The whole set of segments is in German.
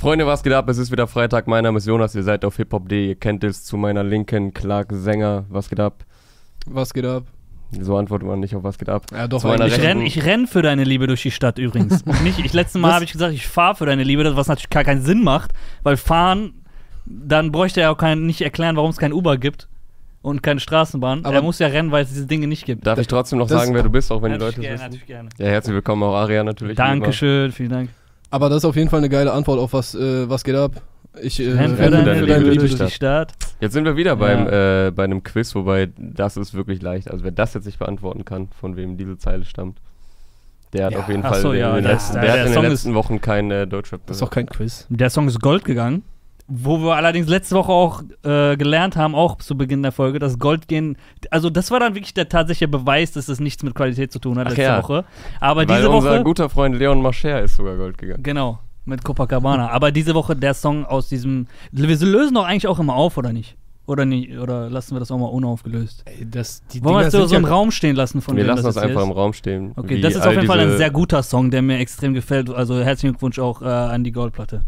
Freunde, was geht ab? Es ist wieder Freitag. Mein Name ist Jonas. Ihr seid auf hiphop.de. Ihr kennt es zu meiner Linken. Clark Sänger. Was geht ab? Was geht ab? So antwortet man nicht auf was geht ab. Ja, doch. Ich renn, ich renn für deine Liebe durch die Stadt übrigens. nicht, ich, letztes Mal habe ich gesagt, ich fahre für deine Liebe, was natürlich gar keinen Sinn macht, weil fahren, dann bräuchte er auch kein, nicht erklären, warum es kein Uber gibt und keine Straßenbahn. Aber- er muss ja rennen, weil es diese Dinge nicht gibt. Darf ich trotzdem noch sagen, wer du bist, auch wenn die Leute gerne, wissen? natürlich gerne. Ja, herzlich willkommen auch Aria natürlich. Dankeschön, vielen Dank. Aber das ist auf jeden Fall eine geile Antwort auf was, äh, was geht ab. Ich äh, Renn für renn deine, deine Liebe Liebe durch durch die Stadt. Jetzt sind wir wieder Ja. beim, äh, bei einem Quiz, wobei das ist wirklich leicht. Also wer das jetzt nicht beantworten kann, von wem diese Zeile stammt, der hat Ja, auf jeden Fall so, in ja, den letzten, der- der, der hat in Song den ist- letzten Wochen kein äh, Deutschrap Das ist doch kein Quiz. Der Song ist Gold gegangen. Wo wir allerdings letzte Woche auch äh, gelernt haben, auch zu Beginn der Folge, dass Gold gehen. Also, das war dann wirklich der tatsächliche Beweis, dass es nichts mit Qualität zu tun hat Ach letzte ja. Woche. Aber Weil diese unser Woche. guter Freund Leon Mascher ist sogar Gold gegangen. Genau, mit Copacabana. Aber diese Woche der Song aus diesem. Wir lösen doch eigentlich auch immer auf, oder nicht? Oder nicht? Oder lassen wir das auch mal unaufgelöst? Ey, das, die Wollen wir das so sind im Raum stehen lassen von Wir wem lassen das hier einfach im ist? Raum stehen. Okay, das ist auf jeden Fall ein sehr guter Song, der mir extrem gefällt. Also herzlichen Glückwunsch auch äh, an die Goldplatte.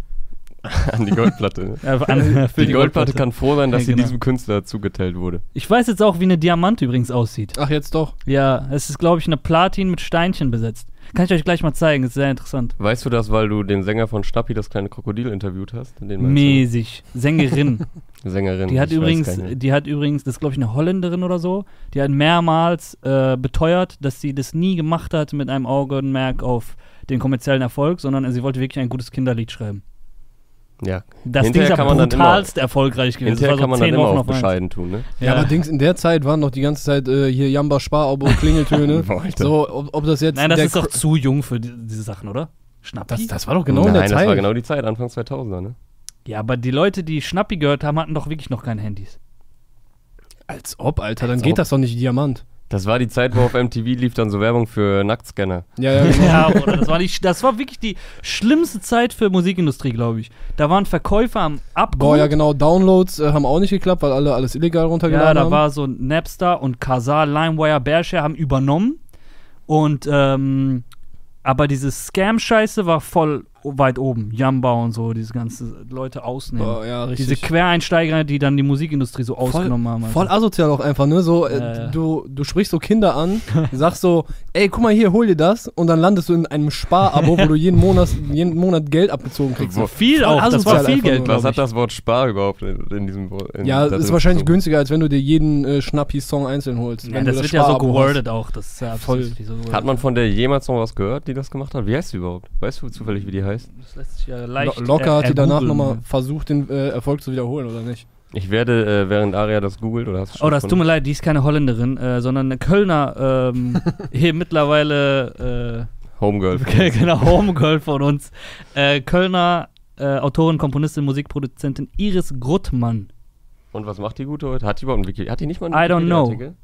an die Goldplatte. ne? An, für Die, Goldplatte kann froh sein, dass Ja, sie genau. diesem Künstler zugeteilt wurde. Ich weiß jetzt auch, wie eine Diamant übrigens aussieht. Ach, jetzt doch. Ja, es ist, glaube ich, eine Platin mit Steinchen besetzt. Kann ich euch gleich mal zeigen, ist sehr interessant. Weißt du das, weil du den Sänger von Schnappi, das kleine Krokodil, interviewt hast? Mäßig. Sängerin. Sängerin. Die hat ich weiß übrigens, keine. die hat übrigens, das ist glaube ich eine Holländerin oder so, die hat mehrmals äh, beteuert, dass sie das nie gemacht hat mit einem Augenmerk auf den kommerziellen Erfolg, sondern sie wollte wirklich ein gutes Kinderlied schreiben. Ja, Das Ding Hinterher ist ja kann man dann brutalst erfolgreich gewesen. hinterher das kann war man so dann immer Wochen auf eins. bescheiden tun, ne? Ja, aber Dings, in der Zeit waren noch die ganze Zeit äh, hier Jamba, Sparabo, Klingeltöne. So, ob, ob das jetzt. Nein, das der ist doch zu jung für die, diese Sachen, oder? Schnappi? Das, das war doch genau in Nein, der das Zeit. war genau die Zeit, Anfang 2000er, ne? ja, aber die Leute, die Schnappi gehört haben, hatten doch wirklich noch keine Handys. Als ob, Alter, dann Als geht ob. das doch nicht Diamant. Das war die Zeit, wo auf MTV lief dann so Werbung für Nacktscanner. Ja, ja, genau. Ja, oder das war, die, das war wirklich die schlimmste Zeit für Musikindustrie, glaube ich. Da waren Verkäufer am Abgrund. Boah, ja, genau. Downloads äh, haben auch nicht geklappt, weil alle alles illegal runtergeladen Ja, da haben. war so Napster und Kazaa, LimeWire, Bearshare haben übernommen. Und, ähm, aber diese Scam-Scheiße war voll weit oben. Jamba und so, diese ganzen Leute ausnehmen. Boah, ja, diese. Quereinsteiger, die dann die Musikindustrie so ausgenommen haben. Voll also. asozial auch einfach, ne? So, äh, Ja, ja. Du, du sprichst so Kinder an, sagst so, ey, guck mal hier, hol dir das und dann landest du in einem Sparabo, wo du jeden Monat, jeden Monat Geld abgezogen kriegst. Wo- viel Voll auch, das war viel Geld, Was hat das Wort Spar überhaupt in, in diesem Wort? in- Ja, da das ist wahrscheinlich gezogen? günstiger, als wenn du dir jeden äh, Schnappi-Song einzeln holst. Ja, wenn das du wird ja so gewordet auch. Das ist ja Voll. so. Hat man von der jemals noch was gehört, die das gemacht hat? Wie heißt sie überhaupt? Weißt du zufällig, wie die heißt? Das lässt sich ja leicht Lo locker hat die danach nochmal versucht, den äh, Erfolg zu wiederholen, oder nicht? Ich werde, äh, während Aria das googelt, oder hast du schon Oh, das tut mir leid, die ist keine Holländerin, äh, sondern eine Kölner, ähm, hier mittlerweile, Homegirl. äh, genau, Homegirl von uns. Äh, Kölner äh, Autorin, Komponistin, Musikproduzentin Iris Gruttmann. Und was macht die gute heute? Hat die überhaupt einen Wiki? Hat die nicht mal einen I don't know.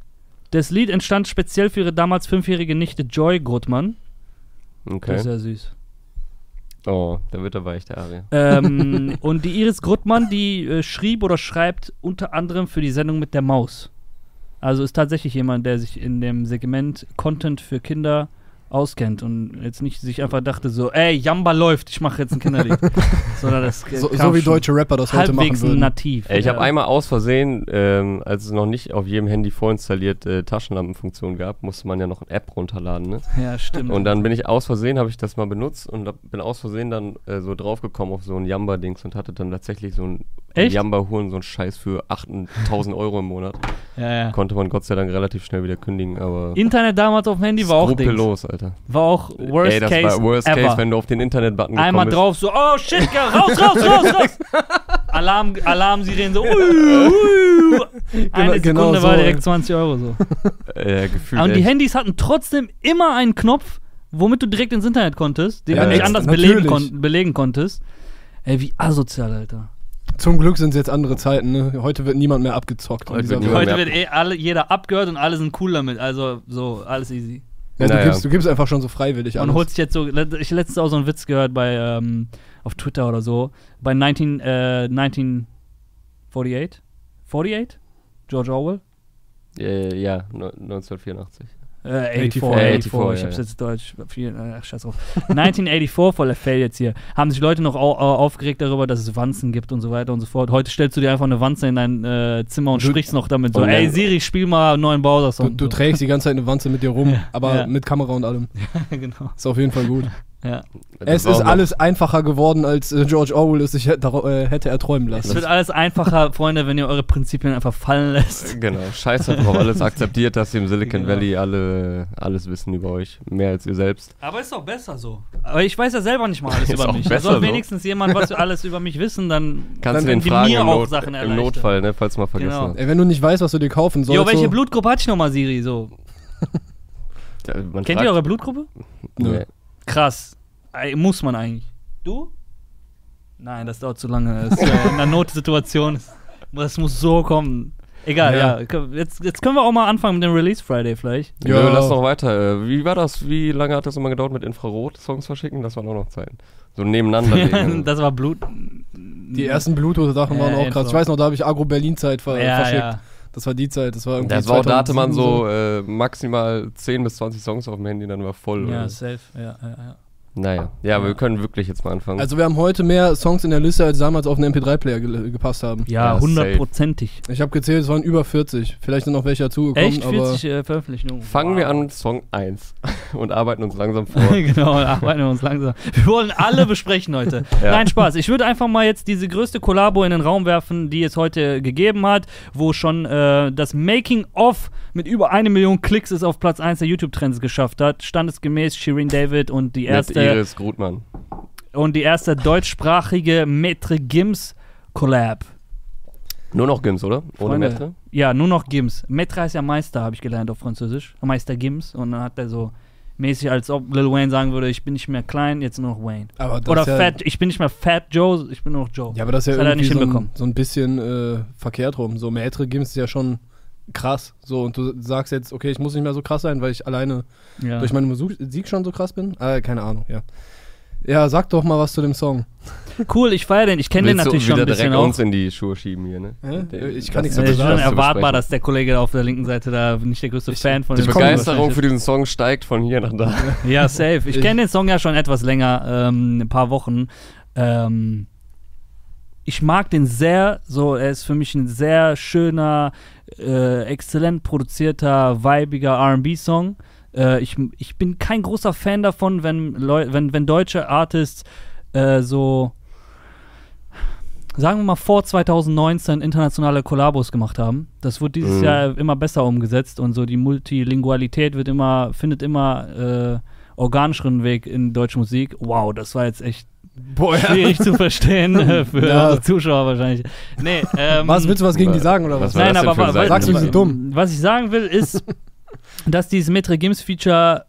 Das Lied entstand speziell für ihre damals fünfjährige Nichte Joy Gruttmann. Das ist Okay. sehr süß. Oh, da wird er weich, der Aria. ähm, und die Iris Gruttmann, die äh, schrieb oder schreibt unter anderem für die Sendung mit der Maus. Also ist tatsächlich jemand, der sich in dem Segment Content für Kinder auskennt und jetzt nicht sich einfach dachte so, ey, Jamba läuft, ich mache jetzt ein Kinderlied. Sondern das So, so wie deutsche Rapper das heute machen halbwegs würden. nativ. Ey, ich ja. habe einmal aus Versehen, ähm, als es noch nicht auf jedem Handy vorinstalliert äh, Taschenlampenfunktion gab, musste man ja noch eine App runterladen, ne? Ja, stimmt. Und dann bin ich aus Versehen, habe ich das mal benutzt und hab- bin aus Versehen dann äh, so draufgekommen auf so ein Jamba-Dings und hatte dann tatsächlich so ein Echt? Jamba-Huren, so ein Scheiß für 8000 Euro im Monat. ja, ja. Konnte man Gott sei Dank relativ schnell wieder kündigen, aber Internet damals auf dem Handy war auch Dings. skrupellos, Alter. War auch Worst Ey, das Case war Worst ever. Case, wenn du auf den Internet-Button gekommen Einmal bist. drauf, so, oh shit, ja, raus, raus, raus, raus. Alarm, Alarmsirenen so, ui, ui. Eine genau Sekunde so, war direkt 20 Euro so. Äh, gefühlt Und die. Handys hatten trotzdem immer einen Knopf, womit du direkt ins Internet konntest, den Ja, du nicht anders belegen, kon belegen konntest. Ey, wie asozial, Alter. Zum Glück sind es jetzt andere Zeiten, ne? Heute wird niemand mehr abgezockt. Heute wird niemand Heute mehr- wird eh alle, jeder abgehört und alle sind cool damit. Also so, alles easy. Ja, du, Naja. gibst, du gibst einfach schon so freiwillig alles. holt sich jetzt so, ich letztens auch so einen Witz gehört bei, ähm, auf Twitter oder so, bei 19, äh, 1948? 48? George Orwell? Äh, ja, no- 1984. Äh, 84, 84, 84, 84, ich ja, hab's ja. jetzt deutsch. Viel, äh, scheiß drauf. 1984, voller Fail jetzt hier. Haben sich Leute noch au au aufgeregt darüber, dass es Wanzen gibt und so weiter und so fort. Heute stellst du dir einfach eine Wanze in dein äh, Zimmer und Du- sprichst noch damit so, Und ey Siri, spiel mal einen neuen Du, Bowser-Song. du so. trägst die ganze Zeit eine Wanze mit dir rum, Ja. aber Ja. mit Kamera und allem. genau. Ist auf jeden Fall gut. Ja. Es ist auch alles einfacher geworden, als äh, George Orwell es sich hätte, äh, erträumen Es lassen. wird alles einfacher, Freunde, wenn ihr eure Prinzipien einfach fallen lässt. Genau, scheiße drauf, alles akzeptiert, dass ihr im Silicon Genau. Valley alle alles wissen über euch, mehr als ihr selbst. Aber ist doch besser so. Aber ich weiß ja selber nicht mal alles Ist über auch mich. Da besser soll so. wenigstens jemand was alles über mich wissen, dann Kannst dann du den die fragen mir im, auch Not, Sachen im. Notfall, ne, falls du mal vergessen Genau. hast. Ey, wenn du nicht weißt, was du dir kaufen sollst. Jo, welche so, Blutgruppe hatte ich nochmal, Siri? So. Ja, Kennt fragt- ihr eure Blutgruppe? Nö. Nee. Krass. Muss man eigentlich. Du? Nein, das dauert zu lange. Das ist, äh, in einer Notsituation. Das muss so kommen. Egal, ja. Ja. Jetzt, jetzt können wir auch mal anfangen mit dem Release Friday vielleicht. Ja. Ja. lass noch weiter. Äh, Wie war das? Wie lange hat das immer gedauert mit Infrarot-Songs verschicken? Das waren auch noch Zeiten. So nebeneinander das war Blut. Die ersten Bluetooth-Sachen waren Ja, auch krass. Ich weiß noch, da habe ich Agro-Berlin-Zeit ver ja, verschickt. Das war die Zeit. Das war irgendwie das war auch, da hatte man 2007 so äh, maximal 10 bis 20 Songs auf dem Handy, dann war voll. Ja, oder? safe. Ja, ja, ja. Naja, ja, wir können wirklich jetzt mal anfangen. Also wir haben heute mehr Songs in der Liste, als damals auf einen MP3-Player ge gepasst haben. Ja, Ja, hundertprozentig. Ich habe gezählt, es waren über 40. Vielleicht sind noch welche dazugekommen, Echt? aber 40 äh, Veröffentlichungen. Fangen Wow. wir an mit Song 1 und arbeiten uns langsam vor. genau, arbeiten wir uns langsam. Wir wollen alle besprechen heute. Ja. Nein, Spaß. Ich würde einfach mal jetzt diese größte Kollabo in den Raum werfen, die es heute gegeben hat, wo schon äh, das Making-of mit über eine Million Klicks es auf Platz 1 der YouTube-Trends geschafft hat. Standesgemäß Shirin David und die mit erste Iris Grutmann. und die erste deutschsprachige Metre Gims Collab. Nur noch Gims, oder? Ohne Freunde, Metre? Ja, nur noch Gims. Metre heißt ja Meister, habe ich gelernt auf Französisch. Meister Gims. Und dann hat er so mäßig, als ob Lil Wayne sagen würde, ich bin nicht mehr klein, jetzt nur noch Wayne. Oder ist ja, Fat, ich bin nicht mehr Fat Joe, ich bin nur noch Joe. Ja, aber das ist ja Das hat er irgendwie nicht so, hinbekommen. ein, so ein bisschen äh, verkehrt rum. So Maitre Gims ist ja schon krass. So, und du sagst jetzt, okay, ich muss nicht mehr so krass sein, weil ich alleine Ja. durch meine Musik schon so krass bin. Äh, keine Ahnung, ja. Ja, sag doch mal was zu dem Song. Cool, ich feiere den. Ich kenne den natürlich schon ein bisschen direkt auch. uns in die Schuhe schieben hier, ne? Der- Ich kann das nichts ist sagen. schon das zu erwartbar, dass der Kollege auf der linken Seite da nicht der größte Ich- Fan von Die dem komm, Begeisterung wahrscheinlich für diesen Song steigt von hier nach da. ist. Ja, safe. Ich Ich- kenne den Song ja schon etwas länger, ähm, ein paar Wochen. Ähm, ich mag den sehr, so, er ist für mich ein sehr schöner, äh, exzellent produzierter, weibiger RB-Song. Äh, ich, ich bin kein großer Fan davon, wenn, Leu wenn, wenn deutsche Artists äh, so, sagen wir mal, vor 2019 internationale Kollabos gemacht haben. Das wird dieses Mhm. Jahr immer besser umgesetzt und so die Multilingualität wird immer, findet immer äh, organischeren Weg in deutsche Musik. Wow, das war jetzt echt Boah, schwierig zu verstehen äh, für Ja. unsere Zuschauer wahrscheinlich. Nee, ähm, Was, willst du was gegen die sagen oder was? Was Nein, aber für ein wa- Seiten- Sagst du, die sind dumm? was ich sagen will, ist, dass dieses Metre Gims Feature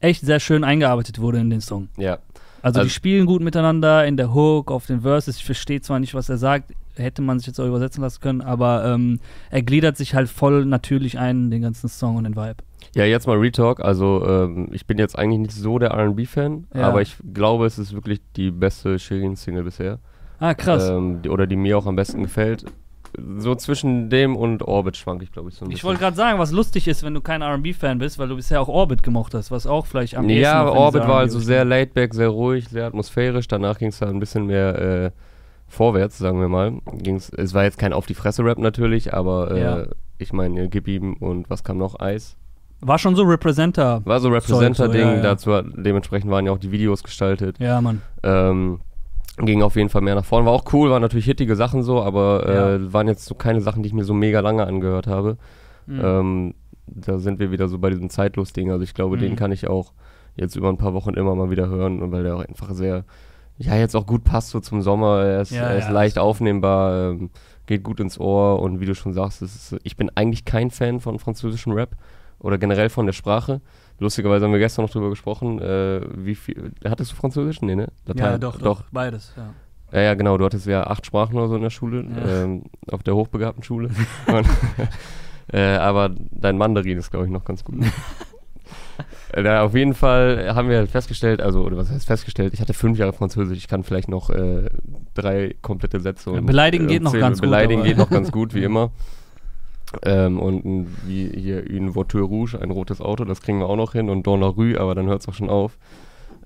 echt sehr schön eingearbeitet wurde in den Song. Ja. Also, Also- die spielen gut miteinander in der Hook, auf den Verses. Ich verstehe zwar nicht, was er sagt, hätte man sich jetzt auch übersetzen lassen können, aber ähm, er gliedert sich halt voll natürlich ein in den ganzen Song und den Vibe. Ja, jetzt mal Retalk. Also, ähm, ich bin jetzt eigentlich nicht so der RB-Fan, Ja. aber ich glaube, es ist wirklich die beste Shirin-Single bisher. Ah, krass. Ähm, die, oder die mir auch am besten gefällt. So zwischen dem und Orbit schwank ich, glaube ich, so ein ich wollte gerade sagen, was lustig ist, wenn du kein RB-Fan bist, weil du bisher auch Orbit gemocht hast, was auch vielleicht am ehesten Ja, Orbit war also sehr laidback, sehr ruhig, sehr atmosphärisch. Danach ging es da ein bisschen mehr äh, vorwärts, sagen wir mal. Ging's, es war jetzt kein Auf die Fresse-Rap natürlich, aber äh, Ja. ich meine, gib ihm und was kam noch? Eis. War schon so Representer. War so Representer-Ding, ja, ja. dazu dementsprechend waren ja auch die Videos gestaltet. Ja, Mann. Ähm, ging auf jeden Fall mehr nach vorne. War auch cool, waren natürlich hittige Sachen so, aber äh, waren jetzt so keine Sachen, die ich mir so mega lange angehört habe. Mhm. Ähm, da sind wir wieder so bei diesem Zeitlos-Ding. Also ich glaube, Mhm. den kann ich auch jetzt über ein paar Wochen immer mal wieder hören, weil der auch einfach sehr, ja, jetzt auch gut passt so zum Sommer. Er ist, Ja, er ist ja. leicht aufnehmbar, ähm, geht gut ins Ohr und wie du schon sagst, ist, ich bin eigentlich kein Fan von französischem Rap oder generell von der Sprache. Lustigerweise haben wir gestern noch drüber gesprochen, äh, wie viel, hattest du Französisch? Nee, ne? ja, doch, doch, beides. Ja. Ja, ja, genau. Du hattest ja acht Sprachen oder so in der Schule, Ja. ähm, auf der hochbegabten Schule. Und, äh, aber dein Mandarin ist, glaube ich, noch ganz gut. Äh, da auf jeden Fall haben wir halt festgestellt, also, oder was heißt festgestellt, ich hatte fünf Jahre Französisch, ich kann vielleicht noch äh, drei komplette Sätze. Ja, und, beleidigen äh, geht noch zehn- ganz gut, Beleidigen geht noch ganz gut, wie immer. Ähm, und ein, wie hier Une Voiture Rouge, ein rotes Auto, das kriegen wir auch noch hin. Und Dans la Rue, aber dann hört es auch schon auf.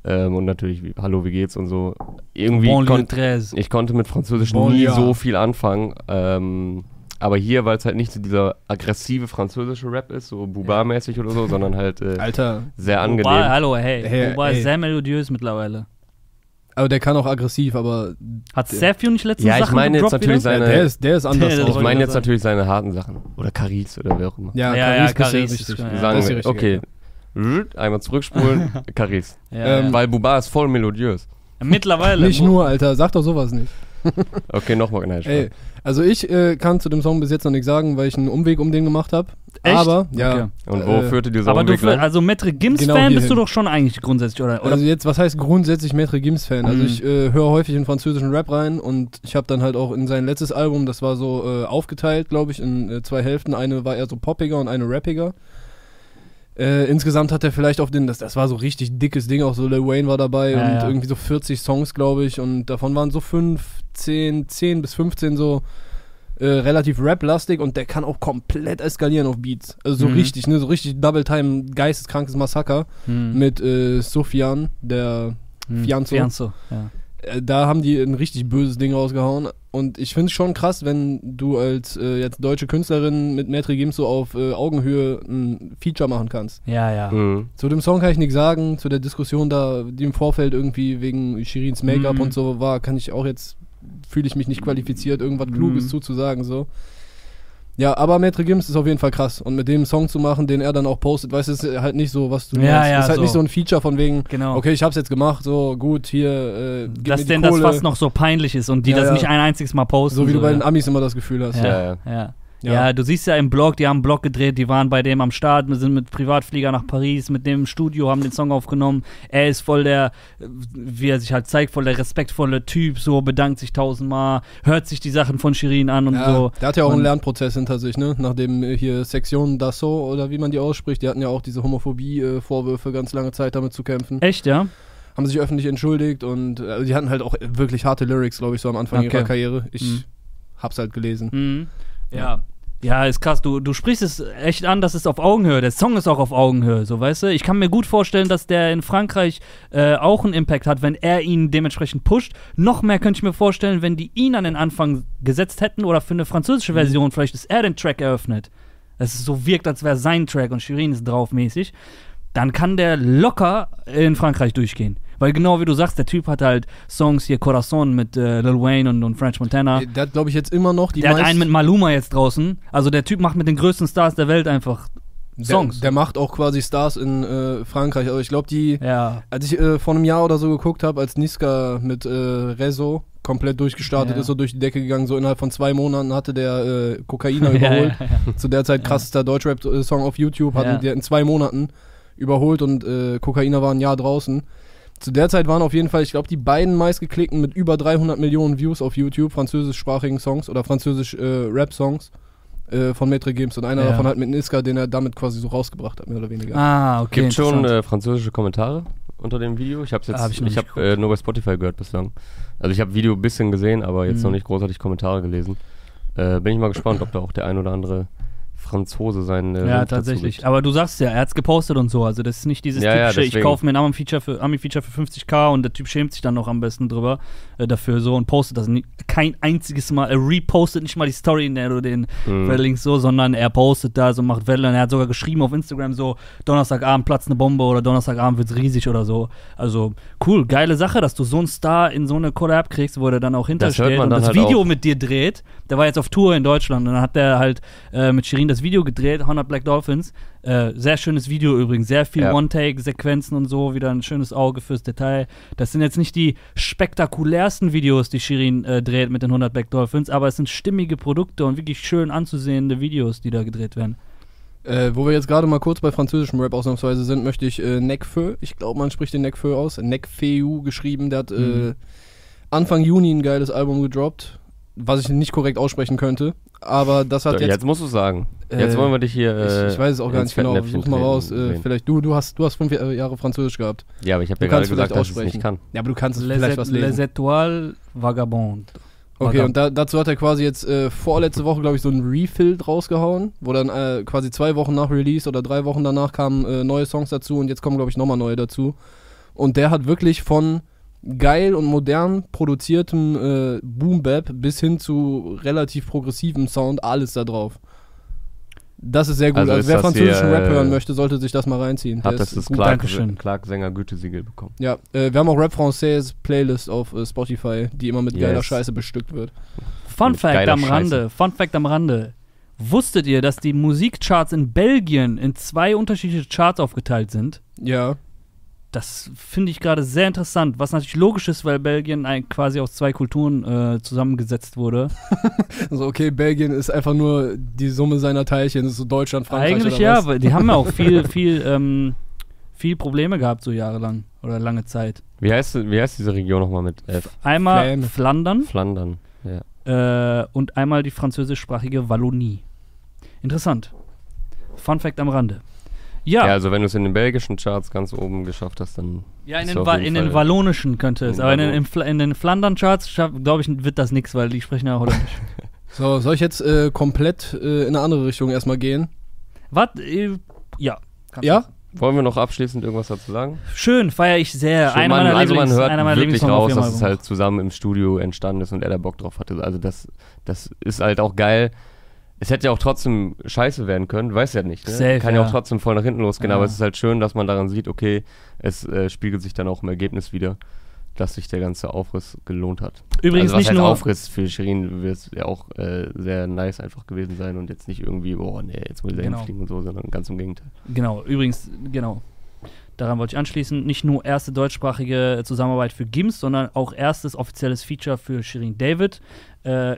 Ähm, und natürlich, wie, Hallo, wie geht's und so. Irgendwie Banlieue kon 13. ich konnte mit Französisch nie Banlieue. so viel anfangen. Ähm, aber hier, weil es halt nicht so dieser aggressive französische Rap ist, so Buba-mäßig oder so, sondern halt äh, Alter, sehr angenehm. Wobei, hallo, hey. Hey, ey. ist sehr melodiös mittlerweile. Aber der kann auch aggressiv, aber Hat Sergio nicht letztens Ja, ich Sachen meine jetzt gedroppt natürlich wieder? ja, seine- der, ist, der ist anders Der- Ich drauf. meine ich jetzt sagen. natürlich seine harten Sachen. Oder Caris oder wer auch immer. Ja, Ja, ja, Caris, bist du Caris richtig. ist- ja. Wir Das sagen, ist die wir, richtige, okay, einmal zurückspulen, Caris. Ja, Ähm, ja. Weil Buba ist voll melodiös. Mittlerweile. Nicht nur, Alter, sag doch sowas nicht. Okay, nochmal. Nein, Ey, also ich äh, kann zu dem Song bis jetzt noch nichts sagen, weil ich einen Umweg um den gemacht habe. Echt? Aber, ja. Okay. Und wo äh, führte dieser Aber du, Umweg lang? also Metre Genau Gims-Fan bist du doch schon eigentlich grundsätzlich, oder? oder Also jetzt, was heißt grundsätzlich Maitre Gims-Fan? Also Mhm. ich äh, höre häufig in französischen Rap rein und ich habe dann halt auch in sein letztes Album, das war so äh, aufgeteilt, glaube ich, in äh, zwei Hälften. Eine war eher so poppiger und eine rappiger. Äh, insgesamt hat er vielleicht auf den, das, das war so richtig dickes Ding, auch so Lil Wayne war dabei Ja, und ja. irgendwie so 40 Songs, glaube ich, und davon waren so 5, 10, 10 bis 15 so äh, relativ rap-lastig und der kann auch komplett eskalieren auf Beats. Also so Mhm. richtig, ne, so richtig Double-Time, geisteskrankes Massaker Hm. mit äh, Sofian, der Hm. Fianzo. Fianzo, ja. äh, da haben die ein richtig böses Ding rausgehauen. Und ich finde es schon krass, wenn du als äh, jetzt deutsche Künstlerin mit Maitre Gims so auf äh, Augenhöhe ein Feature machen kannst. Ja, ja. Mhm. Zu dem Song kann ich nichts sagen, zu der Diskussion da, die im Vorfeld irgendwie wegen Shirins Make-up Mhm. und so war, kann ich auch jetzt, fühle ich mich nicht qualifiziert, irgendwas Kluges Mhm. zuzusagen, so. Ja, aber Maitre Gims ist auf jeden Fall krass. Und mit dem Song zu machen, den er dann auch postet, weißt du, ist halt nicht so, was du Ja, meinst. ja, ist halt so. nicht so ein Feature von wegen, Genau. okay, ich hab's jetzt gemacht, so gut, hier, äh, gib Dass mir die denn das Kohle. fast noch so peinlich ist und die Ja, das ja. nicht ein einziges Mal posten. So wie du bei ja. den Amis immer das Gefühl hast. Ja, Ja, ja. ja. Du siehst ja im Blog, die haben einen Blog gedreht, die waren bei dem am Start, wir sind mit Privatflieger nach Paris, mit dem im Studio, haben den Song aufgenommen. Er ist voll der, wie er sich halt zeigt, voll der respektvolle Typ, so bedankt sich tausendmal, hört sich die Sachen von Shirin an und Ja, so. Der hat ja auch Und- einen Lernprozess hinter sich, ne? Nachdem äh, hier Sektion Dassault oder wie man die ausspricht, die hatten ja auch diese Homophobie-Vorwürfe ganz lange Zeit damit zu kämpfen. Echt, ja? Haben sich öffentlich entschuldigt und äh, die hatten halt auch wirklich harte Lyrics, glaube ich, so am Anfang Okay. ihrer Karriere. Ich Mhm. hab's halt gelesen. Mhm. Ja. Ja, ist krass. Du, du sprichst es echt an, das ist auf Augenhöhe. Der Song ist auch auf Augenhöhe, so weißt du. Ich kann mir gut vorstellen, dass der in Frankreich äh, auch einen Impact hat, wenn er ihn dementsprechend pusht. Noch mehr könnte ich mir vorstellen, wenn die ihn an den Anfang gesetzt hätten oder für eine französische Version, vielleicht ist er den Track eröffnet. Dass es so wirkt, als wäre sein Track und Shirin ist drauf mäßig. Dann kann der locker in Frankreich durchgehen. Weil genau wie du sagst, der Typ hat halt Songs hier Corazon mit äh, Lil Wayne und, und French Montana. Äh, Der hat, glaube ich, jetzt immer noch die Der hat einen mit Maluma jetzt draußen. Also der Typ macht mit den größten Stars der Welt einfach Songs. Der, der macht auch quasi Stars in äh, Frankreich. Also ich glaube, die, ja. als ich äh, vor einem Jahr oder so geguckt habe, als Niska mit äh, Rezo komplett durchgestartet Ja. ist, so durch die Decke gegangen, so innerhalb von zwei Monaten hatte der äh, Kokainer überholt. Ja, ja, Zu der Zeit krassester Deutschrap-Song auf YouTube, hatten die in zwei Monaten überholt und äh, Kokainer war ein Jahr draußen. Zu der Zeit waren auf jeden Fall, ich glaube, die beiden meistgeklickten mit über 300 Millionen Views auf YouTube, französischsprachigen Songs oder französisch äh, Rap-Songs äh, von Maitre Gims. Und einer Ja. davon halt mit Niska, den er damit quasi so rausgebracht hat, mehr oder weniger. Ah, okay. Gibt schon äh, französische Kommentare unter dem Video? Ich habe jetzt, Hab ich ich habe äh, nur bei Spotify gehört bislang. Also ich habe Video ein bisschen gesehen, aber jetzt Mhm. noch nicht großartig Kommentare gelesen. Äh, bin ich mal gespannt, ob da auch der ein oder andere Franzose sein äh, ja, tatsächlich. Aber du sagst ja, er hat's gepostet und so. Also das ist nicht dieses Ja, ja, typische, ich deswegen. kaufe mir ein Ami-Feature für, Ami -Feature für 50k und der Typ schämt sich dann noch am besten drüber äh, dafür so und postet das nie, kein einziges Mal. Er repostet nicht mal die Story, in der du den Mhm. so, sondern er postet da so, macht Welle und er hat sogar geschrieben auf Instagram so, Donnerstagabend platzt eine Bombe oder Donnerstagabend wird's riesig oder so. Also cool, geile Sache, dass du so einen Star in so eine Collab kriegst, wo der dann auch hintersteht und das halt Video auch. mit dir dreht. Der war jetzt auf Tour in Deutschland und dann hat der halt äh, mit Shirin das Video gedreht, 100 Black Dolphins. Äh, sehr schönes Video übrigens, sehr viel Ja. One-Take-Sequenzen und so, wieder ein schönes Auge fürs Detail. Das sind jetzt nicht die spektakulärsten Videos, die Shirin äh, dreht mit den 100 Black Dolphins, aber es sind stimmige Produkte und wirklich schön anzusehende Videos, die da gedreht werden. Äh, wo wir jetzt gerade mal kurz bei französischem Rap ausnahmsweise sind, möchte ich äh, Nekfeu, ich glaube, man spricht den Nekfeu aus, Nekfeu geschrieben, der hat äh, Mhm. Anfang Juni ein geiles Album gedroppt, was ich nicht korrekt aussprechen könnte, aber das hat jetzt... jetzt, musst du sagen. Jetzt Äh, wollen wir dich hier. Äh, ich, ich weiß es auch gar nicht genau, such mal raus. Äh, vielleicht du, du hast, du hast fünf Jahre Französisch gehabt. Ja, aber ich habe ja gerade gesagt, vielleicht dass ich es nicht aussprechen. kann. Ja, aber du kannst es Les, vielleicht was Les lesen. Étoiles Vagabond. Okay, War und da, dazu hat er quasi jetzt äh, vorletzte Woche, glaube ich, so ein Refill rausgehauen, wo dann äh, quasi zwei Wochen nach Release oder drei Wochen danach kamen äh, neue Songs dazu und jetzt kommen, glaube ich, nochmal neue dazu. Und der hat wirklich von geil und modern produziertem äh, Boom Bap bis hin zu relativ progressivem Sound alles da drauf. Das ist sehr gut. Also Also, wer das französischen hier, Rap hören äh, möchte, sollte sich das mal reinziehen. Der Hat das ist das gut. Clark. Clark Sänger Gütesiegel bekommen. Ja, äh, wir haben auch Rap Française Playlist auf äh, Spotify, die immer mit geiler Yes. Scheiße bestückt wird. Fun Mit Fact geiler am Scheiße. Rande, Fun Fact am Rande. Wusstet ihr, dass die Musikcharts in Belgien in zwei unterschiedliche Charts aufgeteilt sind? Ja. Das finde ich gerade sehr interessant, was natürlich logisch ist, weil Belgien ein, quasi aus zwei Kulturen äh, zusammengesetzt wurde. Also okay, Belgien ist einfach nur die Summe seiner Teilchen, das ist so Deutschland, Frankreich Eigentlich oder ja, weil die haben ja auch viel, viel, ähm, viel Probleme gehabt so jahrelang oder lange Zeit. Wie heißt, wie heißt diese Region nochmal mit F? Einmal Fläme. Flandern Flandern. Ja. äh, und einmal die französischsprachige Wallonie. Interessant. Fun Fact am Rande. Ja. Ja, also wenn du es in den belgischen Charts ganz oben geschafft hast, dann. ja in, ist den, Wa in den wallonischen könnte es, In aber in den, Fla- in den Flandern-Charts, glaube ich, wird das nichts, weil die sprechen ja Holländisch. So, soll ich jetzt äh, komplett äh, in eine andere Richtung erstmal gehen? Was? Äh, ja. Ja? du. Wollen wir noch abschließend irgendwas dazu sagen? Schön, feiere ich sehr. Schön, Einer man, meiner also man hört einer meiner wirklich raus, dass es halt zusammen im Studio entstanden ist und er da Bock drauf hatte. Also das, das ist halt auch geil. Es hätte ja auch trotzdem scheiße werden können, weiß ja nicht. Ne? Safe, Kann ja ja. auch trotzdem voll nach hinten losgehen, Ja. aber es ist halt schön, dass man daran sieht, okay, es äh, spiegelt sich dann auch im Ergebnis wieder, dass sich der ganze Aufriss gelohnt hat. Übrigens also was nicht nur. Aufriss für Shirin wird es ja auch äh, sehr nice einfach gewesen sein und jetzt nicht irgendwie, oh nee, jetzt muss ich Genau. genau. fliegen und so, sondern ganz im Gegenteil. Genau, übrigens, genau. Daran wollte ich anschließen. Nicht nur erste deutschsprachige Zusammenarbeit für Gims, sondern auch erstes offizielles Feature für Shirin David äh,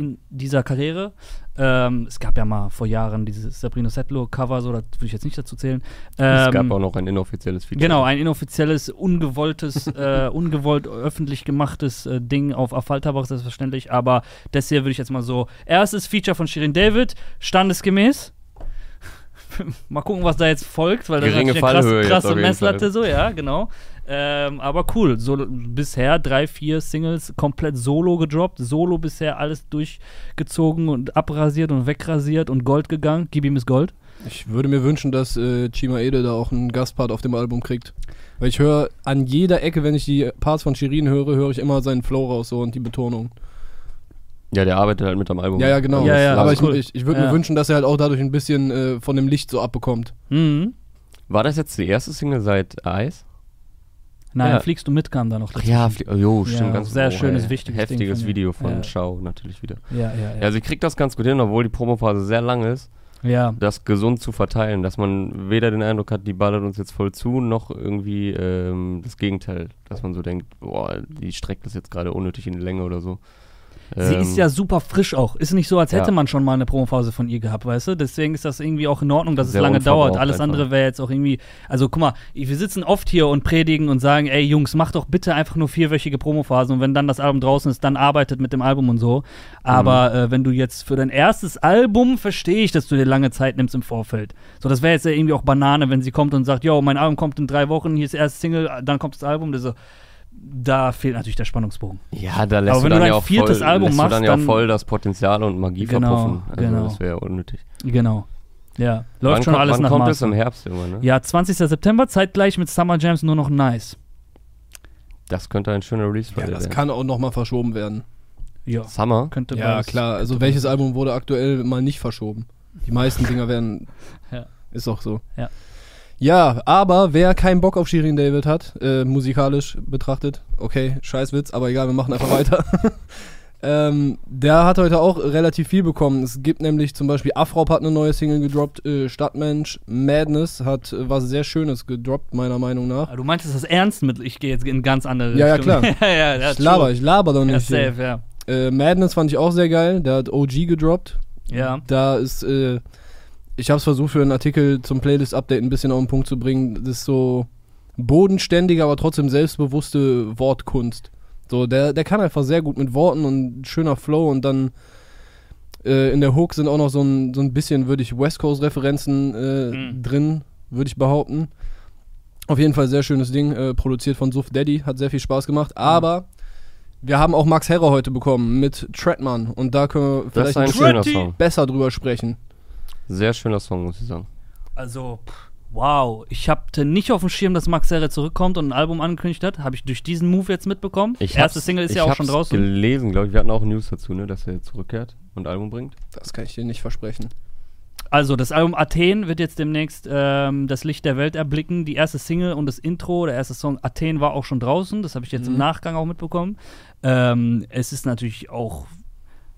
in dieser Karriere. Ähm, es gab ja mal vor Jahren dieses Sabrina Settler-Cover, so, das würde ich jetzt nicht dazu zählen. es Ähm, gab auch noch ein inoffizielles Feature. Genau, ein inoffizielles, ungewolltes, äh, ungewollt öffentlich gemachtes äh, Ding auf Affalterbach, selbstverständlich. Aber das hier würde ich jetzt mal so: erstes Feature von Shirin David, standesgemäß. mal gucken, was da jetzt folgt, weil das Geringe ist natürlich eine jetzt krasse, Messlatte, Fall. so, ja, genau. Ähm, aber cool, so bisher drei, vier Singles komplett solo gedroppt, solo bisher alles durchgezogen und abrasiert und wegrasiert und Gold gegangen. Gib ihm ist Gold. Ich würde mir wünschen, dass äh, Chima Ede da auch einen Gastpart auf dem Album kriegt. Weil ich höre an jeder Ecke, wenn ich die Parts von Shirin höre, höre ich immer seinen Flow raus so und die Betonung. Ja, der arbeitet halt mit am Album. Ja, ja, genau. Ja, ja, Aber ich, cool. ich, ich würde Ja. mir wünschen, dass er halt auch dadurch ein bisschen äh, von dem Licht so abbekommt. Mhm. War das jetzt die erste Single seit Eis? Nein, Ja. fliegst du mit kam da noch. Ach ja, oh, jo, stimmt, Ja, ganz sehr oh, schönes, ey, wichtiges Heftiges von. Video von Ja. Schau natürlich wieder. Ja, ja, ja. Ja, also ich krieg das ganz gut hin, obwohl die Promophase sehr lang ist, ja. das gesund zu verteilen, dass man weder den Eindruck hat, die ballert uns jetzt voll zu, noch irgendwie ähm, das Gegenteil, dass man so denkt, boah, die streckt das jetzt gerade unnötig in die Länge oder so. Sie Ähm, ist ja super frisch auch. Ist nicht so, als hätte Ja. man schon mal eine Promophase von ihr gehabt, weißt du? Deswegen ist das irgendwie auch in Ordnung, dass Sehr es lange dauert. Alles einfach. andere wäre jetzt auch irgendwie. Also guck mal, wir sitzen oft hier und predigen und sagen, ey Jungs, macht doch bitte einfach nur vierwöchige Promophasen und wenn dann das Album draußen ist, dann arbeitet mit dem Album und so. Aber Mhm. äh, wenn du jetzt für dein erstes Album verstehe ich, dass du dir lange Zeit nimmst im Vorfeld. So, das wäre jetzt ja irgendwie auch Banane, wenn sie kommt und sagt, yo, mein Album kommt in drei Wochen, hier ist der erste Single, dann kommt das Album. Das ist so, da fehlt natürlich der Spannungsbogen. Ja, da lässt Aber du wenn dann du ja auch viertes voll, Album lässt du machst, dann ja dann- voll das Potenzial und Magie Genau, verpuffen. Also genau. das wäre ja unnötig. Genau. Ja, läuft wann schon kommt, alles wann nach kommt Maß. es im Herbst immer, ne? Ja, 20. September, zeitgleich mit Summer Jams nur noch nice. Das könnte ein schöner Release Ja, Friday das werden. kann auch nochmal verschoben werden. Ja, Summer? könnte Ja, klar. Also welches. Album wurde aktuell mal nicht verschoben? Die meisten Dinger werden. Ja. Ist auch so. Ja. Ja, aber wer keinen Bock auf Shirin David hat, äh, musikalisch betrachtet, okay, scheiß Witz, aber egal, wir machen einfach weiter. ähm, der hat heute auch relativ viel bekommen. Es gibt nämlich zum Beispiel Afrop hat eine neue Single gedroppt, äh, Stadtmensch, Madness hat äh, was sehr Schönes gedroppt, meiner Meinung nach. Ah, Du meintest das ernst mit, ich gehe jetzt in ganz andere Ja, ja, klar. ja, ja, ja, Ich laber, ich laber doch Ja, nicht. hier. safe, ja. Äh, Madness fand ich auch sehr geil, der hat OG gedroppt. Ja. Da ist, äh, ich habe es versucht für einen Artikel zum Playlist-Update ein bisschen auf den Punkt zu bringen. Das ist so bodenständige, aber trotzdem selbstbewusste Wortkunst. So, der, der kann einfach sehr gut mit Worten und schöner Flow und dann äh, in der Hook sind auch noch so ein, so ein bisschen, würde ich, West Coast-Referenzen äh, Mhm. drin, würde ich behaupten. Auf jeden Fall sehr schönes Ding, äh, produziert von Suf Daddy, hat sehr viel Spaß gemacht, aber Wir haben auch Max Herrer heute bekommen mit Treadman und da können wir vielleicht ein besser drüber sprechen. Sehr schöner Song, muss ich sagen. Also, wow. Ich hatte nicht auf dem Schirm, dass Max Herre zurückkommt und ein Album angekündigt hat. Habe ich durch diesen Move jetzt mitbekommen. Ich Erste hab's- Single ist ich ja auch schon draußen. gelesen, glaube ich. Wir hatten auch News dazu, ne, dass er zurückkehrt und ein Album bringt. Das kann ich dir nicht versprechen. Also, das Album Athen wird jetzt demnächst ähm, das Licht der Welt erblicken. Die erste Single und das Intro, der erste Song Athen war auch schon draußen. Das habe ich jetzt im Mhm. Nachgang auch mitbekommen. Ähm, es ist natürlich auch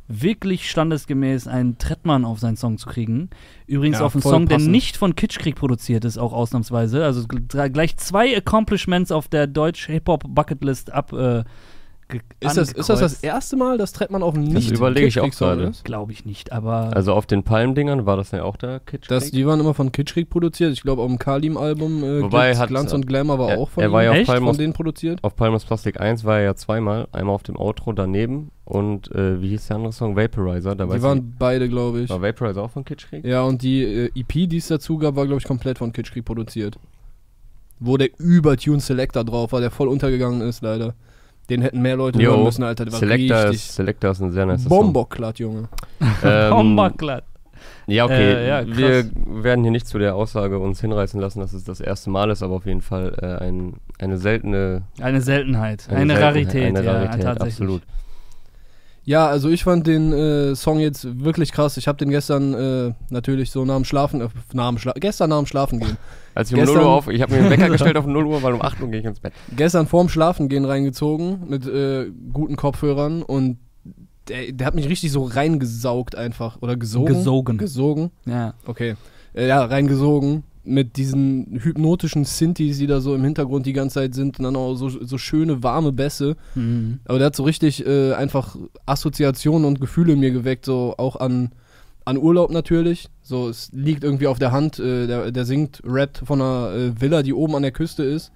wirklich standesgemäß, einen Trettmann auf seinen Song zu kriegen. Übrigens Ja, auf einen Song, der passend. nicht von Kitschkrieg produziert ist, auch ausnahmsweise. Also gl- gleich zwei Accomplishments auf der Deutsch-Hip-Hop-Bucketlist ab. Äh, Ist das, ist das das erste Mal, dass Trettmann auf einem nicht überlege ich auch gerade. Glaube ich nicht, aber. Also auf den Palmdingern war das ja auch der Kitsch. Das, die waren immer von Kitschkrieg produziert. Ich glaube, auf dem Kalim-Album äh, Wobei Glanz, hat- Glanz und Glamour war er- auch von, er war ja auf Echt? Palm von denen produziert. Auf Palmas Plastik 1 war er ja zweimal. Einmal auf dem Outro daneben und äh, wie hieß der andere Song? Vaporizer. Da Die waren beide, glaube ich. ich, war Vaporizer auch von Kitschkrieg? Ja, und die äh, EP, die es dazu gab, war, glaube ich, komplett von Kitschkrieg produziert. Wo der Übertune Selector drauf war, der voll untergegangen ist, leider. Den hätten mehr Leute Jo, hören müssen, Alter. Der war Selector richtig ist, Selector ist ein sehr nice Bomboklatt, Junge. Ähm, Bomberglatt. Ja, okay. Äh, ja, wir werden hier nicht zu der Aussage uns hinreißen lassen, dass es das erste Mal ist, aber auf jeden Fall äh, ein, eine seltene Eine Seltenheit. Eine, Seltenheit, Rarität, Eine ja, Rarität, tatsächlich. absolut. Ja, also ich fand den äh, Song jetzt wirklich krass. Ich habe den gestern äh, natürlich so nach dem Schlafen, äh, nach dem Schla gestern nach dem Schlafen gehen. Als ich um Gestern- 0 Uhr auf, ich habe mir den Wecker gestellt auf 0 Uhr, weil um 8 Uhr gehe ich ins Bett. gestern vorm Schlafen gehen reingezogen mit äh, guten Kopfhörern und der, der hat mich richtig so reingesaugt einfach. Oder gesogen. Gesogen. Gesogen. Ja. Okay. Äh, ja, reingesogen mit diesen hypnotischen Synthes, die da so im Hintergrund die ganze Zeit sind und dann auch so, so schöne, warme Bässe. Mhm. Aber der hat so richtig äh, einfach Assoziationen und Gefühle in mir geweckt, so auch an, an Urlaub natürlich. So, es liegt irgendwie auf der Hand, äh, der, der singt, rappt von einer äh, Villa, die oben an der Küste ist.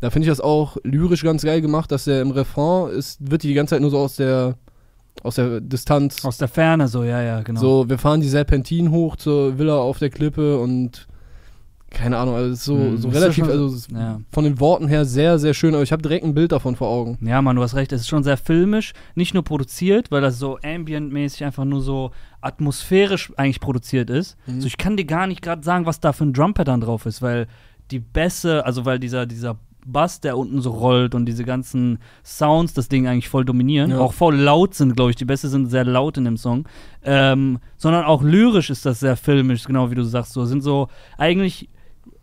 Da finde ich das auch lyrisch ganz geil gemacht, dass der im Refrain ist, wird die die ganze Zeit nur so aus der aus der Distanz Aus der Ferne so, ja, ja, genau. so, wir fahren die Serpentin hoch zur Villa auf der Klippe und keine Ahnung, also es ist so, Hm, so relativ, schon- also ist ja. von den Worten her sehr, sehr schön, aber ich habe direkt ein Bild davon vor Augen. Ja, Mann, du hast recht. Es ist schon sehr filmisch, nicht nur produziert, weil das so ambientmäßig einfach nur so atmosphärisch eigentlich produziert ist. Mhm. So, ich kann dir gar nicht gerade sagen, was da für ein Drum-Pattern drauf ist, weil die Bässe, also weil dieser, dieser Bass, der unten so rollt und diese ganzen Sounds das Ding eigentlich voll dominieren, Ja. auch voll laut sind, glaube ich. Die Bässe sind sehr laut in dem Song. Ähm, sondern auch lyrisch ist das sehr filmisch, genau wie du sagst. So sind so, eigentlich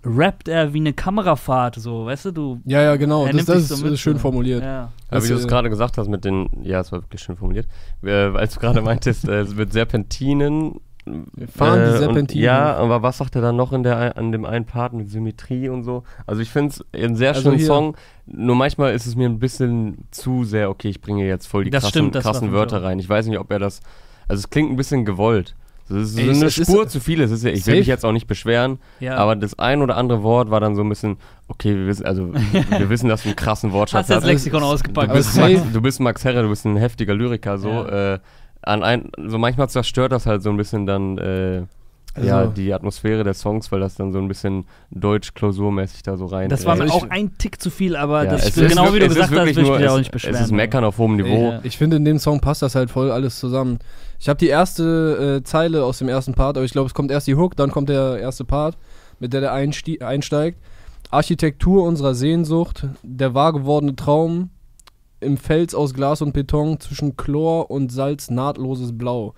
rappt er wie eine Kamerafahrt, so, weißt du, du. Ja, ja, genau, das, das ist, so mit, ist schön so. formuliert. Ja. Aber wie du es äh, gerade gesagt hast mit den, ja, es war wirklich schön formuliert, äh, als du gerade meintest, äh, mit Serpentinen. Wir fahren die und, Serpentinen. Ja, aber was sagt er dann noch in der, an dem einen Part mit Symmetrie und so? Also ich finde es ein sehr Also schöner hier- Song, nur manchmal ist es mir ein bisschen zu sehr, okay, ich bringe jetzt voll die Das krassen, stimmt, das war krassen Wörter rein. Ich weiß nicht, ob er das, also es klingt ein bisschen gewollt. Es ist Ey, so es- eine es ist- Spur zu viel, es ist ja, ich will Safe. mich jetzt auch nicht beschweren, ja. aber das ein oder andere Wort war dann so ein bisschen, okay, wir wissen, also wir wissen, dass du einen krassen Wortschatz Hast das hast. Lexikon Du ausgepackt. bist, Aber Max, du bist Max Herre, du bist ein heftiger Lyriker, so. Ja. Äh, an ein, so manchmal zerstört das halt so ein bisschen dann äh, Also- ja, die Atmosphäre der Songs, weil das dann so ein bisschen deutsch-klausurmäßig da so rein Das war äh, mir ich- auch ein Tick zu viel, aber ja, das es ist genau ist wie du es gesagt hast, will ich mich auch es- nicht beschweren. Es ist Meckern auf hohem Niveau. Ja. Ich finde, in dem Song passt das halt voll alles zusammen. Ich habe die erste äh, Zeile aus dem ersten Part, aber ich glaube, es kommt erst die Hook, dann kommt der erste Part, mit der der einsteigt. Architektur unserer Sehnsucht, der wahr gewordene Traum, im Fels aus Glas und Beton, zwischen Chlor und Salz nahtloses Blau.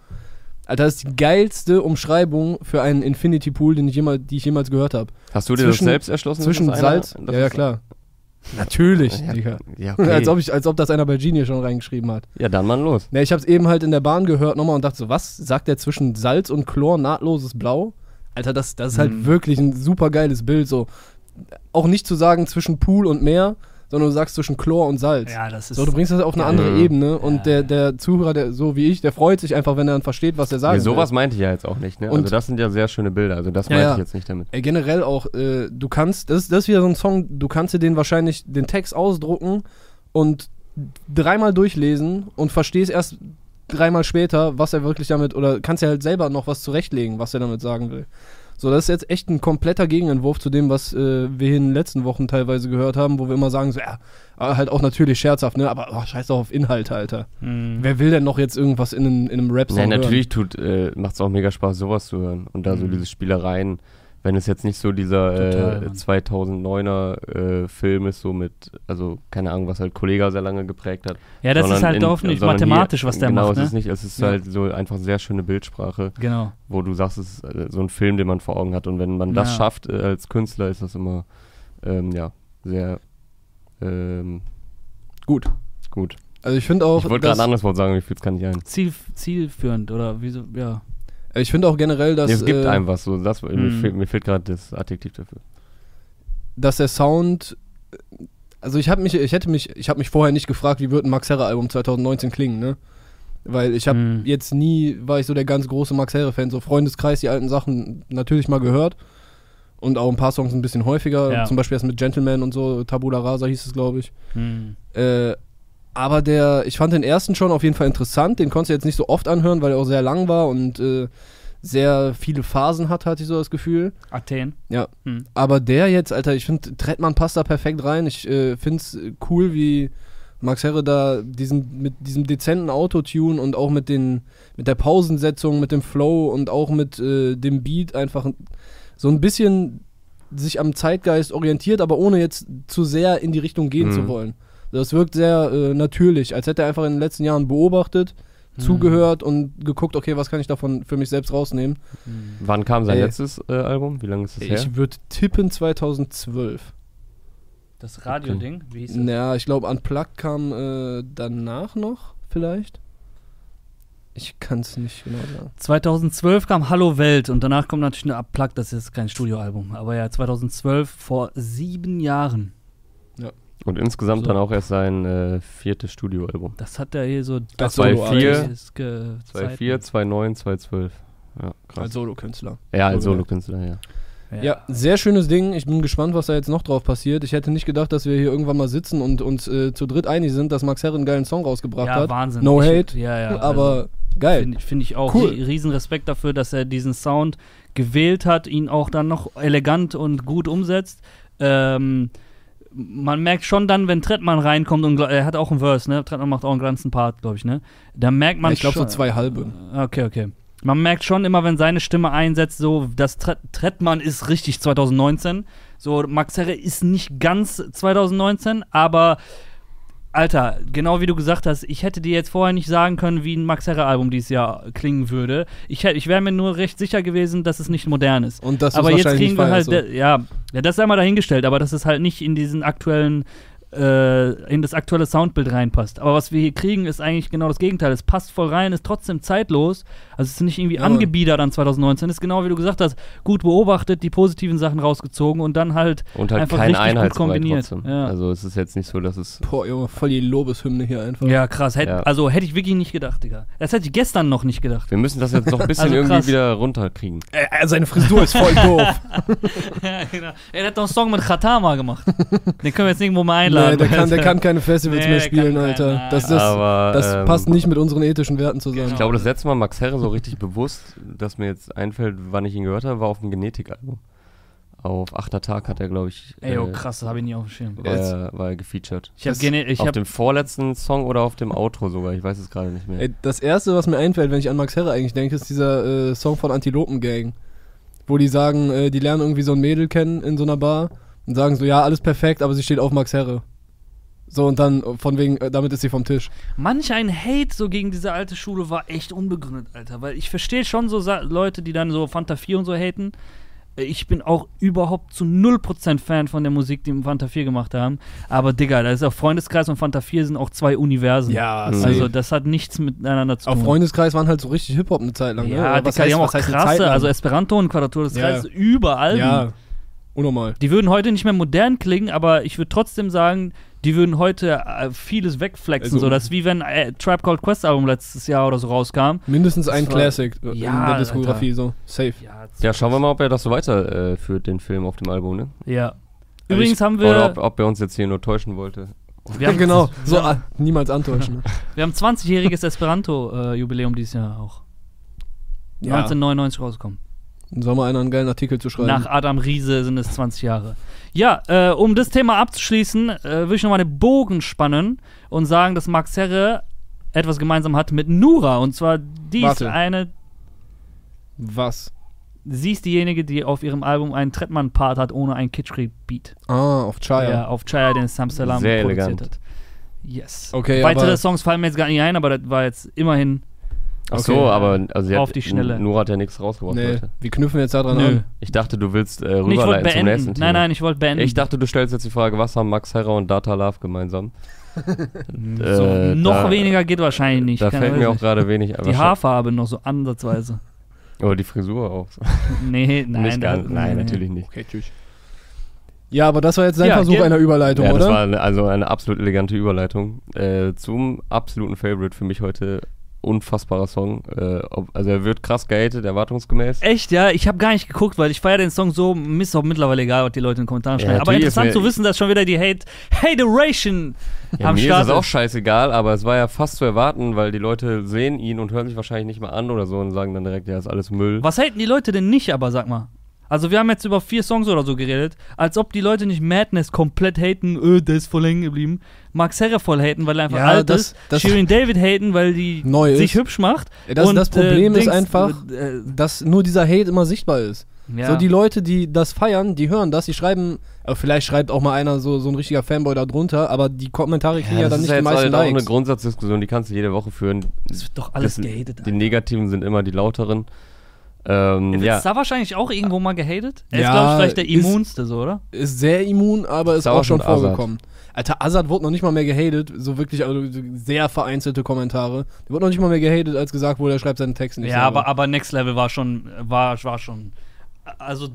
Alter, das ist die geilste Umschreibung für einen Infinity Pool, den ich jemals, die ich jemals gehört habe. Hast du dir das Zwischen- selbst erschlossen? Zwischen das einer- Salz. dass Ja, ja, das- klar. Natürlich, Ja, Digga. Ja, okay. als, ob ich, als ob das einer bei Genie schon reingeschrieben hat. ja, dann mal los. Ne, ich habe es eben halt in der Bahn gehört nochmal und dachte so, was sagt der zwischen Salz und Chlor nahtloses Blau? Alter, das, das ist halt Mhm. wirklich ein super geiles Bild. So auch nicht zu sagen zwischen Pool und Meer, sondern du sagst zwischen Chlor und Salz. Ja, das ist. so, du bringst das auf eine Ja. andere Mhm. Ebene und Ja, der, ja. der Zuhörer, der so wie ich, der freut sich einfach, wenn er dann versteht, was er sagen Nee, sowas will. meinte ich ja jetzt auch nicht. Ne? Und- Also das sind ja sehr schöne Bilder. Also das Ja, meinte ja. ich jetzt nicht damit. Ey, generell auch, äh, du kannst, das, ist- das ist wieder so ein Song, du kannst dir den wahrscheinlich, den Text ausdrucken und dreimal durchlesen und verstehst erst dreimal später, was er wirklich damit, oder kannst ja halt selber noch was zurechtlegen, was er damit sagen will. So, das ist jetzt echt ein kompletter Gegenentwurf zu dem, was äh, wir in den letzten Wochen teilweise gehört haben, wo wir immer sagen, so, ja, halt auch natürlich scherzhaft, ne? Aber oh, scheiß doch auf Inhalte, Alter. Mhm. Wer will denn noch jetzt irgendwas in, einem- in einem Rap-Song Ja, hören? natürlich tut, äh, macht es auch mega Spaß, sowas zu hören. Und da so Mhm. diese Spielereien, wenn es jetzt nicht so dieser Total, äh, Mann. 2009er äh, Film ist, so mit, also keine Ahnung, was halt Kollega sehr lange geprägt hat. Ja, das ist halt in- doch nicht mathematisch, hier, was der genau, macht, es ist ne? nicht, es ist Ja. halt so einfach sehr schöne Bildsprache, Genau. wo du sagst, es ist äh, so ein Film, den man vor Augen hat. Und wenn man das Ja. schafft äh, als Künstler, ist das immer, ähm, ja, sehr ähm, Gut. gut. Also ich finde auch, Ich wollte gerade ein anderes Wort sagen, mir fiel es gar nicht ein. Ziel, zielführend oder wieso, ja. Ich finde auch generell, dass, Nee, es gibt äh, einfach so, das, mir, Mhm. fehlt, mir fehlt gerade das Adjektiv dafür. dass der Sound also ich habe mich ich hätte mich ich habe mich vorher nicht gefragt, wie wird ein Max Herre Album 2019 klingen, ne? Weil ich habe Mhm. jetzt nie war ich so der ganz große Max Herre Fan, so Freundeskreis die alten Sachen natürlich mal gehört und auch ein paar Songs ein bisschen häufiger, Ja. zum Beispiel erst mit Gentleman und so, Tabula Rasa hieß es, glaube ich. Hm. Äh, aber der, ich fand den ersten schon auf jeden Fall interessant. Den konntest du jetzt nicht so oft anhören, weil er auch sehr lang war und äh, sehr viele Phasen hat, hatte ich so das Gefühl. Athen. Ja. Hm. Aber der jetzt, Alter, ich finde, Trettmann passt da perfekt rein. Ich äh, finde es cool, wie Max Herre da diesen, mit diesem dezenten Autotune und auch mit, den, mit der Pausensetzung, mit dem Flow und auch mit äh, dem Beat einfach so ein bisschen sich am Zeitgeist orientiert, aber ohne jetzt zu sehr in die Richtung gehen Mhm. zu wollen. Das wirkt sehr äh, natürlich, als hätte er einfach in den letzten Jahren beobachtet, zugehört und geguckt, okay, was kann ich davon für mich selbst rausnehmen. Wann kam sein Ey. letztes äh, Album? Wie lange ist das her? Ich würde tippen 2012. Das Radio-Ding, wie hieß das? Ja, ich glaube, Unplugged kam äh, danach noch, vielleicht. Ich kann es nicht genau sagen. 2012 kam Hallo Welt und danach kommt natürlich eine Unplugged, das ist kein Studioalbum. Aber ja, 2012, vor sieben Jahren. Und insgesamt So. dann auch erst sein äh, viertes Studioalbum. Das hat er hier so Als Zwei, Solo- vier. ist ge- 2004, 2009, 2012. Ja, krass. Als Solokünstler. ja, als so Solokünstler, ja. Ja. sehr schönes Ding. Ich bin gespannt, was da jetzt noch drauf passiert. Ich hätte nicht gedacht, dass wir hier irgendwann mal sitzen und uns äh, zu dritt einig sind, dass Max Herre einen geilen Song rausgebracht ja, hat. Wahnsinn. No ich, hate, Ja, ja. aber geil. Finde find ich auch. Cool. Rie- Riesenrespekt dafür, dass er diesen Sound gewählt hat, ihn auch dann noch elegant und gut umsetzt. Ähm, man merkt schon dann, wenn Trettmann reinkommt und er hat auch einen Verse, ne? Trettmann macht auch einen ganzen Part, glaube ich, ne? Da merkt man ich glaube, so zwei halbe. Okay, okay. Man merkt schon immer, wenn seine Stimme einsetzt, so, das Tre Trettmann ist richtig 2019. So, Max Herre ist nicht ganz 2019, aber Alter, genau wie du gesagt hast, ich hätte dir jetzt vorher nicht sagen können, wie ein Max Herre-Album dieses Jahr klingen würde. Ich, ich wäre mir nur recht sicher gewesen, dass es nicht modern ist. Und das aber ist jetzt kriegen wir halt, feierst, de- ja, ja, das sei mal dahingestellt, aber dass es halt nicht in diesen aktuellen, äh, in das aktuelle Soundbild reinpasst. Aber was wir hier kriegen, ist eigentlich genau das Gegenteil. Es passt voll rein, ist trotzdem zeitlos. Also es ist nicht irgendwie Ja, angebiedert an 2019. Ist genau wie du gesagt hast, gut beobachtet, die positiven Sachen rausgezogen und dann halt Und halt Einfach kein richtig gut Einheitsbrei kombiniert. Ja. Also es ist jetzt nicht so, dass es... Boah, Junge, voll die Lobeshymne hier einfach. Ja, krass. Hätt, Ja. Also hätte ich wirklich nicht gedacht, Digga. Das hätte ich gestern noch nicht gedacht. Wir müssen das jetzt noch ein bisschen Also irgendwie wieder runterkriegen. Äh, äh, seine Frisur ist voll doof. ja, genau. Er hat doch einen Song mit Khatama gemacht. Den können wir jetzt irgendwo mal einladen. Nee, der kann, der kann keine Festivals Nee, mehr spielen, Alter. nein. Das, das, Aber das ähm, passt nicht mit unseren ethischen Werten zusammen. Ich glaube, das letzte Mal Max Herre so richtig bewusst, dass mir jetzt einfällt, wann ich ihn gehört habe, war auf dem Genetikalbum. Auf achter Tag hat er, glaube ich, Ey, oh äh, krass, das habe ich nie auf dem Schirm. war, er- war er gefeatured. Ich habe Gene ich auf hab, dem vorletzten Song oder auf dem Outro sogar, ich weiß es gerade nicht mehr. Ey, das erste, was mir einfällt, wenn ich an Max Herre eigentlich denke, ist dieser äh, Song von Antilopen Gang. Wo die sagen, äh, die lernen irgendwie so ein Mädel kennen in so einer Bar und sagen so, ja, alles perfekt, aber sie steht auf Max Herre. So, und dann äh, von wegen, äh, damit ist sie vom Tisch. manch ein Hate so gegen diese alte Schule war echt unbegründet, Alter. Weil ich verstehe schon so Sa Leute, die dann so Fanta 4 und so haten. Äh, Ich bin auch überhaupt zu 0% Fan von der Musik, die Fanta 4 gemacht haben. Aber Digga, da ist auch Freundeskreis und Fanta 4 sind auch zwei Universen. Ja, safe. Also das hat nichts miteinander zu Auf tun. Freundeskreis waren halt so richtig Hip-Hop eine Zeit lang. ne? ja, Oder die, die haben auch krasse, also Esperanto und Quadratur des Ja. Kreises überall. Ja, unnormal. Die würden heute nicht mehr modern klingen, aber ich würde trotzdem sagen, die würden heute äh, vieles wegflexen. Also- so, das ist wie wenn äh, Tribe Called Quest Album letztes Jahr oder so rauskam. Mindestens ein war- Classic äh, Ja, in der Diskografie, so. Safe. Ja, Ja, schauen wir mal, ob er das so weiterführt, äh, führt, den Film auf dem Album, ne? ja. Übrigens haben Oder wir, ob, ob er uns jetzt hier nur täuschen wollte. wir haben, genau, so wir, ah, niemals antäuschen. wir haben 20-jähriges Esperanto-Jubiläum dieses Jahr auch. ja, 1999 rausgekommen. Soll mal einer einen geilen Artikel zu schreiben? Nach Adam Riese sind es 20 Jahre. Ja, äh, um das Thema abzuschließen, äh, will ich nochmal den Bogen spannen und sagen, dass Max Herre etwas gemeinsam hat mit Nura. Und zwar, die Warte. ist eine, Was? sie ist diejenige, die auf ihrem Album einen Trettmann-Part hat, ohne einen Kitschkrieg-Beat. Ah, auf Chaya. Ja, auf Chaya, den Sam Salam Sehr produziert elegant. hat. Yes. Okay, Weitere aber- Songs fallen mir jetzt gar nicht ein, aber das war jetzt immerhin. Ach Okay. so, aber also sie Auf hat, die Schnelle. Nura hat ja nichts rausgebracht Nee, heute. wir knüpfen jetzt da dran Nö. an. Ich dachte, du willst äh, Nee, ich wollte rüberleiten zum nächsten beenden. Thema. Nein, nein, ich wollte beenden. Ich dachte, du stellst jetzt die Frage, was haben Max Herrer und Data Love gemeinsam? so, äh, noch da- weniger geht wahrscheinlich nicht. Da fällt mir auch gerade wenig Die Haarfarbe noch so ansatzweise. Oh, die Frisur auch. Nee, nein. nicht ganz. da- Nein, nee. natürlich nicht. Okay, tschüss. Ja, aber das war jetzt sein Ja, Versuch einer Überleitung, Ja, das oder? war eine, also eine absolut elegante Überleitung äh, zum absoluten Favorite für mich heute. Unfassbarer Song. Äh, also er wird krass gehatet, erwartungsgemäß. Echt, ja? Ich habe gar nicht geguckt, weil ich feiere den Song so, mir ist auch mittlerweile egal, was die Leute in den Kommentaren Ja, schreiben. Aber natürlich ist interessant zu wissen, dass schon wieder die Hate Hateration Ja, am mir Start ist das auch scheißegal, aber es war ja fast zu erwarten, weil die Leute sehen ihn und hören sich wahrscheinlich nicht mal an oder so und sagen dann direkt, ja, ist alles Müll. Was haten die Leute denn nicht, aber sag mal? Also wir haben jetzt über vier Songs oder so geredet, als ob die Leute nicht Madness komplett haten, öh, der ist voll hängen geblieben. Max Herre voll haten, weil er einfach Ja, alt das- ist. das- Shirin David haten, weil die Neu sich ist. hübsch macht. Ja, das, Und, das Problem äh, ist Dings, einfach, äh, äh, dass nur dieser Hate immer sichtbar ist. ja. So die Leute, die das feiern, die hören das, die schreiben, aber vielleicht schreibt auch mal einer so, so ein richtiger Fanboy da drunter, aber die Kommentare kriegen ja, das dann ist nicht ja die meisten halt auch eine Likes. Grundsatzdiskussion, die kannst du jede Woche führen. das wird doch alles Das- gehatet. Die negativen sind immer die lauteren. Ähm, Wird ja, da wahrscheinlich auch irgendwo mal gehatet? Er ist, Ja, glaube ich, vielleicht der ist- immunste, so, oder? Ist sehr immun, aber ist Sauer auch schon vorgekommen. Alter, Azad wurde noch nicht mal mehr gehatet, so wirklich also sehr vereinzelte Kommentare. Der wurde noch nicht mal mehr gehatet, als gesagt wurde, er schreibt seinen Text nicht ja, selber. aber, aber Next Level war schon, war, war schon, also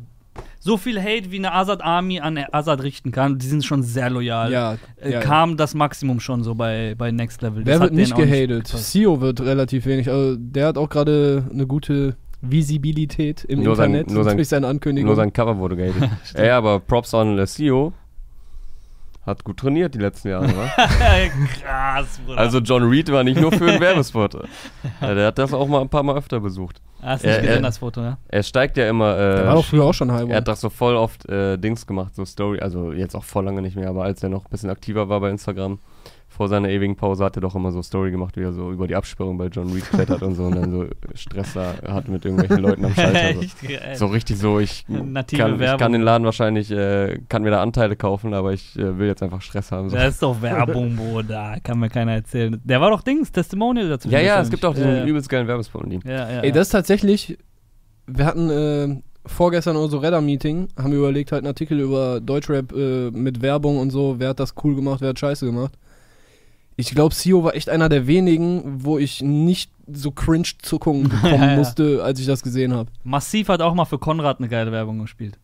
so viel Hate, wie eine Azad Army an Azad richten kann, die sind schon sehr loyal. ja, äh, ja, kam das Maximum schon so bei, bei Next Level. Wer Das wird hat nicht gehatet? gepasst. Sio wird relativ wenig. Also der hat auch gerade eine gute Visibilität im Nur sein- Internet nur sein- durch seine Ankündigung. nur sein Cover wurde gehatet. Ey, aber Props on äh, CEO. Hat gut trainiert die letzten Jahre, wa? Krass, Bruder. Also John Reed war nicht nur für einen Werbespot. Ja, der hat das auch mal ein paar Mal öfter besucht. Hast du nicht gesehen, äh, das Foto, ja? Er steigt ja immer. Äh, der war doch früher auch schon halb. er hat doch so voll oft äh, Dings gemacht, so Story, also jetzt auch voll lange nicht mehr, aber als er noch ein bisschen aktiver war bei Instagram, vor seiner ewigen Pause, hat er doch immer so Story gemacht, wie er so über die Absperrung bei John Reed klettert und so und dann so Stress da hat mit irgendwelchen Leuten am Schalter. So. So richtig so, ich kann, ich kann den Laden wahrscheinlich, äh, kann mir da Anteile kaufen, aber ich äh, will jetzt einfach Stress haben. So. Das ist doch Werbung, Bruder. Kann mir keiner erzählen. Der war doch Dings, Testimonial dazu. Ja, ja, es gibt auch diesen Ja, übelst geilen Werbespot mit ihm. Ja, ja. Ey, das ist tatsächlich. Wir hatten äh, vorgestern unser Redder-Meeting, haben wir überlegt, halt einen Artikel über Deutschrap äh, mit Werbung und so. Wer hat das cool gemacht, wer hat Scheiße gemacht. Ich glaube, Sio war echt einer der wenigen, wo ich nicht so cringe Zuckungen bekommen Ja, ja. musste, als ich das gesehen habe. Massiv hat auch mal für Konrad eine geile Werbung gespielt.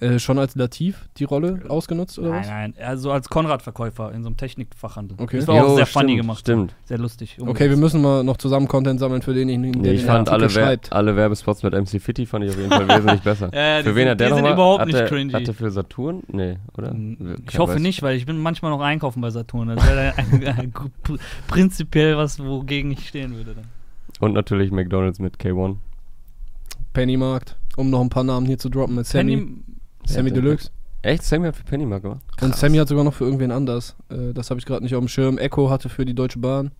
Äh, schon als Lativ die Rolle ausgenutzt oder Nein, was? nein, also als Konrad-Verkäufer in so einem Technikfachhandel. Okay. Das war auch Jo, sehr stimmt, funny gemacht. Stimmt. Sehr lustig. Okay, wir müssen mal noch zusammen Content sammeln für denjenigen, der Nee, ich den fand Artikel alle, Wer alle Werbespots mit MC Fitty fand ich auf jeden Fall wesentlich besser. Ja, für wen sind- hat der die sind nochmal? überhaupt hat nicht der, cringy. Hat der für Saturn? Nee, oder? Ich Kein hoffe weiß. nicht, weil ich bin manchmal noch einkaufen bei Saturn. Das wäre prinzipiell was, wogegen ich stehen würde. Dann. Und natürlich McDonalds mit K1. Pennymarkt, um noch ein paar Namen hier zu droppen mit Sammy. Penny, Sammy Ja, Deluxe. Echt? Sammy hat für Pennymark gemacht? Und Sammy hat sogar noch für irgendwen anders. Äh, das habe ich gerade nicht auf dem Schirm. Echo hatte für die Deutsche Bahn.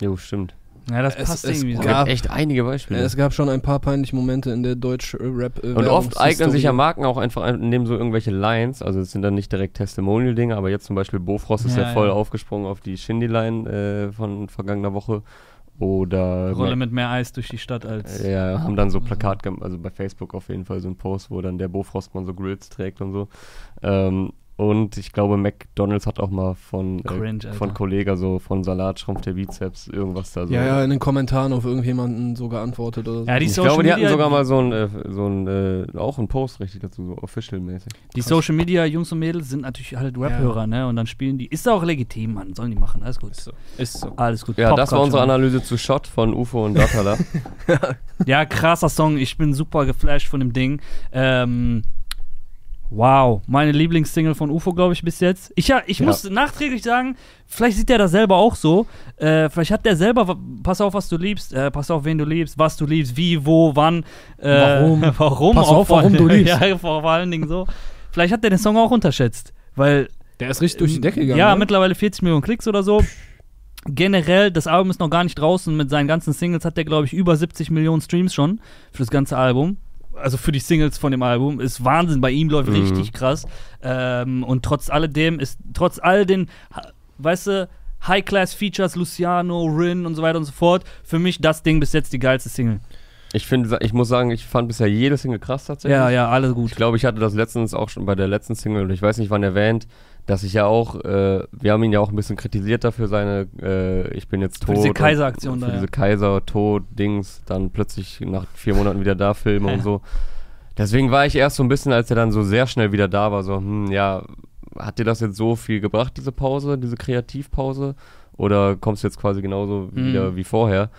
Jo, stimmt. ja, das Es- passt es irgendwie so. Es gab- echt einige Beispiele. Äh, es gab schon ein paar peinliche Momente in der Deutsch-Rap. Äh, und oft eignen sich ja. Marken auch einfach ein, nehmen so irgendwelche Lines, also es sind dann nicht direkt Testimonial-Dinge, aber jetzt zum Beispiel Bofrost ist ja, Ja, voll ja. aufgesprungen auf die Shindy-Line äh, von vergangener Woche. Oder Rolle mit mehr Eis durch die Stadt als. ja, haben dann so Plakat, gem- also bei Facebook auf jeden Fall so ein Post, wo dann der Bofrostmann so Grills trägt und so. Ähm, und ich glaube, McDonalds hat auch mal von, Cringe, äh, von Kollega so von Salat schrumpft der Bizeps, irgendwas da so. Ja, ja, in den Kommentaren auf irgendjemanden so geantwortet oder so. Ja, die ich Social glaube, die hatten Media- sogar mal so ein, äh, so ein äh, auch ein Post richtig dazu, so official-mäßig. Die Social Media Jungs und Mädels sind natürlich halt Rap-Hörer, ne? Und dann spielen die. Ist auch legitim, Mann. Sollen die machen. Alles gut. Ist so. Ist so. Alles gut. Ja, das war unsere Analyse zu Shot von UFO und Datala. Ja, krasser Song. Ich bin super geflasht von dem Ding. Ähm, Wow, meine Lieblingssingle von UFO, glaube ich, bis jetzt. Ich, ja, ich Ja. muss nachträglich sagen, vielleicht sieht der das selber auch so. Äh, vielleicht hat der selber, pass auf, was du liebst, äh, pass auf, wen du liebst, was du liebst, wie, wo, wann. Äh, Warum? warum Pass auch auf, warum du liebst. ja, vor, vor allen Dingen so. Vielleicht hat der den Song auch unterschätzt, weil Der ist richtig durch die Decke gegangen. ja, ne? mittlerweile 40 Millionen Klicks oder so. Generell, das Album ist noch gar nicht draußen. Mit seinen ganzen Singles hat der, glaube ich, über 70 Millionen Streams schon für das ganze Album. Also für die Singles von dem Album. Ist Wahnsinn. Bei ihm läuft Mhm. richtig krass. Ähm, und trotz alledem ist, trotz all den, weißt du, High-Class-Features, Luciano, Rin und so weiter und so fort, für mich das Ding bis jetzt die geilste Single. Ich finde, ich muss sagen, ich fand bisher jede Single krass tatsächlich. Ja, ja, alle gut. Ich glaube, ich hatte das letztens auch schon bei der letzten Single, und ich weiß nicht wann erwähnt, dass ich ja auch, äh, wir haben ihn ja auch ein bisschen kritisiert dafür, seine äh, Ich bin jetzt Für tot. diese und- Kaiser-Aktion da, Für ja. diese Kaiser-Tod-Dings, dann plötzlich nach vier Monaten wieder da Filme Ja. und so. Deswegen war ich erst so ein bisschen, als er dann so sehr schnell wieder da war, so, hm, ja, hat dir das jetzt so viel gebracht, diese Pause, diese Kreativpause? Oder kommst du jetzt quasi genauso Mhm. wieder wie vorher?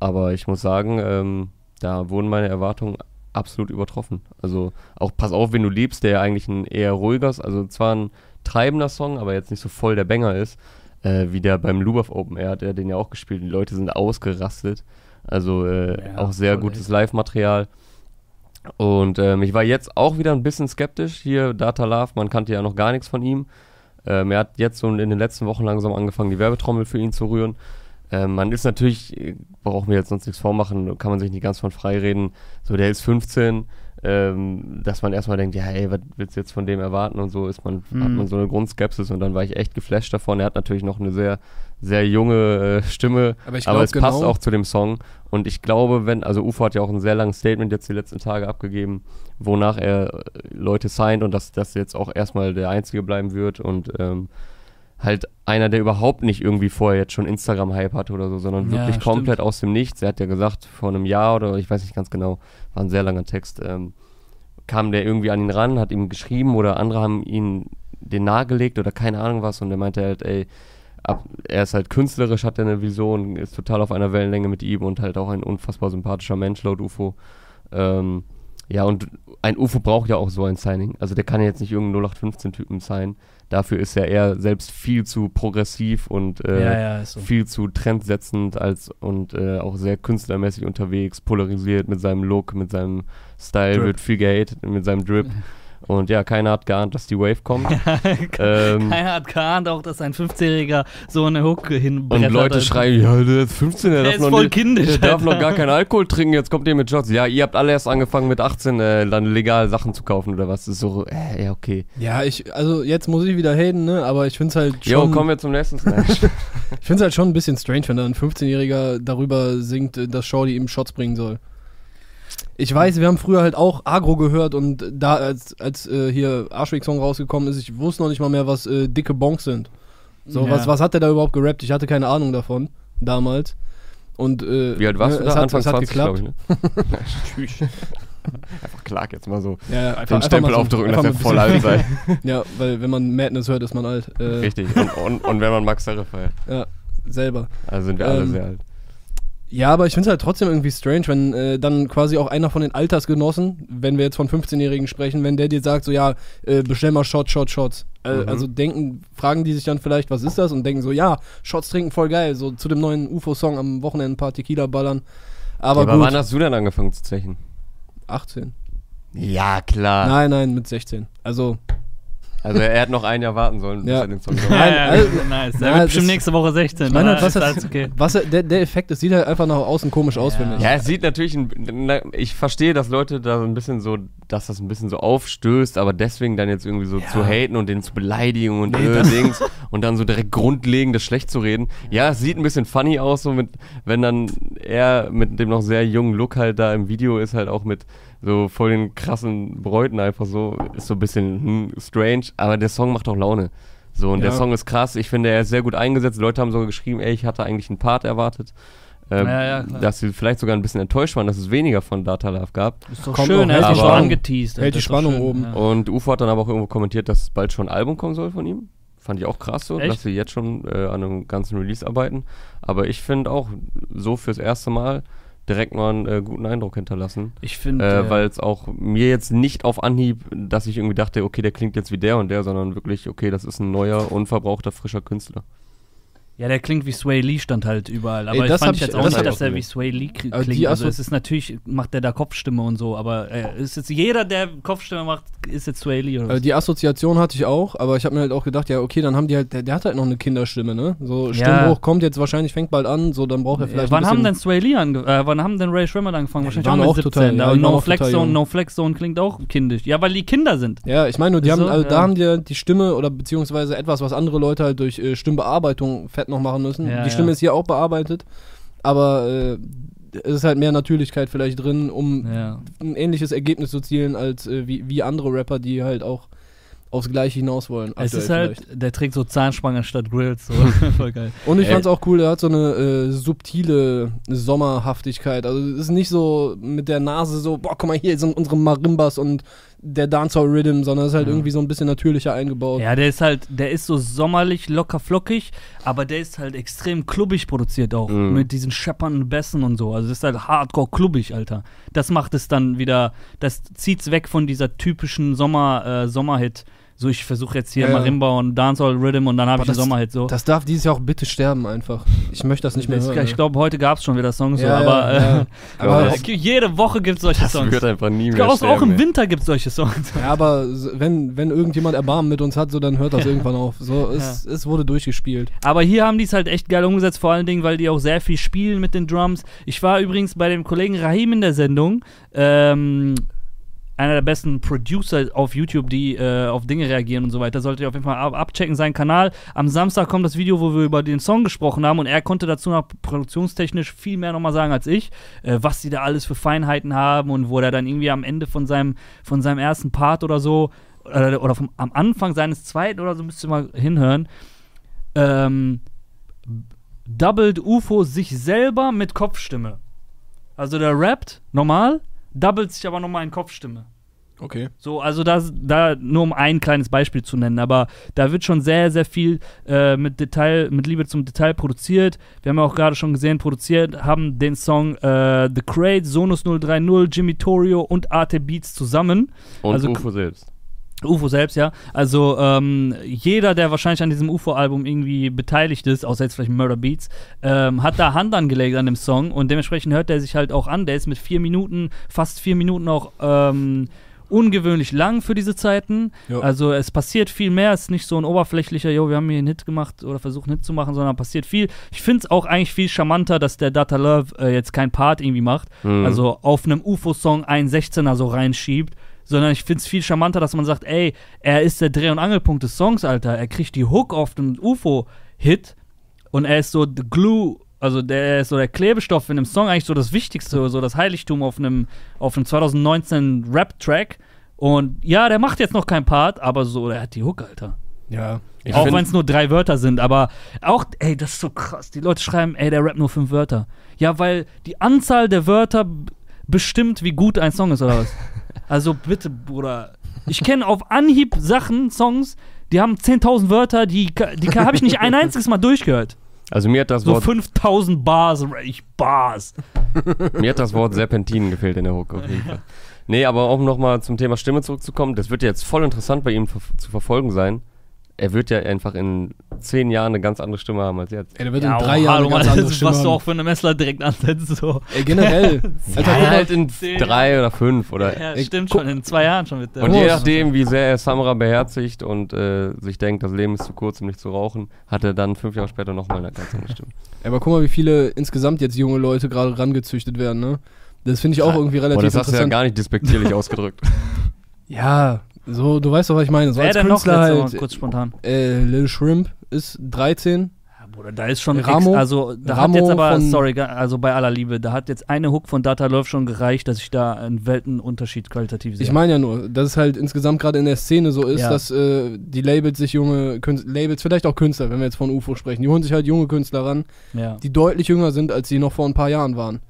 Aber ich muss sagen, ähm, da wurden meine Erwartungen absolut übertroffen. Also auch Pass auf, wenn du liebst, der ja eigentlich ein eher ruhiges, also zwar ein treibender Song, aber jetzt nicht so voll der Banger ist, äh, wie der beim Lubaf Open Air hat er den ja auch gespielt. Die Leute sind ausgerastet. Also äh, Ja, auch sehr gutes Live-Material. Und ähm, ich war jetzt auch wieder ein bisschen skeptisch. Hier, Data Love, man kannte ja noch gar nichts von ihm. Ähm, er hat jetzt so in den letzten Wochen langsam angefangen, die Werbetrommel für ihn zu rühren. Ähm, man ist natürlich, äh, brauchen wir jetzt sonst nichts vormachen, kann man sich nicht ganz von frei reden. So, der ist 15, ähm, dass man erstmal denkt, ja, ey, was willst du jetzt von dem erwarten und so, ist man, hat Mhm. man so eine Grundskepsis und dann war ich echt geflasht davon. Er hat natürlich noch eine sehr, sehr junge äh, Stimme, Aber ich aber es passt genau, auch zu dem Song. Und ich glaube, wenn, also UFO hat ja auch ein sehr langes Statement jetzt die letzten Tage abgegeben, wonach er äh, Leute signed und dass das jetzt auch erstmal der Einzige bleiben wird und ähm, halt einer, der überhaupt nicht irgendwie vorher jetzt schon Instagram-Hype hatte oder so, sondern Ja, wirklich stimmt. komplett aus dem Nichts. Er hat ja gesagt, vor einem Jahr oder ich weiß nicht ganz genau, war ein sehr langer Text, ähm, kam der irgendwie an ihn ran, hat ihm geschrieben oder andere haben ihn den nahegelegt oder keine Ahnung was und er meinte halt, ey, ab, er ist halt künstlerisch, hat er eine Vision, ist total auf einer Wellenlänge mit ihm und halt auch ein unfassbar sympathischer Mensch laut UFO. Ähm, ja, und ein UFO braucht ja auch so ein Signing. Also der kann ja jetzt nicht irgendeinen 0815-Typen sein. Dafür ist er eher selbst viel zu progressiv und äh, ja, ja, so. viel zu trendsetzend als und äh, auch sehr künstlermäßig unterwegs, polarisiert mit seinem Look, mit seinem Style, Drip. wird viel gehatet, mit seinem Drip. Und ja, keiner hat geahnt, dass die Wave kommt. ähm, Keiner hat geahnt auch, dass ein 15-Jähriger so eine Hook hinbrettert. und Leute Alter. schreien, ja, der ist 15, der, Der darf, ist noch, voll nicht, kindisch, der darf noch gar keinen Alkohol trinken, jetzt kommt ihr mit Shots. Ja, ihr habt alle erst angefangen mit 18 äh, dann legal Sachen zu kaufen oder was. Das ist so, äh, ja, okay. Ja, ich, also jetzt muss ich wieder haten, ne? Aber ich finde es halt Jo, schon. kommen wir zum nächsten Snatch. Ich finde es halt schon ein bisschen strange, wenn da ein 15-Jähriger darüber singt, äh, dass Shorty ihm Shots bringen soll. Ich weiß, wir haben früher halt auch Agro gehört und da, als, als äh, hier Arschweg-Song rausgekommen ist, ich wusste noch nicht mal mehr, was äh, dicke Bonks sind. So, Ja. was, was hat der da überhaupt gerappt? Ich hatte keine Ahnung davon, damals. Und, äh, Wie alt warst ne, du es da? hat, Anfang es hat 20, geklappt. glaube ich, ne? Einfach Clark jetzt mal so. Ja, einfach, Den Stempel so- aufdrücken, dass er voll alt sei. Ja, weil wenn man Madness hört, ist man alt. Äh, Richtig. Und, und, und wenn man Max Serre feiert. Ja, selber. Also sind wir alle Ähm, sehr alt. Ja, aber ich finde es halt trotzdem irgendwie strange, wenn äh, dann quasi auch einer von den Altersgenossen, wenn wir jetzt von 15-Jährigen sprechen, wenn der dir sagt, so ja, äh, bestell mal Shots, Shots, Shots. Äh, Mhm. Also denken, fragen die sich dann vielleicht, was ist das? Und denken so, ja, Shots trinken voll geil, so zu dem neuen UFO-Song am Wochenende ein paar Tequila ballern. Aber Aber gut, wann hast du denn angefangen zu zechen? 18. Ja, klar. Nein, nein, mit 16. Also, Also er hat noch ein Jahr warten sollen, bis Ja. er den Song Ja, Nein, ja, also- nice. Der wird bestimmt nächste Woche 16. ich meine halt, oder? was Ist das, okay. was, er- der, der Effekt, das sieht halt einfach nach außen komisch aus, Ja. finde ich. Ja, es sieht natürlich, ein, na, ich verstehe, dass Leute da so ein bisschen so, dass das ein bisschen so aufstößt, aber deswegen dann jetzt irgendwie so zu haten und den zu beleidigen und Nee, äh, Dings und dann so direkt grundlegendes schlecht zu reden. Ja, es sieht ein bisschen funny aus, so mit, wenn dann er mit dem noch sehr jungen Look halt da im Video ist, halt auch mit so voll den krassen Bräuten einfach so, ist so ein bisschen hm, strange, aber der Song macht auch Laune. So, und der Ja. Song ist krass. Ich finde, er ist sehr gut eingesetzt. Leute haben sogar geschrieben, ey, ich hatte eigentlich einen Part erwartet. Ähm, Ja, ja, klar. dass sie vielleicht sogar ein bisschen enttäuscht waren, dass es weniger von Data Love gab. Ist doch Kommt schön, er doch die schon Spannung- angeteased. hält die Spannung schön, oben. Ja. Und UFO hat dann aber auch irgendwo kommentiert, dass bald schon ein Album kommen soll von ihm. Fand ich auch krass so, Echt? dass sie jetzt schon äh, an einem ganzen Release arbeiten. Aber ich finde auch, so fürs erste Mal direkt mal einen äh, guten Eindruck hinterlassen. Ich finde. Äh, Weil es auch mir jetzt nicht auf Anhieb, dass ich irgendwie dachte, okay, der klingt jetzt wie der und der, sondern wirklich, okay, das ist ein neuer, unverbrauchter, frischer Künstler. Ja, der klingt wie Sway Lee, stand halt überall. Aber Ey, ich das fand hab ich ich- jetzt auch nicht, dass ich er wie Sway Lee klingt. Also Asso- es ist natürlich, macht der da Kopfstimme und so, aber äh, ist jetzt jeder, der Kopfstimme macht, ist jetzt Sway Lee oder Äh, was? die Assoziation hatte ich auch, aber ich habe mir halt auch gedacht, ja, okay, dann haben die halt, der, der hat halt noch eine Kinderstimme, ne? So, Ja. Stimmbruch kommt jetzt wahrscheinlich, fängt bald an, so, dann braucht er Äh, vielleicht wann ein haben denn Sway Lee angefangen? Äh, wann haben denn Ray Shrimmer angefangen? Ja, Wahrscheinlich auch mit auch 17. total- ja, no Flex Zone. No Flex Zone klingt auch kindisch. Ja, weil die Kinder sind. Ja, ich meine nur, die haben, So, also, ja. da haben die ja die Stimme oder beziehungsweise etwas, was andere Leute halt durch äh, Stimmbearbeitung fett noch machen müssen. Ja, die Stimme ja. ist hier auch bearbeitet, aber äh, es ist halt mehr Natürlichkeit vielleicht drin, um Ja. ein ähnliches Ergebnis zu zielen als äh, wie, wie andere Rapper, die halt auch aufs Gleiche hinaus wollen. Es ist halt, vielleicht. der trägt so Zahnspangen statt Grills. So. Voll geil. Und ich Ey. fand's auch cool, der hat so eine äh, subtile Sommerhaftigkeit. Also es ist nicht so mit der Nase so, boah, guck mal, hier sind unsere Marimbas und der Dancehall-Rhythm, sondern ist halt Ja. irgendwie so ein bisschen natürlicher eingebaut. Ja, der ist halt, der ist so sommerlich, locker flockig, aber der ist halt extrem klubbig produziert auch. Mhm. Mit diesen scheppernden Bässen und so. Also es ist halt hardcore klubbig, Alter. Das macht es dann wieder, das zieht's weg von dieser typischen Sommer, äh, Sommerhit. So, ich versuche jetzt hier Ja. Marimba und Dancehall Rhythm und dann habe ich einen das- Sommerhit so. Das darf dieses Jahr auch bitte sterben einfach. Ich möchte das nicht mehr Das- hören. ich glaube, heute gab es schon wieder Songs, so, Ja, aber, ja, äh, Aber das- jede Woche gibt es solche Das Songs. wird einfach nie Ich mehr glaube, auch sterben, im ey. Winter gibt es solche Songs. ja, aber wenn, wenn irgendjemand Erbarmen mit uns hat, so dann hört das irgendwann auf. So, es, es wurde durchgespielt. Aber hier haben die es halt echt geil umgesetzt, vor allen Dingen, weil die auch sehr viel spielen mit den Drums. Ich war übrigens bei dem Kollegen Rahim in der Sendung. Ähm, einer der besten Producer auf YouTube, die äh, auf Dinge reagieren und so weiter. Solltet ihr auf jeden Fall ab abchecken, seinen Kanal. Am Samstag kommt das Video, wo wir über den Song gesprochen haben und er konnte dazu noch produktionstechnisch viel mehr nochmal sagen als ich, äh, was die da alles für Feinheiten haben und wo er dann irgendwie am Ende von seinem, von seinem ersten Part oder so äh, oder vom, am Anfang seines zweiten oder so, müsst ihr mal hinhören, ähm, doubled UFO sich selber mit Kopfstimme. Also der rappt normal, doubled sich aber nochmal in Kopfstimme. Okay. So, also das, da nur um ein kleines Beispiel zu nennen, aber da wird schon sehr, sehr viel äh, mit Detail, mit Liebe zum Detail produziert. Wir haben ja auch gerade schon gesehen, produziert haben den Song äh, The Crate, Sonus 030, Jimmy Torio und Arte Beats zusammen. Und also- UFO selbst. UFO selbst, ja. Also ähm, jeder, der wahrscheinlich an diesem UFO-Album irgendwie beteiligt ist, außer jetzt vielleicht Murder Beats, ähm, hat da Hand angelegt an dem Song und dementsprechend hört der sich halt auch an. Der ist mit vier Minuten, fast vier Minuten auch ähm, ungewöhnlich lang für diese Zeiten. Ja. Also es passiert viel mehr, es ist nicht so ein oberflächlicher, jo, wir haben hier einen Hit gemacht oder versucht einen Hit zu machen, sondern passiert viel. Ich finde es auch eigentlich viel charmanter, dass der Data Love äh, jetzt kein Part irgendwie macht, Mhm. also auf einem UFO-Song einen 16er so reinschiebt, sondern ich finde es viel charmanter, dass man sagt, ey, er ist der Dreh- und Angelpunkt des Songs, Alter. Er kriegt die Hook auf dem UFO-Hit und er ist so the glue, also der ist so der Klebestoff in dem Song, eigentlich so das Wichtigste, so das Heiligtum auf einem, auf einem 2019 Rap-Track. Und ja, der macht jetzt noch keinen Part, aber so, der hat die Hook, Alter. Ja. Ich auch wenn es nur drei Wörter sind, aber auch, ey, das ist so krass. Die Leute schreiben, ey, der rappt nur fünf Wörter. Ja, weil die Anzahl der Wörter bestimmt, wie gut ein Song ist, oder was? also bitte, Bruder. Ich kenne auf Anhieb Sachen, Songs, die haben 10.000 Wörter, die, die habe ich nicht ein einziges Mal durchgehört. Also mir hat das So Wort 5000 Bars, ich Bars. Mir hat das Wort Serpentin gefehlt in der Hook auf jeden Fall. Nee, aber um nochmal zum Thema Stimme zurückzukommen, das wird ja jetzt voll interessant bei ihm ver zu verfolgen sein. Er wird ja einfach in zehn Jahren eine ganz andere Stimme haben als jetzt. Ey, der wird Ja, in drei oh, Jahren hallo, eine ganz andere das Stimme was du haben. auch für eine Messler direkt ansetzt. So. Ey, generell. Alter, Ja, halt in zehn drei oder fünf oder. Ja, Ey, stimmt schon, in zwei Jahren schon mit der Und Ja. je Ja. nachdem, wie sehr er Samra beherzigt und äh, sich denkt, das Leben ist zu kurz, um nicht zu rauchen, hat er dann fünf Jahre später nochmal eine ganz andere Stimme. aber guck mal, wie viele insgesamt jetzt junge Leute gerade rangezüchtet werden, ne? Das finde ich auch irgendwie relativ Boah, das hast du ja interessant. gar nicht despektierlich ausgedrückt. Ja, so, du weißt doch, was ich meine. So Wer als denn noch Künstler letzte Mal, halt, kurz spontan? äh, Lil Shrimp ist 13. Ja, Bruder, da ist schon Ramo- ex, also da Ramo hat jetzt aber, von- sorry, also bei aller Liebe, da hat jetzt eine Hook von Data Love schon gereicht, dass ich da einen Weltenunterschied qualitativ sehe. Ich meine ja nur, dass es halt insgesamt gerade in der Szene so ist, Ja. dass äh, die Labels sich junge Künstler, Labels, vielleicht auch Künstler, wenn wir jetzt von UFO sprechen, die holen sich halt junge Künstler ran, ja. die deutlich jünger sind, als sie noch vor ein paar Jahren waren.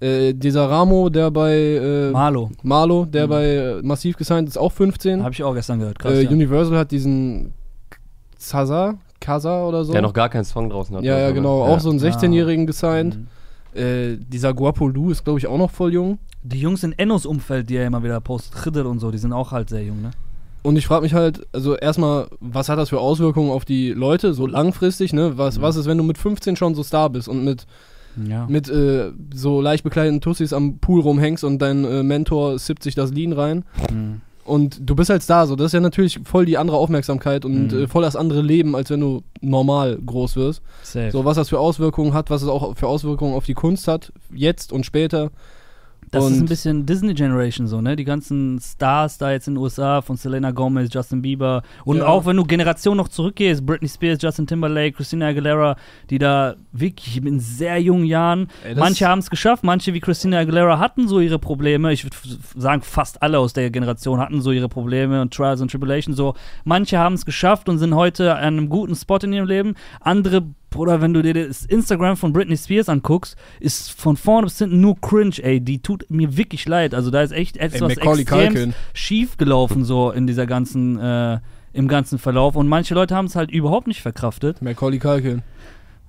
Äh, dieser Ramo, der bei äh, Marlo, Marlo, der Mhm. bei äh, Massiv gesigned ist, auch 15. habe ich auch gestern gehört, krass. Äh, ja. Universal hat diesen Zaza, Kaza oder so. Der noch gar keinen Song draußen hat. ja, ja, so, genau, ne? auch so einen 16-Jährigen gesigned. Mhm. Äh, dieser Guapo Lu ist, glaube ich, auch noch voll jung. Die Jungs in Ennos Umfeld, die er immer wieder postet, Khidr und so, die sind auch halt sehr jung, ne? Und ich frage mich halt, also erstmal, was hat das für Auswirkungen auf die Leute, so langfristig, ne? Was, Mhm. was ist, wenn du mit 15 schon so Star bist und mit, Ja. mit äh, so leicht bekleideten Tussis am Pool rumhängst und dein äh, Mentor sippt sich das Lean rein Mhm. und du bist halt Star, so. Das ist ja natürlich voll die andere Aufmerksamkeit und Mhm. äh, voll das andere Leben, als wenn du normal groß wirst. Safe. So, was das für Auswirkungen hat, was es auch für Auswirkungen auf die Kunst hat, jetzt und später. Das ist Und- ein bisschen Disney Generation so, ne? Die ganzen Stars da jetzt in den USA von Selena Gomez, Justin Bieber und Ja. auch wenn du Generationen noch zurückgehst, Britney Spears, Justin Timberlake, Christina Aguilera, die da wirklich in sehr jungen Jahren, Ey, manche haben es geschafft, manche wie Christina Aguilera hatten so ihre Probleme. Ich würde sagen, fast alle aus der Generation hatten so ihre Probleme und Trials and Tribulations so. Manche haben es geschafft und sind heute an einem guten Spot in ihrem Leben. Andere oder wenn du dir das Instagram von Britney Spears anguckst, ist von vorne bis hinten nur cringe, ey. Die tut mir wirklich leid. Also da ist echt etwas extrem schief gelaufen so in dieser ganzen, äh, im ganzen Verlauf. Und manche Leute haben es halt überhaupt nicht verkraftet. Macaulay Culkin,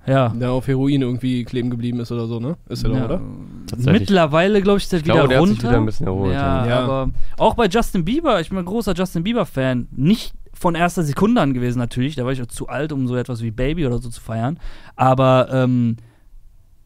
Ja. der auf Heroin irgendwie kleben geblieben ist oder so, ne? Ist er doch, ja. oder? Tatsächlich. Mittlerweile, glaube ich, ist er Ich wieder glaube, der hat sich runter. wieder ein bisschen erholt. Ja. Ja. aber auch bei Justin Bieber, ich bin ein großer Justin Bieber-Fan. Nicht von erster Sekunde an gewesen, natürlich. Da war ich auch zu alt, um so etwas wie Baby oder so zu feiern. Aber ähm,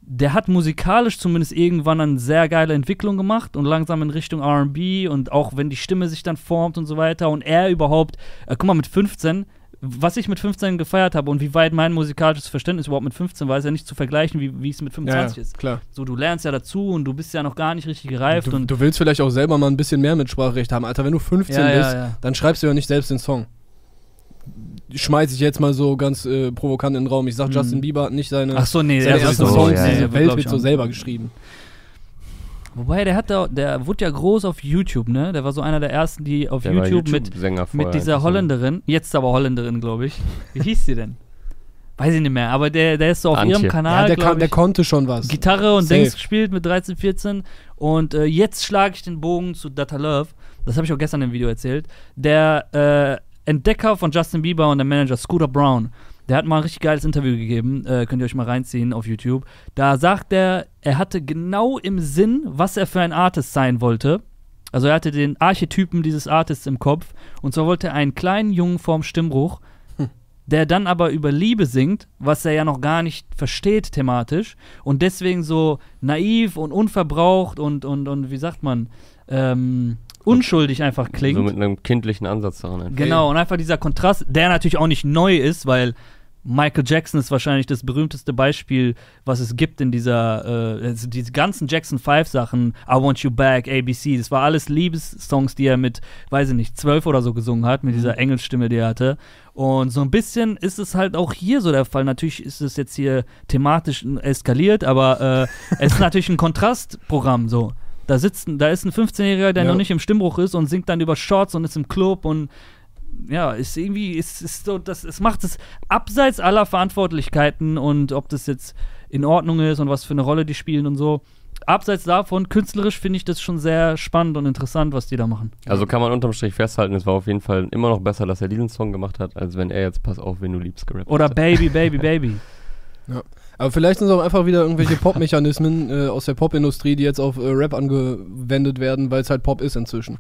der hat musikalisch zumindest irgendwann eine sehr geile Entwicklung gemacht und langsam in Richtung RB und auch wenn die Stimme sich dann formt und so weiter und er überhaupt, äh, guck mal, mit 15, was ich mit 15 gefeiert habe und wie weit mein musikalisches Verständnis überhaupt mit 15 war, ist ja nicht zu vergleichen, wie wie es mit 25 ist. klar. So, du lernst ja dazu und du bist ja noch gar nicht richtig gereift Du, und du willst vielleicht auch selber mal ein bisschen mehr Mitspracherecht haben. Alter, wenn du 15 Ja, ja, bist, ja. dann schreibst du ja nicht selbst den Song. Schmeiß ich jetzt mal so ganz äh, provokant in den Raum. Ich sag, Mhm. Justin Bieber hat nicht seine, Ach so, nee, seine der ersten sowieso, Songs, ja, ja. diese glaub Welt ich wird so selber geschrieben. Wobei, der hat da, der wurde ja groß auf YouTube, ne? Der war so einer der ersten, die auf Der war YouTube, mit, mit dieser so. Holländerin, jetzt aber Holländerin, glaube ich. Wie hieß sie denn? Weiß ich nicht mehr, aber der, der ist so auf Antje. ihrem Kanal, ja, der, kann, der ich, konnte schon was. Gitarre und Safe. Dings gespielt mit 13, 14 und äh, jetzt schlage ich den Bogen zu Data Love, das habe ich auch gestern im Video erzählt, der äh, Entdecker von Justin Bieber und der Manager Scooter Brown, der hat mal ein richtig geiles Interview gegeben, äh, könnt ihr euch mal reinziehen auf YouTube. Da sagt er, er hatte genau im Sinn, was er für ein Artist sein wollte. Also er hatte den Archetypen dieses Artists im Kopf und zwar wollte er einen kleinen Jungen vorm Stimmbruch, der dann aber über Liebe singt, was er ja noch gar nicht versteht thematisch und deswegen so naiv und unverbraucht und, und, und wie sagt man, ähm, unschuldig einfach klingt. So mit einem kindlichen Ansatz daran. einfach. Genau, und einfach dieser Kontrast, der natürlich auch nicht neu ist, weil Michael Jackson ist wahrscheinlich das berühmteste Beispiel, was es gibt in dieser, äh, also diese ganzen Jackson 5 Sachen, I Want You Back, ABC, das war alles Liebessongs, die er mit, weiß ich nicht, zwölf oder so gesungen hat, mit dieser Engelstimme, die er hatte. Und so ein bisschen ist es halt auch hier so der Fall. Natürlich ist es jetzt hier thematisch eskaliert, aber äh, es ist natürlich ein Kontrastprogramm so. Da sitzt, ein- da ist ein 15-Jähriger, der Ja. noch nicht im Stimmbruch ist und singt dann über Shorts und ist im Club und ja, ist irgendwie, ist, ist so, das, es macht es abseits aller Verantwortlichkeiten und ob das jetzt in Ordnung ist und was für eine Rolle die spielen und so. Abseits davon, künstlerisch finde ich das schon sehr spannend und interessant, was die da machen. Also kann man unterm Strich festhalten, es war auf jeden Fall immer noch besser, dass er diesen Song gemacht hat, als wenn er jetzt Pass auf, wenn du liebst gerappt Oder hätte. Baby, Baby, Baby. Aber vielleicht sind es auch einfach wieder irgendwelche Pop-Mechanismen äh, aus der Popindustrie, die jetzt auf äh, Rap angewendet werden, weil es halt Pop ist inzwischen.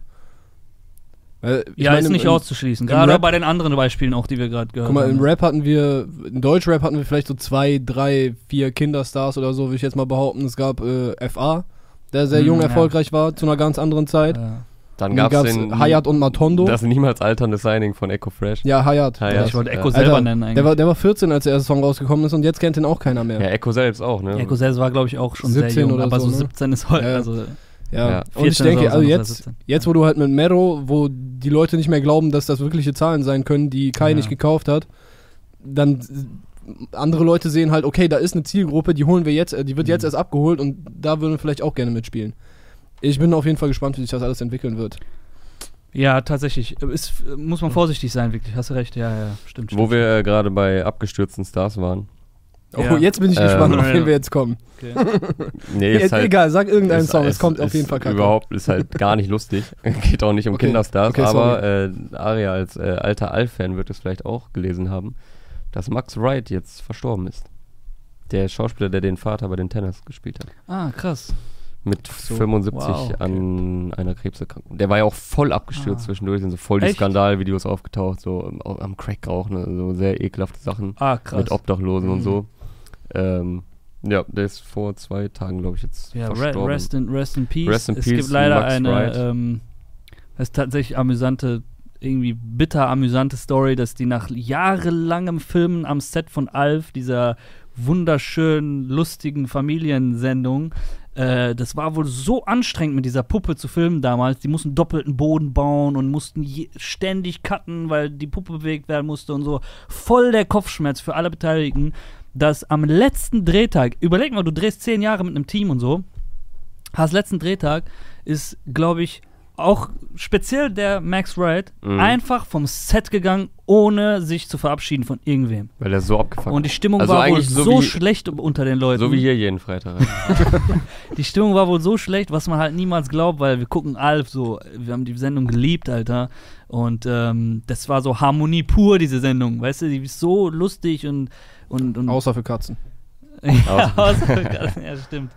Ich ja, meine, ist im- nicht im- auszuschließen. im Gerade Rap- bei den anderen Beispielen auch, die wir gerade gehört Guck mal, im haben. Rap hatten wir, in Deutschrap hatten wir vielleicht so zwei, drei, vier Kinderstars oder so, würde ich jetzt mal behaupten. Es gab äh, FA, der sehr Hm, jung ja. erfolgreich war, zu einer ganz anderen Zeit. Ja. Dann Dann gab es gab's den Hayat und Matondo. das niemals alternde Signing von Echo Fresh. Ja, Hayat. Hayat. Ja, Ja, ich wollte ja. Echo Alter, selber nennen eigentlich. Der war, der war 14, als der erste Song rausgekommen ist und jetzt kennt ihn auch keiner mehr. Ja, Echo selbst auch, ne? Echo selbst war, glaube ich, auch schon sehr 17 jung, oder aber so so, ne? 17 ist heute, Ja. also Ja, Ja. und ich 14 denke, also so jetzt, 17. jetzt, wo du halt mit Mero, wo die Leute nicht mehr glauben, dass das wirkliche Zahlen sein können, die Kai Ja. nicht gekauft hat, dann andere Leute sehen halt, okay, da ist eine Zielgruppe, die holen wir jetzt, äh, die wird Mhm. jetzt erst abgeholt und da würden wir vielleicht auch gerne mitspielen. Ich bin auf jeden Fall gespannt, wie sich das alles entwickeln wird. Ja, tatsächlich. Ist, muss man vorsichtig sein, wirklich. Hast du recht. Ja, ja, stimmt. Wo stimmt, wir äh, gerade bei abgestürzten Stars waren. Oh, Ja. jetzt bin ich Ähm, gespannt, auf ja. wen wir jetzt kommen. Okay. Nee, Jetzt, ist halt, egal, sag irgendeinen ist- Song, es ist- kommt auf jeden Fall kacke. Überhaupt ist halt gar nicht lustig. Geht auch nicht um Okay. Kinderstars, Okay, aber äh, Aria als äh, alter Alf-Fan wird es vielleicht auch gelesen haben, dass Max Wright jetzt verstorben ist. Der Schauspieler, der den Vater bei den Tenners gespielt hat. Ah, krass. Mit so. 75 Wow, okay. an einer Krebserkrankung. Der war ja auch voll abgestürzt Ah. zwischendurch, sind so voll die Echt? Skandalvideos aufgetaucht, so am, am Crack rauchen, ne, so sehr ekelhafte Sachen Ah, krass. mit Obdachlosen und Mhm. so. Ähm, ja, der ist vor zwei Tagen, glaube ich, jetzt Ja, verstorben. rest, in, rest in Peace. Rest in es Peace, gibt leider Max eine, ähm, das ist tatsächlich amüsante, irgendwie bitter amüsante Story, dass die nach jahrelangem Filmen am Set von Alf, dieser wunderschönen, lustigen Familiensendung, äh, das war wohl so anstrengend mit dieser Puppe zu filmen damals. Die mussten doppelten Boden bauen und mussten ständig cutten, weil die Puppe bewegt werden musste und so. Voll der Kopfschmerz für alle Beteiligten, dass am letzten Drehtag, überleg mal, du drehst zehn Jahre mit einem Team und so, hast letzten Drehtag, ist, glaube ich, auch speziell der Max Wright Mhm. einfach vom Set gegangen, ohne sich zu verabschieden von irgendwem. Weil er so abgefuckt Und die Stimmung Also war wohl eigentlich so, so schlecht unter den Leuten. So wie hier jeden Freitag. Die Stimmung war wohl so schlecht, was man halt niemals glaubt, weil wir gucken Alf so, wir haben die Sendung geliebt, Alter. Und ähm, das war so Harmonie pur, diese Sendung. Weißt du, die ist so lustig und. und, und Außer für Katzen. ja, außer- ja, stimmt.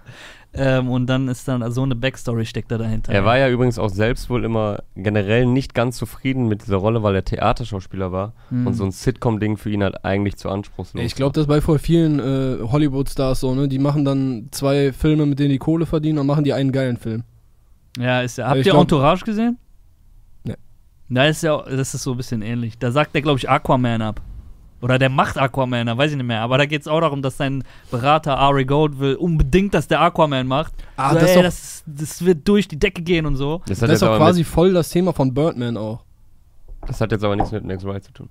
Ähm, und dann ist dann so eine Backstory steckt da dahinter. Er war ja übrigens auch selbst wohl immer generell nicht ganz zufrieden mit dieser Rolle, weil er Theaterschauspieler war. Mhm. Und so ein Sitcom-Ding für ihn halt eigentlich zu anspruchslos. Ich glaube, das bei voll vielen äh, Hollywood-Stars so, ne? Die machen dann zwei Filme, mit denen die Kohle verdienen und machen die einen geilen Film. Ja, ist ja. Habt ich ihr glaub- Entourage gesehen? Nee. Da ist ja, das ist so ein bisschen ähnlich. Da sagt er, glaube ich, Aquaman ab. Oder der macht Aquaman, da weiß ich nicht mehr. Aber da geht es auch darum, dass sein Berater Ari Gold will unbedingt, dass der Aquaman macht. Ah, so, das ey, doch- das, das wird durch die Decke gehen und so. das, hat Das jetzt ist doch quasi voll das Thema von Birdman auch. das hat jetzt aber nichts mit Max Wright zu tun.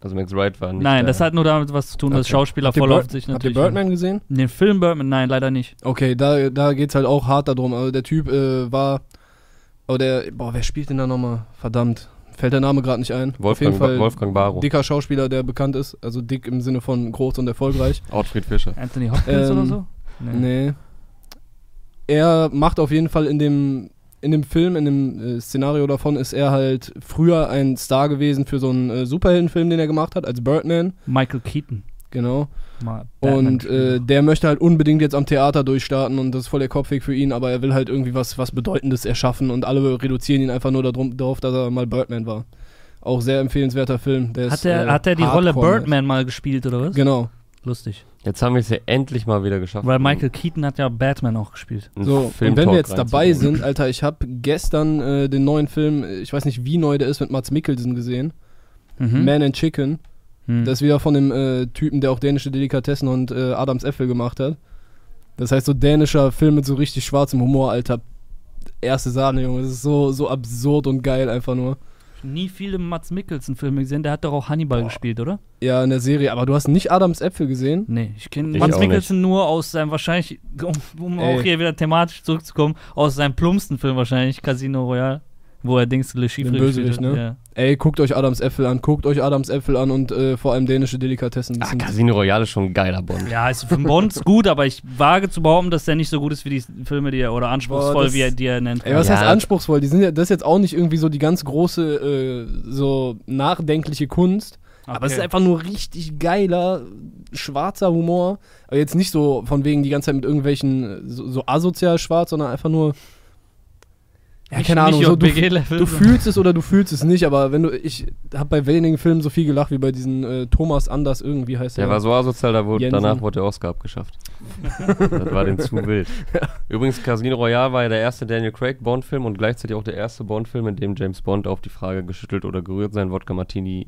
Also Max Wright war nicht Nein, das hat nur damit was zu tun, dass Okay. Schauspieler Habt ihr voll auf sich Habt ihr natürlich. Birdman gesehen? Den Film Birdman, nein, leider nicht. Okay, da, da geht's halt auch hart darum. Also der Typ äh, war. Oh, der. Boah, wer spielt denn da nochmal? Verdammt. Fällt der Name gerade nicht ein. Auf Wolfgang, jeden Fall Wolfgang Barrow. dicker Schauspieler, der bekannt ist. Also dick im Sinne von groß und erfolgreich. Outfried Fischer. Anthony Hopkins Ähm, oder so? Nee. Er macht auf jeden Fall in dem, in dem Film, in dem äh, Szenario davon, ist er halt früher ein Star gewesen für so einen äh, Superheldenfilm, den er gemacht hat, als Birdman. Michael Keaton. Genau. Mal Und äh, der möchte halt unbedingt jetzt am Theater durchstarten und das ist voll der Kopfweg für ihn, aber er will halt irgendwie was, was Bedeutendes erschaffen und alle reduzieren ihn einfach nur darum, darauf, dass er mal Birdman war. Auch sehr empfehlenswerter Film. Der hat ist, er äh, hat er die Rolle Birdman mal gespielt oder was? Genau. Lustig. Jetzt haben wir es ja endlich mal wieder geschafft. Weil Michael Keaton hat ja Batman auch gespielt. So, und Filmtalk wenn wir jetzt dabei sind, Alter, ich habe gestern äh, den neuen Film, ich weiß nicht, wie neu der ist, mit Mats Mikkelsen gesehen. Mhm. Man and Chicken. Hm. Das ist wieder von dem äh, Typen, der auch dänische Delikatessen und äh, Adams Äpfel gemacht hat. Das heißt, so dänischer Film mit so richtig schwarzem Humor, Alter. Erste Sahne, Junge. Das ist so, so absurd und geil einfach nur. Nie viele Mats Mikkelsen-Filme gesehen. Der hat doch auch Hannibal Boah. gespielt, oder? Ja, in der Serie. Aber du hast nicht Adams Äpfel gesehen? Nee, ich kenne Mats Mikkelsen nur aus seinem wahrscheinlich, um, um auch hier wieder thematisch zurückzukommen, aus seinem plumpsten Film wahrscheinlich, Casino Royale, wo er Dings Le Chiffre gespielt hat. ne? Ey, guckt euch Adams Äpfel an, guckt euch Adams Äpfel an und äh, vor allem dänische Delikatessen. Ah, Casino Royale ist schon ein geiler Bond. Ja, ist für Bond gut, aber ich wage zu behaupten, dass der nicht so gut ist wie die Filme, die er, oder anspruchsvoll, das- wie er, die er nennt. Ey, was Ja. heißt anspruchsvoll? Die sind ja, das ist jetzt auch nicht irgendwie so die ganz große, äh, so nachdenkliche Kunst. Aber es ist Okay. einfach nur richtig geiler, schwarzer Humor. Aber jetzt nicht so von wegen die ganze Zeit mit irgendwelchen so, so asozial schwarz, sondern einfach nur. Ja, Nicht- keine Ahnung. So, du, du fühlst es oder du fühlst es nicht, aber wenn du. Ich habe bei wenigen Filmen so viel gelacht wie bei diesen äh, Thomas Anders irgendwie heißt Der war so asozial, da wurde, danach wurde der Oscar abgeschafft. das war dem zu wild. Übrigens, Casino Royale war ja der erste Daniel Craig Bond-Film und gleichzeitig auch der erste Bond-Film, in dem James Bond auf die Frage geschüttelt oder gerührt sein Wodka Martini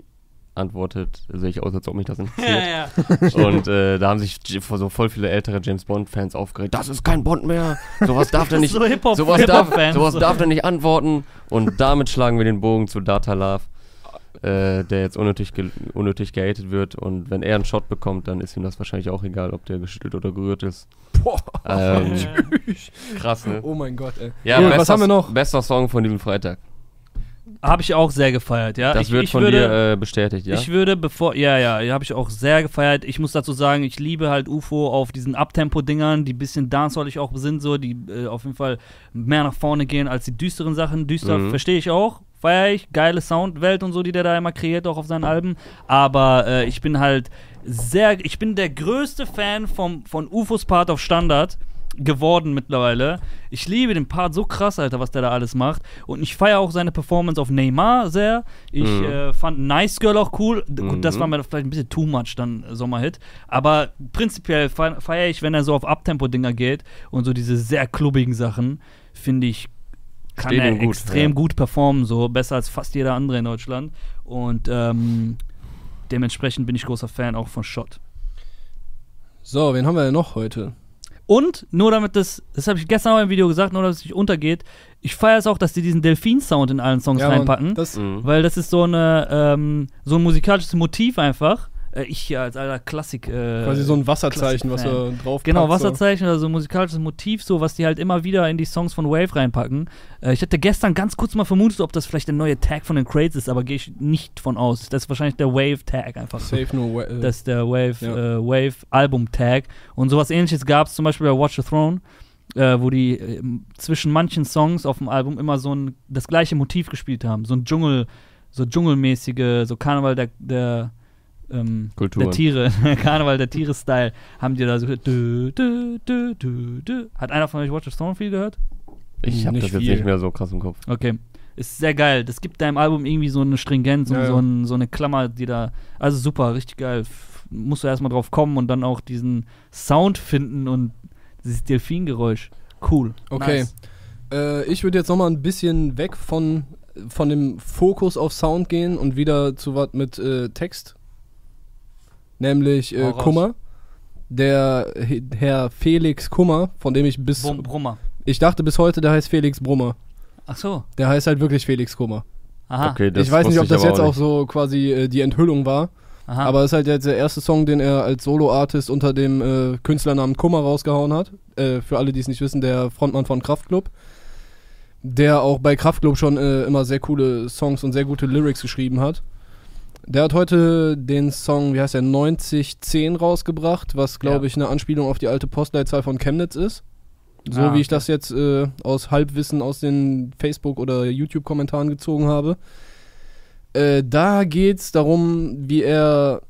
antwortet. Sehe ich aus, als ob mich das interessiert. Ja, ja. Und äh, da haben sich so voll viele ältere James Bond-Fans aufgeregt. Das ist kein Bond mehr. Sowas darf der nicht. so sowas darf, sowas darf der nicht antworten. Und damit schlagen wir den Bogen zu Data Love, äh, der jetzt unnötig, ge unnötig gehatet wird. Und wenn er einen Shot bekommt, dann ist ihm das wahrscheinlich auch egal, ob der geschüttelt oder gerührt ist. Boah, Ähm, krass, ne? oh mein Gott, ey. Ja, Gut, bester, was haben wir noch? Bester Song von diesem Freitag. Habe ich auch sehr gefeiert, ja. Das ich, wird ich von würde, dir äh, bestätigt, ja? Ich würde, bevor, ja, ja, habe ich auch sehr gefeiert. Ich muss dazu sagen, ich liebe halt UFO auf diesen Abtempo-Dingern, die ein bisschen dancehallig auch sind, so, die äh, auf jeden Fall mehr nach vorne gehen als die düsteren Sachen. Düster Mhm. verstehe ich auch, feiere ich, geile Soundwelt und so, die der da immer kreiert, auch auf seinen Alben. Aber äh, ich bin halt sehr, ich bin der größte Fan vom, von UFOs Part auf Standard geworden mittlerweile. Ich liebe den Part so krass, Alter, was der da alles macht. Und ich feiere auch seine Performance auf Neymar sehr. Ich Mhm. äh, fand Nice Girl auch cool. Gut, das Mhm. war mir vielleicht ein bisschen too much dann äh, Sommerhit. Aber prinzipiell fe- feiere ich, wenn er so auf Abtempo-Dinger geht und so diese sehr klubbigen Sachen, finde ich, kann Steht er gut, extrem ja. gut performen, so besser als fast jeder andere in Deutschland. Und ähm, dementsprechend bin ich großer Fan auch von Shot. So, wen haben wir denn noch heute? Und nur damit das, das habe ich gestern auch im Video gesagt, nur damit es nicht untergeht, ich feiere es auch, dass die diesen Delfin-Sound in allen Songs Ja, reinpacken. das, Mhm. weil das ist so eine ähm, so ein musikalisches Motiv einfach. Äh, ich hier als alter Klassik. Äh, quasi so ein Wasserzeichen, was er drauf Genau. Wasserzeichen oder so ein musikalisches Motiv, so was die halt immer wieder in die Songs von Wave reinpacken. Äh, ich hatte gestern ganz kurz mal vermutet, ob das vielleicht der neue Tag von den Crates ist, aber gehe ich nicht von aus. Das ist wahrscheinlich der Wave-Tag einfach. Safe no. Äh, Das ist der Wave, Ja. äh, Wave Album Tag. Und sowas ähnliches gab es zum Beispiel bei Watch the Throne, äh, wo die äh, zwischen manchen Songs auf dem Album immer so ein das gleiche Motiv gespielt haben. So ein Dschungel, so dschungelmäßige, so Karneval der, der ähm, der Tiere, Karneval der Tiere-Style, haben die da so gehört. Dü, dü, dü, dü, dü. Hat einer von euch Watch the Throne viel gehört? Ich habe das jetzt viel. nicht mehr so krass im Kopf. Okay. Ist sehr geil. Das gibt deinem Album irgendwie so eine Stringenz und Ja, ja. so, ein, so eine Klammer, die da. Also super, richtig geil. F musst du erstmal drauf kommen und dann auch diesen Sound finden und dieses Delfingeräusch. Cool. Okay. Nice. Äh, ich würde jetzt nochmal ein bisschen weg von, von dem Fokus auf Sound gehen und wieder zu was mit äh, Text. Nämlich äh. Kummer. Der He- Herr Felix Kummer, von dem ich bis. Brum, Brummer. Ich dachte bis heute, der heißt Felix Brummer. Ach so. Der heißt halt wirklich Felix Kummer. Aha. Okay, das ich weiß nicht, ob das jetzt auch nicht. so quasi äh, die Enthüllung war. Aha. Aber es ist halt jetzt der erste Song, den er als Solo-Artist unter dem äh, Künstlernamen Kummer rausgehauen hat. Äh, für alle, die es nicht wissen, der Frontmann von Kraftklub. Der auch bei Kraftklub schon äh, immer sehr coole Songs und sehr gute Lyrics geschrieben hat. Der hat heute den Song, wie heißt der, 9010 rausgebracht, was glaube Ja. ich eine Anspielung auf die alte Postleitzahl von Chemnitz ist. So Ah, wie ich das jetzt äh, aus Halbwissen aus den Facebook- oder YouTube-Kommentaren gezogen habe. Äh, da geht es darum, wie er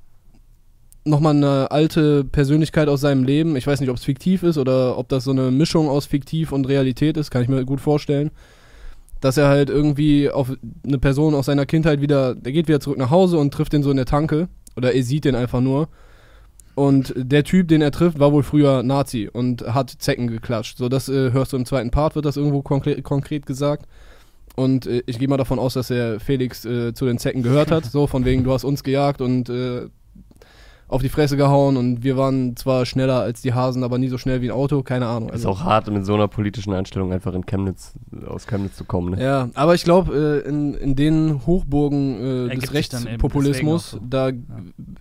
nochmal eine alte Persönlichkeit aus seinem Leben, ich weiß nicht, ob es fiktiv ist oder ob das so eine Mischung aus fiktiv und Realität ist, kann ich mir gut vorstellen, dass er halt irgendwie auf eine Person aus seiner Kindheit wieder, der geht wieder zurück nach Hause und trifft den so in der Tanke oder er sieht den einfach nur. Und der Typ, den er trifft, war wohl früher Nazi und hat Zecken geklatscht. So, das äh, hörst du im zweiten Part, wird das irgendwo konkret, konkret gesagt. Und äh, ich gehe mal davon aus, dass er Felix äh, zu den Zecken gehört hat. So, von wegen, du hast uns gejagt und äh, auf die Fresse gehauen und wir waren zwar schneller als die Hasen, aber nie so schnell wie ein Auto, keine Ahnung. Ist auch hart, mit so einer politischen Einstellung einfach in Chemnitz, aus Chemnitz zu kommen. Ne? Ja, aber ich glaube, äh, in, in den Hochburgen äh, des Rechtspopulismus, auch da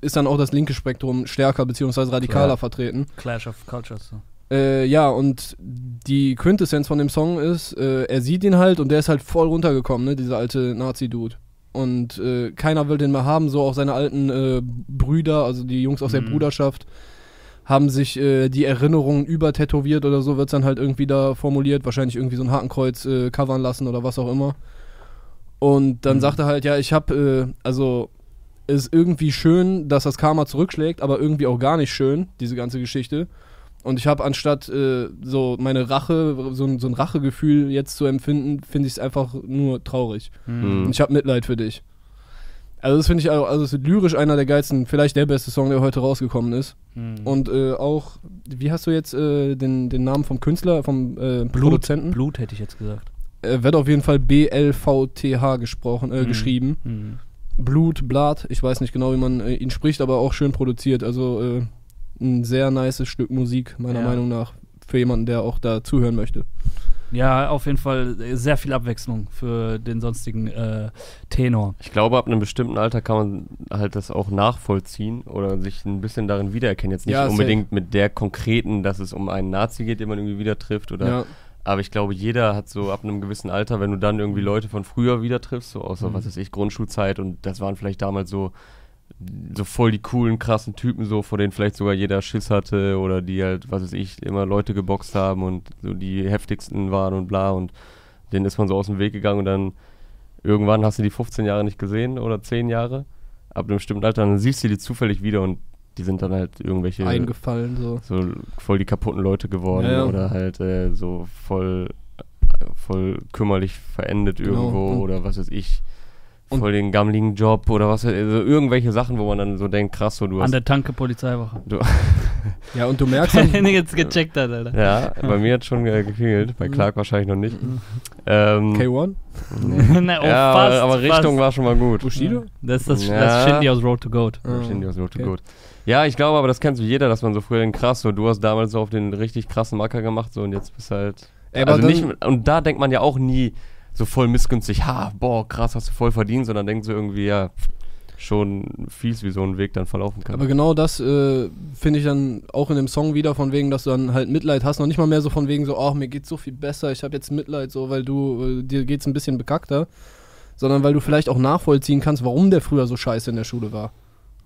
ist dann auch das linke Spektrum stärker bzw. radikaler Ja. vertreten. Clash of Cultures. So. Äh, ja, und die Quintessenz von dem Song ist, äh, er sieht ihn halt und der ist halt voll runtergekommen, ne, dieser alte Nazi-Dude. Und äh, keiner will den mehr haben, so auch seine alten äh, Brüder, also die Jungs aus der Mhm. Bruderschaft, haben sich äh, die Erinnerungen übertätowiert oder so, wird es dann halt irgendwie da formuliert, wahrscheinlich irgendwie so ein Hakenkreuz äh, covern lassen oder was auch immer. Und dann Mhm. sagt er halt, ja, ich hab, äh, also ist irgendwie schön, dass das Karma zurückschlägt, aber irgendwie auch gar nicht schön, diese ganze Geschichte. Und ich habe anstatt äh, so meine Rache, so, ein- so ein Rachegefühl jetzt zu empfinden, finde ich es einfach nur traurig. Mhm. Und ich habe Mitleid für dich. Also das finde ich, also also ist lyrisch einer der geilsten, vielleicht der beste Song, der heute rausgekommen ist. Mhm. Und äh, auch, wie hast du jetzt äh, den, den Namen vom Künstler, vom äh, Blut, Produzenten? Blut hätte ich jetzt gesagt. Äh, wird auf jeden Fall B-L-V-T-H gesprochen, äh, Mhm. geschrieben. Mhm. Blut, Blatt, ich weiß nicht genau, wie man ihn spricht, aber auch schön produziert. Also äh, ein sehr nices Stück Musik, meiner Ja. Meinung nach, für jemanden, der auch da zuhören möchte. Ja, auf jeden Fall äh, sehr viel Abwechslung für den sonstigen äh, Tenor. Ich glaube, ab einem bestimmten Alter kann man halt das auch nachvollziehen oder sich ein bisschen darin wiedererkennen. Jetzt nicht Ja, unbedingt mit der konkreten, dass es um einen Nazi geht, den man irgendwie wieder trifft. Oder, Ja, Aber ich glaube, jeder hat so ab einem gewissen Alter, wenn du dann irgendwie Leute von früher wieder triffst, so außer, Mhm. was weiß ich, Grundschulzeit und das waren vielleicht damals so so voll die coolen, krassen Typen, so vor denen vielleicht sogar jeder Schiss hatte oder die halt, was weiß ich, immer Leute geboxt haben und so die heftigsten waren und bla und denen ist man so aus dem Weg gegangen und dann irgendwann hast du die 15 Jahre nicht gesehen oder 10 Jahre. Ab einem bestimmten Alter, dann siehst du die zufällig wieder und die sind dann halt irgendwelche Eingefallen, so. so voll die kaputten Leute geworden Ja, ja. oder halt äh, so voll voll kümmerlich verendet Genau. irgendwo oder was weiß ich und- voll den gammeligen Job oder was also irgendwelche Sachen, wo man dann so denkt, krass, so du An hast der Tanke Polizeiwache. du, Ja, und du merkst dann, Wenn ihr jetzt gecheckt hat, Alter. ja, bei mir hat schon äh, geklingelt, bei Mhm. Clark wahrscheinlich noch nicht. Ähm, K1, nee. Na, oh, ja, fast, aber, Richtung fast. war schon mal gut. Bushido? Das ist das, Ja. das Shindy aus Road to Goat. Shindy aus Road to okay. Goat. Ja, ich glaube aber, das kennst du jeder, dass man so früher den krass, so du hast damals so auf den richtig krassen Macker gemacht, so und jetzt bist halt. Ey, also dann- nicht, und da denkt man ja auch nie so voll missgünstig, ha, boah, krass, hast du voll verdient, sondern denkt so irgendwie, ja, schon fies, wie so ein Weg dann verlaufen kann. Aber genau das äh, finde ich dann auch in dem Song wieder, von wegen, dass du dann halt Mitleid hast. Noch nicht mal mehr so von wegen so, ach, mir geht's so viel besser, ich habe jetzt Mitleid, so, weil du, äh, dir geht's ein bisschen bekackter. Sondern weil du vielleicht auch nachvollziehen kannst, warum der früher so scheiße in der Schule war.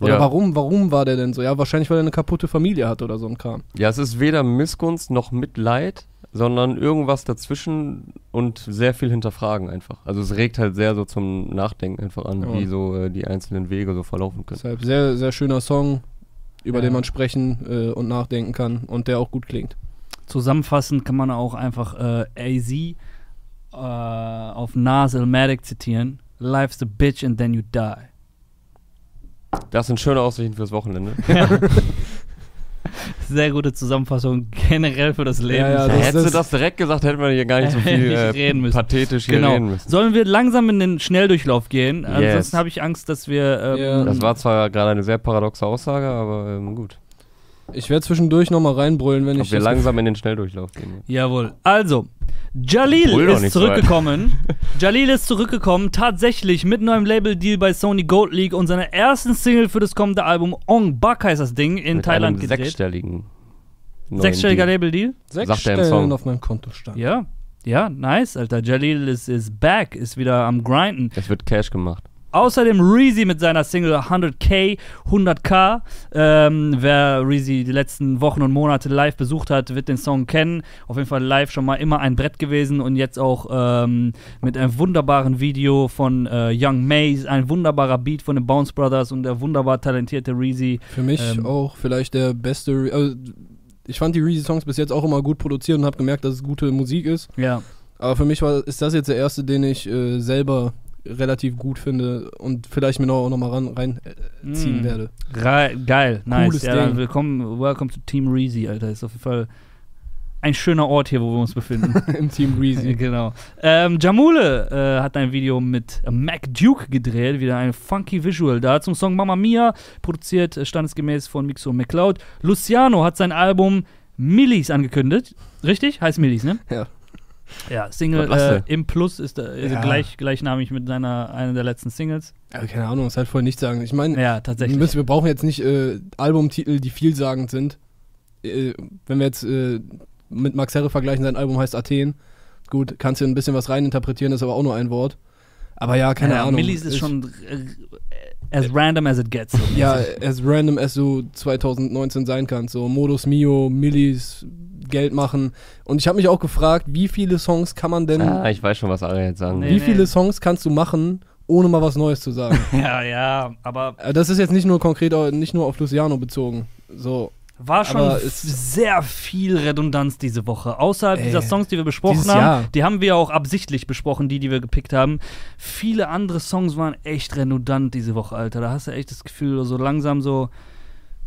Oder Ja. warum, warum war der denn so? Ja, wahrscheinlich, weil er eine kaputte Familie hat oder so ein Kram. ja, es ist weder Missgunst noch Mitleid, sondern irgendwas dazwischen und sehr viel hinterfragen einfach. Also es regt halt sehr so zum Nachdenken einfach an, Ja. wie so äh, die einzelnen Wege so verlaufen können. Deshalb sehr, sehr schöner Song, über Ja. den man sprechen äh, und nachdenken kann und der auch gut klingt. Zusammenfassend kann man auch einfach äh, AZ äh, auf Nas Elmatic zitieren. Life's a bitch and then you die. Das sind schöne Aussichten fürs Wochenende. Sehr gute Zusammenfassung generell für das Leben. Ja, ja, das- hättest du das- direkt gesagt, hätten wir hier gar nicht so viel Nicht äh, reden müssen. pathetisch hier Genau. reden müssen. Sollen wir langsam in den Schnelldurchlauf gehen? Yes. Ansonsten habe ich Angst, dass wir. Ähm, Ja. Das war zwar gerade eine sehr paradoxe Aussage, aber ähm, gut. Ich werde zwischendurch nochmal reinbrüllen, wenn Ob ich wir langsam in den Schnelldurchlauf gehen. Jawohl. Also, Jalil Brüll doch ist nicht so zurückgekommen. Jalil ist zurückgekommen, tatsächlich mit neuem Label-Deal bei Sony Gold League und seiner ersten Single für das kommende Album Ong Bak heißt das Ding, in Mit Thailand einem gedreht. sechsstelligen neuen Sechsstelliger Deal. Label-Deal? Sechs sagt er im Stellen Song. auf meinem Konto stand. Ja. Ja, nice, Alter. Jalil ist, ist back, ist wieder am Grinden. Es wird Cash gemacht. Außerdem Reezy mit seiner Single 100k, 100k. Ähm, wer Reezy die letzten Wochen und Monate live besucht hat, wird den Song kennen. Auf jeden Fall live schon mal immer ein Brett gewesen und jetzt auch ähm, mit einem wunderbaren Video von äh, Young Maze, ein wunderbarer Beat von den Bounce Brothers und der wunderbar talentierte Reezy. Für mich Ähm, auch vielleicht der beste. Re also, ich fand die Reezy-Songs bis jetzt auch immer gut produziert und habe gemerkt, dass es gute Musik ist. Ja. Aber für mich war, ist das jetzt der erste, den ich äh, selber relativ gut finde und vielleicht mir noch, auch noch mal ran, reinziehen Mm. werde. Ra geil, nice. Cooles ja, Ding. willkommen, welcome to Team Reezy, Alter. Ist auf jeden Fall ein schöner Ort hier, wo wir uns befinden. Im Team Reezy. genau. Ähm, Jamule äh, hat ein Video mit Mac Duke gedreht, wieder ein funky Visual da zum Song Mamma Mia, produziert äh, standesgemäß von Mixo McCloud. Luciano hat sein Album Millis angekündigt. Richtig? Heißt Millis, ne? Ja. Ja, Single äh, im Plus ist äh, Ja. gleich, gleichnamig mit seiner einer der letzten Singles. Aber keine Ahnung, das halt voll nichts sagen. Ich meine, Ja, wir, tatsächlich. müssen- wir brauchen jetzt nicht äh, Albumtitel, die vielsagend sind. Äh, wenn wir jetzt äh, mit Max Herre vergleichen, sein Album heißt Athen. Gut, kannst du ein bisschen was reininterpretieren, ist aber auch nur ein Wort. Aber ja, keine ja, Ahnung. Millis ist Ich- schon äh, as random as it gets. So Ja, as random as du 2019 sein kannst. So Modus Mio, Millis, Geld machen. Und ich habe mich auch gefragt, wie viele Songs kann man denn, Ah, ich weiß schon, was Ari jetzt sagen Nee. wie viele Songs kannst du machen, ohne mal was Neues zu sagen? ja, ja, aber Äh, das ist jetzt nicht nur konkret, au- nicht nur auf Luciano bezogen. So, War schon sehr viel Redundanz diese Woche. Außerhalb Ey, dieser Songs, die wir besprochen haben, Jahr. die haben wir auch absichtlich besprochen, die, die wir gepickt haben. Viele andere Songs waren echt redundant diese Woche, Alter. Da hast du echt das Gefühl, so langsam so,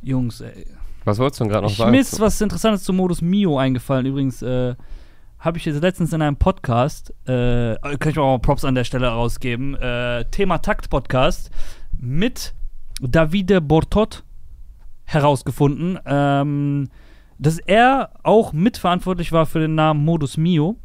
Jungs, ey. Was wolltest du denn gerade noch Ich, sagen? mir ist was Interessantes zu Modus Mio eingefallen. Übrigens, äh, habe ich jetzt letztens in einem Podcast, äh, kann ich auch mal Props an der Stelle rausgeben, äh, Thema Takt Podcast mit Davide Bortot herausgefunden, ähm, dass er auch mitverantwortlich war für den Namen Modus Mio.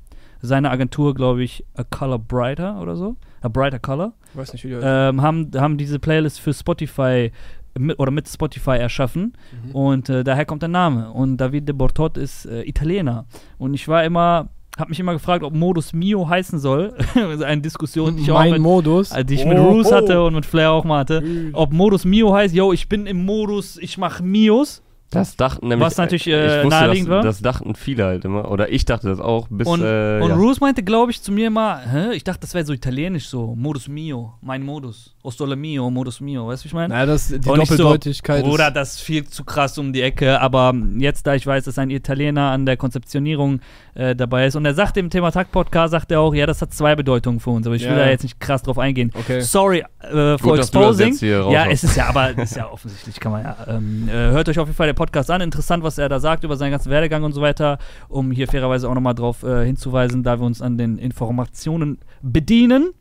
Seine Agentur, glaube ich, A Color Brighter oder so. A Brighter Color weiß nicht, wie ähm, haben, haben diese Playlist für Spotify mit, oder mit Spotify erschaffen Mhm. und äh, daher kommt der Name. Und Davide Bortot ist äh, Italiener. Und ich war immer, habe mich immer gefragt, ob Modus Mio heißen soll. Das ist eine Diskussion, die ich auch mein mit, Modus. äh, die ich mit Oh, Roos oh. hatte und mit Flair auch mal hatte. Ob Modus Mio heißt, yo, ich bin im Modus, ich mache Mios. Das dachten nämlich. Was natürlich, ich äh, wusste, naheliegend das, war. Das dachten viele halt immer. Oder ich dachte das auch, bis. Und, äh, und ja. Roos meinte, glaube ich, zu mir mal, hä? ich dachte, das wäre so italienisch, so Modus mio, mein Modus. Ostole mio, Modus mio, weißt du, wie ich meine? Naja, das, die Und nicht so, Doppeldeutigkeit Bruder, das ist viel zu krass um die Ecke, aber jetzt, da ich weiß, dass ein Italiener an der Konzeptionierung äh, dabei ist und er sagt im Thema Takt-Podcast, sagt er auch, ja, das hat zwei Bedeutungen für uns, aber ich will Ja. da jetzt nicht krass drauf eingehen. Okay. Sorry äh, for Gut, dass du das exposing. jetzt hier ja, es ist ja, aber ist ja offensichtlich, kann man ja. Ähm, äh, hört euch auf jeden Fall den Podcast an. Interessant, was er da sagt über seinen ganzen Werdegang und so weiter, um hier fairerweise auch nochmal drauf äh, hinzuweisen, da wir uns an den Informationen bedienen.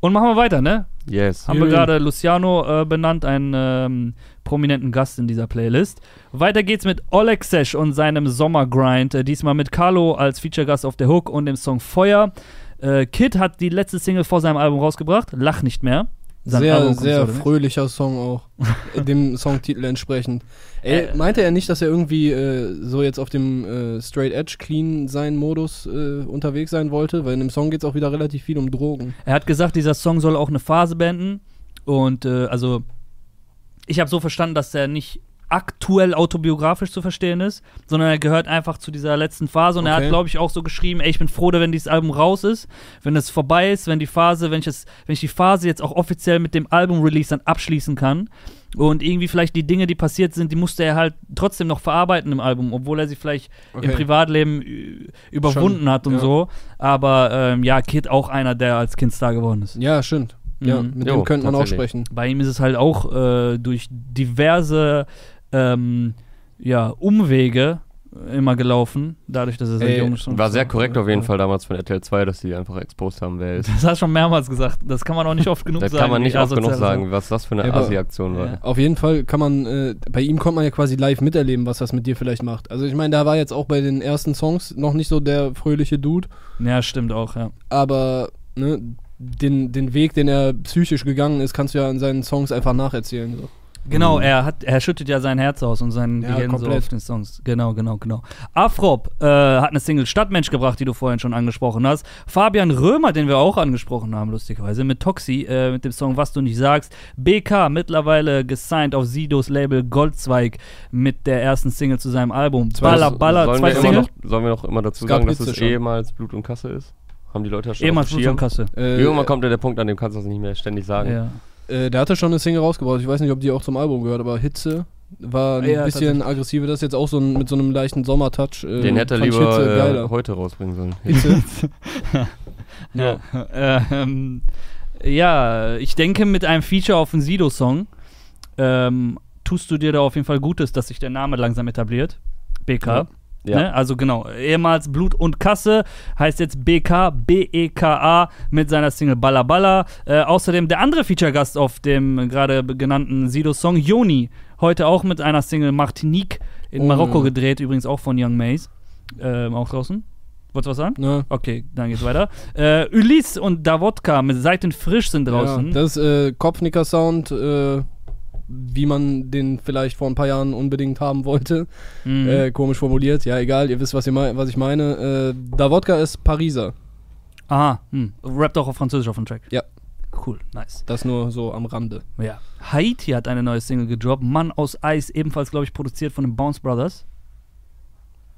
Und machen wir weiter, ne? Yes. Haben wir gerade Luciano äh, benannt, einen ähm, prominenten Gast in dieser Playlist. Weiter geht's mit Oleg Sesh und seinem Sommergrind. Äh, diesmal mit Carlo als Feature-Gast auf der Hook und dem Song Feuer. Äh, Kid hat die letzte Single vor seinem Album rausgebracht. Lach nicht mehr. Sein sehr, sehr fröhlicher Song auch. dem Songtitel entsprechend. Ey, Äh, meinte er nicht, dass er irgendwie äh, so jetzt auf dem äh, Straight Edge Clean sein Modus äh, unterwegs sein wollte? Weil in dem Song geht es auch wieder relativ viel um Drogen. Er hat gesagt, dieser Song soll auch eine Phase beenden. Und äh, also, ich habe so verstanden, dass er nicht aktuell autobiografisch zu verstehen ist, sondern er gehört einfach zu dieser letzten Phase. Und er Okay. hat, glaube ich, auch so geschrieben, ey, ich bin froh, wenn dieses Album raus ist, wenn es vorbei ist, wenn die Phase, wenn ich es, wenn ich die Phase jetzt auch offiziell mit dem Album-Release dann abschließen kann. Und irgendwie vielleicht die Dinge, die passiert sind, die musste er halt trotzdem noch verarbeiten im Album, obwohl er sie vielleicht im Okay. Privatleben ü- überwunden Schon, hat und ja. so. Aber ähm, ja, Kid auch einer, der als Kind Star geworden ist. Ja, stimmt. Ja, Mhm. mit Jo, dem könnte man auch sprechen. Bei ihm ist es halt auch äh, durch diverse ähm, ja, Umwege immer gelaufen, dadurch, dass er sehr jung ist. und War sehr korrekt auf jeden Fall damals von RTL 2, dass die einfach exposed haben, wer er ist. Das hast du schon mehrmals gesagt. Das kann man auch nicht oft genug Das sagen. kann man nicht oft genug das sagen, was das für eine Ja, Asi-Aktion war. Ja. Auf jeden Fall kann man, äh, bei ihm konnte man ja quasi live miterleben, was das mit dir vielleicht macht. Also ich meine, da war jetzt auch bei den ersten Songs noch nicht so der fröhliche Dude. Ja, stimmt auch, ja. aber ne, den, den Weg, den er psychisch gegangen ist, kannst du ja in seinen Songs einfach nacherzählen. So. Genau, Mhm. er hat, er schüttet ja sein Herz aus und sein Ja, Gehirn so komplett. auf den Songs. Genau, genau, genau. Afrop äh, hat eine Single Stadtmensch gebracht, die du vorhin schon angesprochen hast. Fabian Römer, den wir auch angesprochen haben, lustigerweise, mit Toxi, äh, mit dem Song Was du nicht sagst. BK, mittlerweile gesigned auf Sidos Label Goldzweig mit der ersten Single zu seinem Album. Baller, Baller, sollen, zweite wir immer Single. noch, sollen wir noch immer dazu sagen, dass es schon. ehemals Blut und Kasse ist? Haben die Leute das schon Ehemals dem? Kasse. Äh, Irgendwann kommt ja der Punkt, an dem kannst du das nicht mehr ständig sagen. Ja. Äh, der hatte schon eine Single rausgebracht. Ich weiß nicht, ob die auch zum Album gehört, aber Hitze war ein Ja, bisschen aggressiver. Das ist jetzt auch so ein, mit so einem leichten Sommertouch. Äh, Den hätte er lieber Hitze äh, heute rausbringen sollen. Hitze. Ja. ähm, ja, ich denke, mit einem Feature auf den Sido-Song ähm, tust du dir da auf jeden Fall Gutes, dass sich der Name langsam etabliert. BK. Ja. Ne? Also genau, ehemals Blut und Kasse heißt jetzt BK, B-E-K-A mit seiner Single Balla Balla. Äh, außerdem der andere Feature-Gast auf dem gerade genannten Sido-Song, Joni. Heute auch mit einer Single Martinique in Oh. Marokko gedreht, übrigens auch von Young Maze. Ähm, auch draußen. Wolltest du was sagen? Ne? Okay, dann geht's weiter. Äh, Ulysse und Davodka mit Seiten frisch sind draußen. Ja, das ist äh, Kopfnicker-Sound, äh, wie man den vielleicht vor ein paar Jahren unbedingt haben wollte. Mhm. Äh, komisch formuliert. Ja, egal, ihr wisst, was, ihr mei was ich meine. Äh, Davodka ist Pariser. Aha, hm. rappt auch auf Französisch auf dem Track. Ja. Cool, nice. Das nur so am Rande. Ja. Haiti hat eine neue Single gedroppt. Mann aus Eis, ebenfalls, glaube ich, produziert von den Bounce Brothers.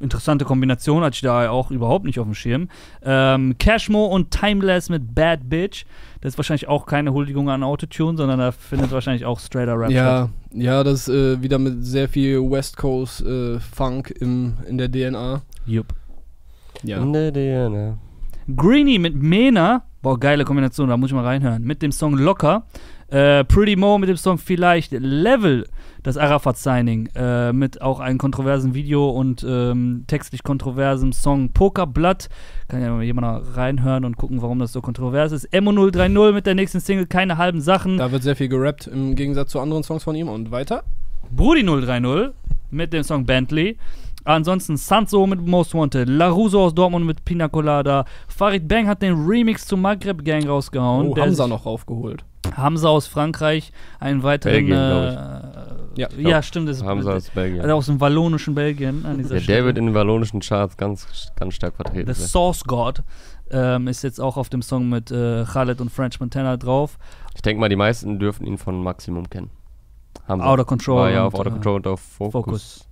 Interessante Kombination, hatte ich da auch überhaupt nicht auf dem Schirm. Ähm, Cashmo und Timeless mit Bad Bitch. Das ist wahrscheinlich auch keine Huldigung an Autotune, sondern da findet wahrscheinlich auch straighter Rap statt. Ja, ja, das ist äh, wieder mit sehr viel West Coast äh, Funk im, in der DNA. Jupp. Ja. In der DNA. Greenie mit Mena. Boah, geile Kombination, da muss ich mal reinhören. Mit dem Song Locker. Äh, Pretty Mo mit dem Song Vielleicht Level. Das Arafat-Signing. Äh, mit auch einem kontroversen Video und ähm, textlich kontroversem Song Pokerblatt. Kann ja mal jemand reinhören und gucken, warum das so kontrovers ist. Emo 030 mit der nächsten Single. Keine halben Sachen. Da wird sehr viel gerappt im Gegensatz zu anderen Songs von ihm. Und weiter? Brudi 030 mit dem Song Bentley. Ansonsten Sanso mit Most Wanted, Laruso aus Dortmund mit Pina Colada, Farid Bang hat den Remix zu Maghreb Gang rausgehauen. Oh, Hamza noch raufgeholt. Hamza aus Frankreich, einen weiteren. Belgien, äh, Ja, ja, glaub, stimmt. Das Haben sie aus Belgien. also aus dem wallonischen Belgien an dieser Ja, Stelle. der wird in den wallonischen Charts ganz, ganz stark vertreten. The. Source God ähm, ist jetzt auch auf dem Song mit äh, Khaled und French Montana drauf. Ich denke mal, die meisten dürfen ihn von Maximum kennen. Haben sie. Outer Control. War ja auf Outer äh, Control und auf Focus. Focus.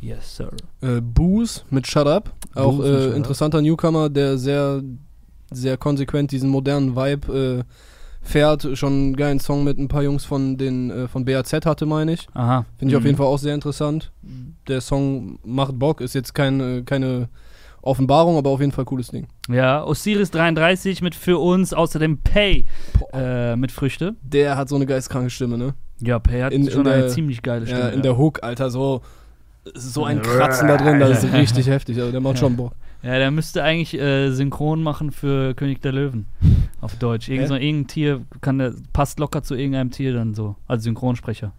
Yes, sir. Äh, Booze mit Shut Up. Auch Shut äh, Up. interessanter Newcomer, der sehr, sehr konsequent diesen modernen Vibe äh, fährt. Schon einen geilen Song mit ein paar Jungs von den äh, von BAZ hatte, meine ich. Aha. Finde ich auf Mhm. jeden Fall auch sehr interessant. Der Song macht Bock, ist jetzt keine, keine Offenbarung, aber auf jeden Fall cooles Ding. Ja, Osiris 33 mit für uns, außerdem Pay äh, mit Früchte. Der hat so eine geistkranke Stimme, ne? Ja, Pay hat In- in schon der- eine ziemlich geile Stimme. Ja, in der Hook, Alter, so so ein Kratzen da drin, das ist richtig heftig. Also der macht schon Bock. Ja, der müsste eigentlich äh, synchron machen für König der Löwen. Auf Deutsch. Irgend so, irgendein Tier kann der, passt locker zu irgendeinem Tier dann so, als Synchronsprecher.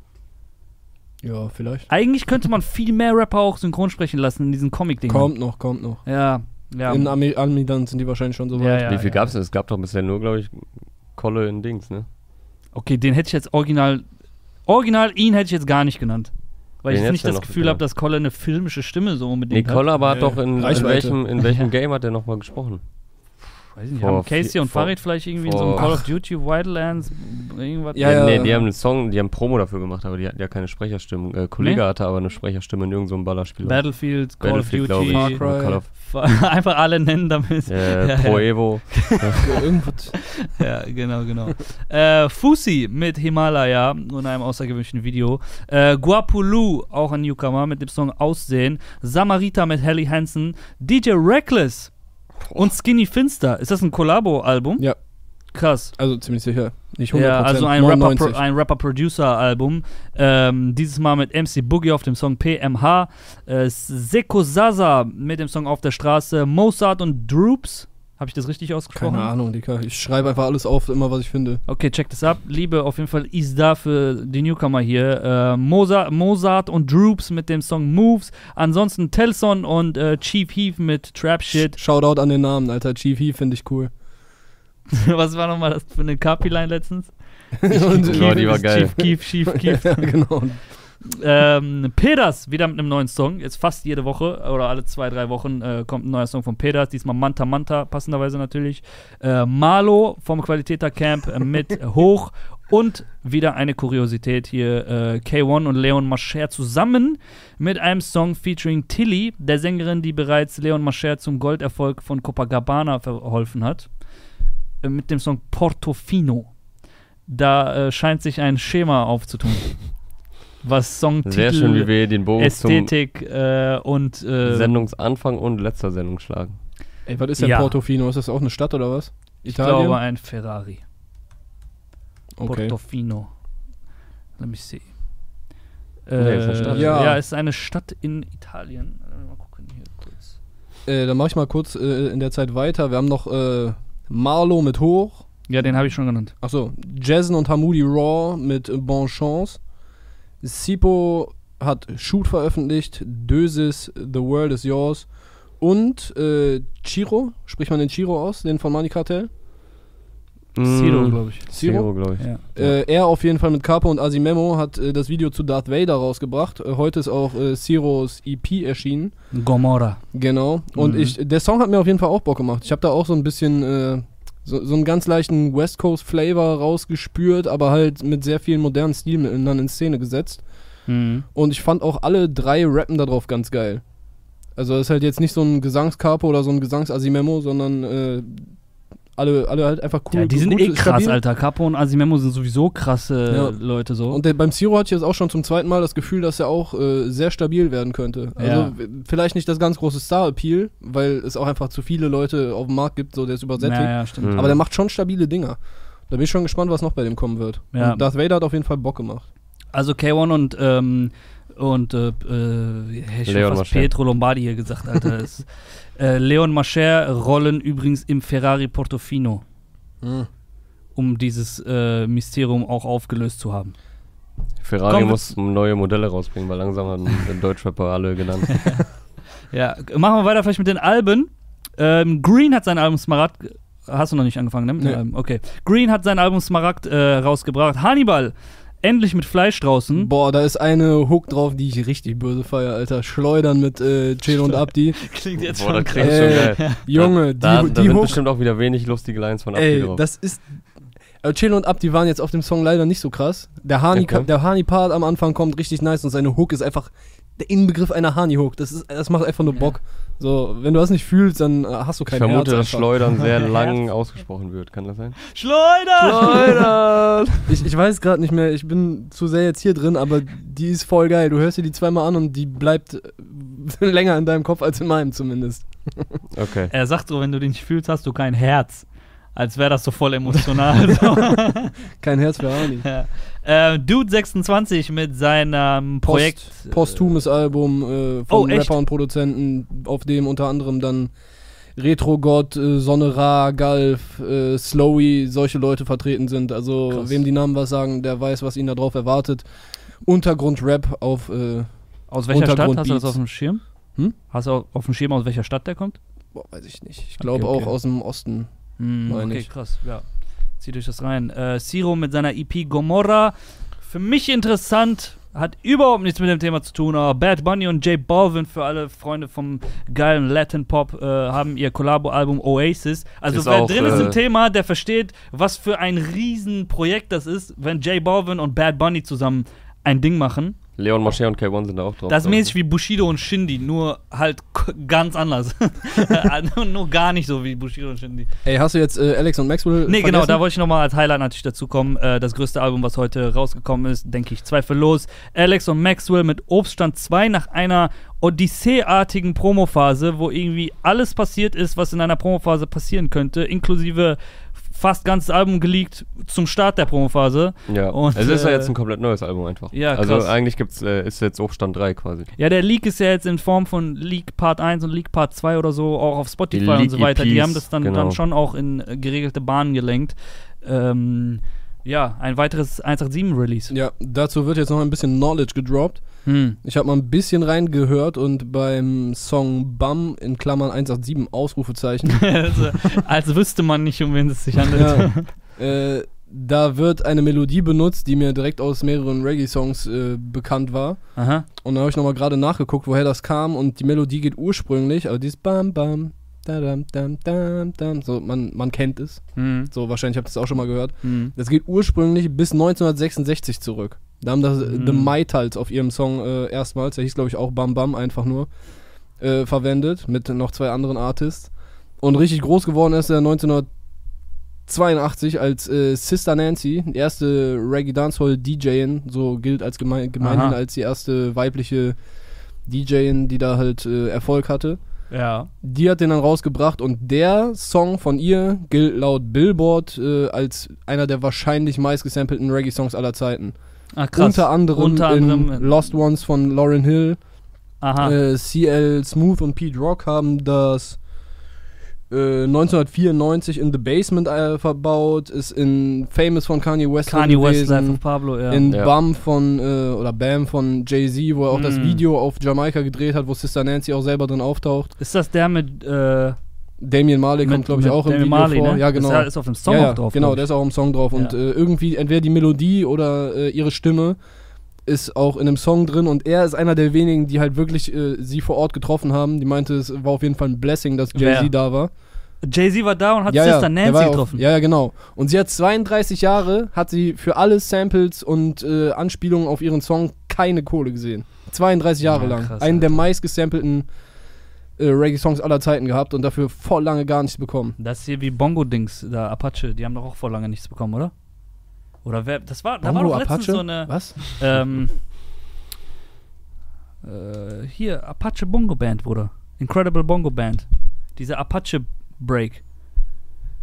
Ja, vielleicht. Eigentlich könnte man viel mehr Rapper auch synchron sprechen lassen in diesen Comic-Dingen. Kommt noch, kommt noch. Ja, ja. In Ami, Ami dann sind die wahrscheinlich schon so weit. ja, ja, Wie viel ja. gab's denn? Es gab doch bisher nur, glaube ich, Kolle in Dings, ne? Okay, den hätte ich jetzt original. Original ihn hätte ich jetzt gar nicht genannt. Weil Wen ich nicht das Gefühl habe, dass Kolle eine filmische Stimme so unbedingt Nee, aber hat Nee, doch in, in welchem, in welchem. Game hat der nochmal gesprochen? Weiß ich nicht, vor haben Casey vier- und vor- Farid vielleicht irgendwie in so einem Call of Duty Wildlands irgendwas? Ja, Ja, ja. Nee, die haben einen Song, die haben Promo dafür gemacht, aber die hatten ja keine Sprecherstimmen. Äh, Kollege Nee? hatte aber eine Sprecherstimme in irgendeinem Ballerspiel. Battlefield, Call Battlefield, of Duty. ich. Far oder Cry. Call of, Einfach alle nennen damit. äh, Ja, Pro ja. Evo. Ja, irgendwas. Ja, genau, genau. äh, Fusi mit Himalaya und einem außergewöhnlichen Video. Äh, Guapulu, auch ein Newcomer, mit dem Song Aussehen. Samarita mit Helly Hansen. DJ Reckless und Skinny Finster. Ist das ein Kollabo-Album? Ja. Krass. Also ziemlich sicher. Nicht 100%. Ja, also ein 99. Rapper- Rapper-Producer-Album. ähm, dieses Mal mit MC Boogie auf dem Song PMH. Äh, Seko Zaza mit dem Song Auf der Straße. Mozart und Droops. Habe ich das richtig ausgesprochen? Keine Ahnung, Digga. Ich schreibe einfach alles auf, immer was ich finde. Okay, check das ab. Liebe auf jeden Fall ist da für die Newcomer hier. Äh, Mozart, Mozart und Droops mit dem Song Moves. Ansonsten Telson und äh, Chief Heath mit Trap Shit. Shoutout an den Namen, Alter. Chief Heath finde ich cool. Was war nochmal das für eine Kapi-Line letztens? Und- Ja, die war geil. Chief Keef, Chief Keef. ja, genau. Ähm, Peters wieder mit einem neuen Song. Jetzt fast jede Woche oder alle zwei, drei Wochen äh, kommt ein neuer Song von Peters. Diesmal Manta Manta, passenderweise natürlich. Äh, Marlo vom Qualitäter Camp äh, mit Hoch. Und wieder eine Kuriosität hier: äh, K1 und Leon Mascher zusammen mit einem Song featuring Tilly, der Sängerin, die bereits Leon Mascher zum Golderfolg von Copacabana verholfen hat. Äh, mit dem Song Portofino. Da äh, scheint sich ein Schema aufzutun. Was Songtitel, Sehr schön, wie wir den Bogen Ästhetik äh, und äh, Sendungsanfang und letzter Sendung schlagen. Ey, was ist denn Ja. Portofino? Ist das auch eine Stadt oder was? ich Italien? glaube ein Ferrari. okay. Portofino. Let me see. Nee, ist Stadt. Ja. Ja. ist eine Stadt in Italien. Äh, Mal gucken hier kurz. Äh, dann mach ich mal kurz äh, in der Zeit weiter. Wir haben noch äh, Marlo mit Hoch. Ja, den habe ich schon genannt. Achso, Jason und Hamoudi Raw mit äh, Bon Chance. Sipo hat Shoot veröffentlicht. Dösis, The World is Yours. Und äh, Chiro, spricht man den Chiro aus, den von Money Cartel? Zero, glaube ich. Zero, glaube ich. Ja. Äh, er auf jeden Fall mit Capo und Asimemo hat äh, das Video zu Darth Vader rausgebracht. Äh, heute ist auch äh, Ciros EP erschienen. Gomorra. Genau. Und Mhm. ich, der Song hat mir auf jeden Fall auch Bock gemacht. Ich habe da auch so ein bisschen äh, so, so einen ganz leichten West Coast Flavor rausgespürt, aber halt mit sehr vielen modernen Stilmitteln dann in Szene gesetzt. Mhm. Und ich fand auch alle drei Rappen darauf ganz geil. Also es ist halt jetzt nicht so ein Gesangskapo oder so ein Gesangsasimemo, sondern äh, alle, alle halt einfach cool. Ja, die sind gut, eh krass, stabil. Alter. Capo und Asimemo sind sowieso krasse Ja. Leute so. Und der, beim Zero hatte ich jetzt auch schon zum zweiten Mal das Gefühl, dass er auch äh, sehr stabil werden könnte. Also Ja. vielleicht nicht das ganz große Star-Appeal, weil es auch einfach zu viele Leute auf dem Markt gibt, so der ist übersättigt. ja, ja, stimmt. Mhm. Aber der macht schon stabile Dinger. Da bin ich schon gespannt, was noch bei dem kommen wird. Ja. Und Darth Vader hat auf jeden Fall Bock gemacht. Also K1 und ähm, und äh, äh. Pietro Lombardi hier gesagt, Alter. ist, äh, Leon Mascher rollen übrigens im Ferrari Portofino, um dieses äh, Mysterium auch aufgelöst zu haben. Ferrari Komm, muss neue Modelle rausbringen, weil langsam haben den Deutschrapper alle genannt. Ja, machen wir weiter vielleicht mit den Alben. Ähm, Green hat sein Album Smaragd. Hast du noch nicht angefangen, ne? Mit den Nee. Alben? Okay. Green hat sein Album Smaragd äh, rausgebracht. Hannibal, endlich mit Fleisch draußen. Boah, da ist eine Hook drauf, die ich richtig böse feier, Alter. Schleudern mit äh, Chill und Abdi. Klingt jetzt Boah, schon krass. du schon Äh, geil. Junge, die, Da, da die sind Hook. bestimmt auch wieder wenig lustige Lines von Abdi Ey, drauf. das ist. Aber Chill und Ab, die waren jetzt auf dem Song leider nicht so krass. Der Hani, Okay. der Hani-Part am Anfang kommt richtig nice und seine Hook ist einfach der Inbegriff einer Hani-Hook. Das, ist- das macht einfach nur Ja. Bock. So, wenn du das nicht fühlst, dann äh, hast du Ich kein vermute, Herz dass einfach. Schleudern sehr lang ausgesprochen wird. Kann das sein? Schleuder! Ich, ich weiß gerade nicht mehr, ich bin zu sehr jetzt hier drin, aber die ist voll geil. Du hörst dir die zweimal an und die bleibt äh, länger in deinem Kopf als in meinem zumindest. Okay. Er sagt so, wenn du den nicht fühlst, hast du kein Herz. Als wäre das so voll emotional. so. Kein Herz für Hani. ja. Äh, Dude 26 mit seinem Projekt. Post, posthumes Album äh, Oh, von echt? Rapper und Produzenten, auf dem unter anderem dann Retro God, äh, Sonne Ra, Galf, äh, Slowy, solche Leute vertreten sind. Also Krass. wem die Namen was sagen, der weiß, was ihn da drauf erwartet. Untergrund-Rap auf, äh, Aus welcher Stadt hast du das auf dem Schirm? Hm? Hast du auf dem Schirm, aus welcher Stadt der kommt? boah, weiß ich nicht. Ich glaube Okay, okay. auch aus dem Osten. Hm, okay, ich. krass, ja. Zieht euch das rein. Äh, Siro mit seiner EP Gomorra. Für mich interessant, hat überhaupt nichts mit dem Thema zu tun, aber Bad Bunny und J Balvin, für alle Freunde vom geilen Latin Pop, äh, haben ihr Collabo-Album Oasis. Also Ist wer auch, drin ist im äh, Thema, der versteht, was für ein Riesenprojekt das ist, wenn J Balvin und Bad Bunny zusammen ein Ding machen. Leon Moshe und K1 sind da auch drauf. Das ist mäßig wie Bushido und Shindy, nur halt ganz anders. nur, gar nicht so wie Bushido und Shindy. Ey, hast du jetzt äh, Alex und Maxwell Nee, genau, vergessen? da wollte ich nochmal als Highlight natürlich dazu kommen. Äh, das größte Album, was heute rausgekommen ist, denke ich, zweifellos. Alex und Maxwell mit Obststand 2 nach einer Odyssee-artigen Promophase, wo irgendwie alles passiert ist, was in einer Promophase passieren könnte, inklusive fast ganzes Album geleakt zum Start der Promophase. Ja, Und, es ist ja äh, jetzt ein komplett neues Album einfach. Ja, Also krass. eigentlich gibt's, äh, ist jetzt Hochstand 3 quasi. Ja, der Leak ist ja jetzt in Form von Leak Part 1 und Leak Part 2 oder so, auch auf Spotify und so weiter. Die Leak-EPs, haben das dann, genau. dann schon auch in geregelte Bahnen gelenkt. Ähm, ja, ein weiteres 187-Release. Ja, dazu wird jetzt noch ein bisschen Knowledge gedroppt. Hm. Ich habe mal ein bisschen reingehört und beim Song Bam in Klammern 187 Ausrufezeichen also, als wüsste man nicht, um wen es sich handelt. Ja. äh, da wird eine Melodie benutzt, die mir direkt aus mehreren Reggae-Songs äh, bekannt war. Aha. Und dann habe ich nochmal gerade nachgeguckt, woher das kam. Und die Melodie geht ursprünglich, also dieses Bam Bam, da dam dam dam so man, man kennt es. Hm. So wahrscheinlich habt ihr es auch schon mal gehört. Hm. Das geht ursprünglich bis 1966 zurück. Da haben das Mhm. The Maitals auf ihrem Song äh, erstmals, der hieß glaube ich auch Bam Bam einfach nur, äh, verwendet mit noch zwei anderen Artists. Und richtig groß geworden ist er 1982 als äh, Sister Nancy, die erste Reggae Dancehall DJin, so gilt als gemein, gemeinhin Aha. als die erste weibliche DJin, die da halt äh, Erfolg hatte. Ja. Die hat den dann rausgebracht und der Song von ihr gilt laut Billboard äh, als einer der wahrscheinlich meistgesampelten Reggae-Songs aller Zeiten. Ach, krass. Unter anderem, Unter anderem in Lost Ones von Lauryn Hill, Aha. äh, CL Smooth und Pete Rock haben das äh, 1994 in The Basement äh, verbaut, ist in Famous von Kanye West Kanye West, Life of Pablo, ja. in Ja. Bam von, äh, oder Bam von Jay-Z, wo er auch das Mm. Video auf Jamaika gedreht hat, wo Sister Nancy auch selber drin auftaucht. ist das der mit, äh, Damian Marley kommt, glaube ich, auch im Video Marley, vor. ne? Ja, genau. Das ist, ist auf dem Song ja, drauf. Genau, der ist auch im Song drauf. Und äh, irgendwie, entweder die Melodie oder äh, ihre Stimme ist auch in dem Song drin und er ist einer der wenigen, die halt wirklich äh, sie vor Ort getroffen haben. Die meinte, es war auf jeden Fall ein Blessing, dass Jay-Z Wer? da war. Jay-Z war da und hat ja, Sister ja, Nancy ja getroffen. Ja, ja, genau. Und sie hat 32 Jahre, hat sie für alle Samples und äh, Anspielungen auf ihren Song keine Kohle gesehen. 32 Jahre Ja, lang. krass, Einen der meistgesampelten äh, Reggae-Songs aller Zeiten gehabt und dafür voll lange gar nichts bekommen. Das hier wie Bongo-Dings, da Apache, die haben doch auch vor lange nichts bekommen, oder? Oder wer, das war, da war doch letztens Apache? so eine, Was? ähm, äh, hier, Apache Bongo Band, Bruder. Incredible Bongo Band. Diese Apache Break.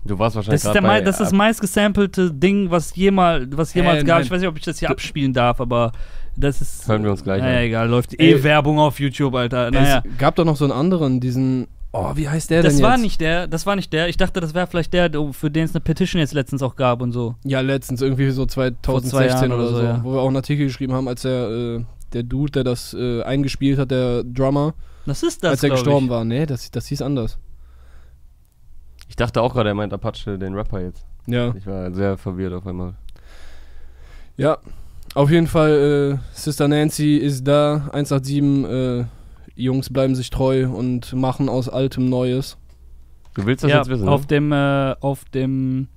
Du warst wahrscheinlich Das ist, der bei, das ist das meistgesampelte Ding, was jemals, was jemals Äh, gab. nein. Ich weiß nicht, ob ich das hier abspielen darf, aber das ist. Hören wir uns gleich Naja, an. egal, läuft eh Werbung auf YouTube, Alter. Naja. Es gab doch noch so einen anderen, diesen. Oh, wie heißt der Das denn war jetzt? nicht der, das war nicht der. Ich dachte, das wäre vielleicht der, für den es eine Petition jetzt letztens auch gab und so. Ja, letztens irgendwie so 2016 zwei Jahren oder, oder so, so, ja. wo wir auch einen Artikel geschrieben haben, als der, äh, der Dude, der das äh, eingespielt hat, der Drummer, Das ist das, als er gestorben ich. war. Nee, das, das hieß anders. Ich dachte auch gerade, er meint Apache, den Rapper jetzt. Ja. Ich war sehr verwirrt auf einmal. Ja. Auf jeden Fall, äh, Sister Nancy ist da, 187, äh, Jungs bleiben sich treu und machen aus Altem Neues. Du willst das ja, jetzt wissen, auf ne? dem, äh, auf dem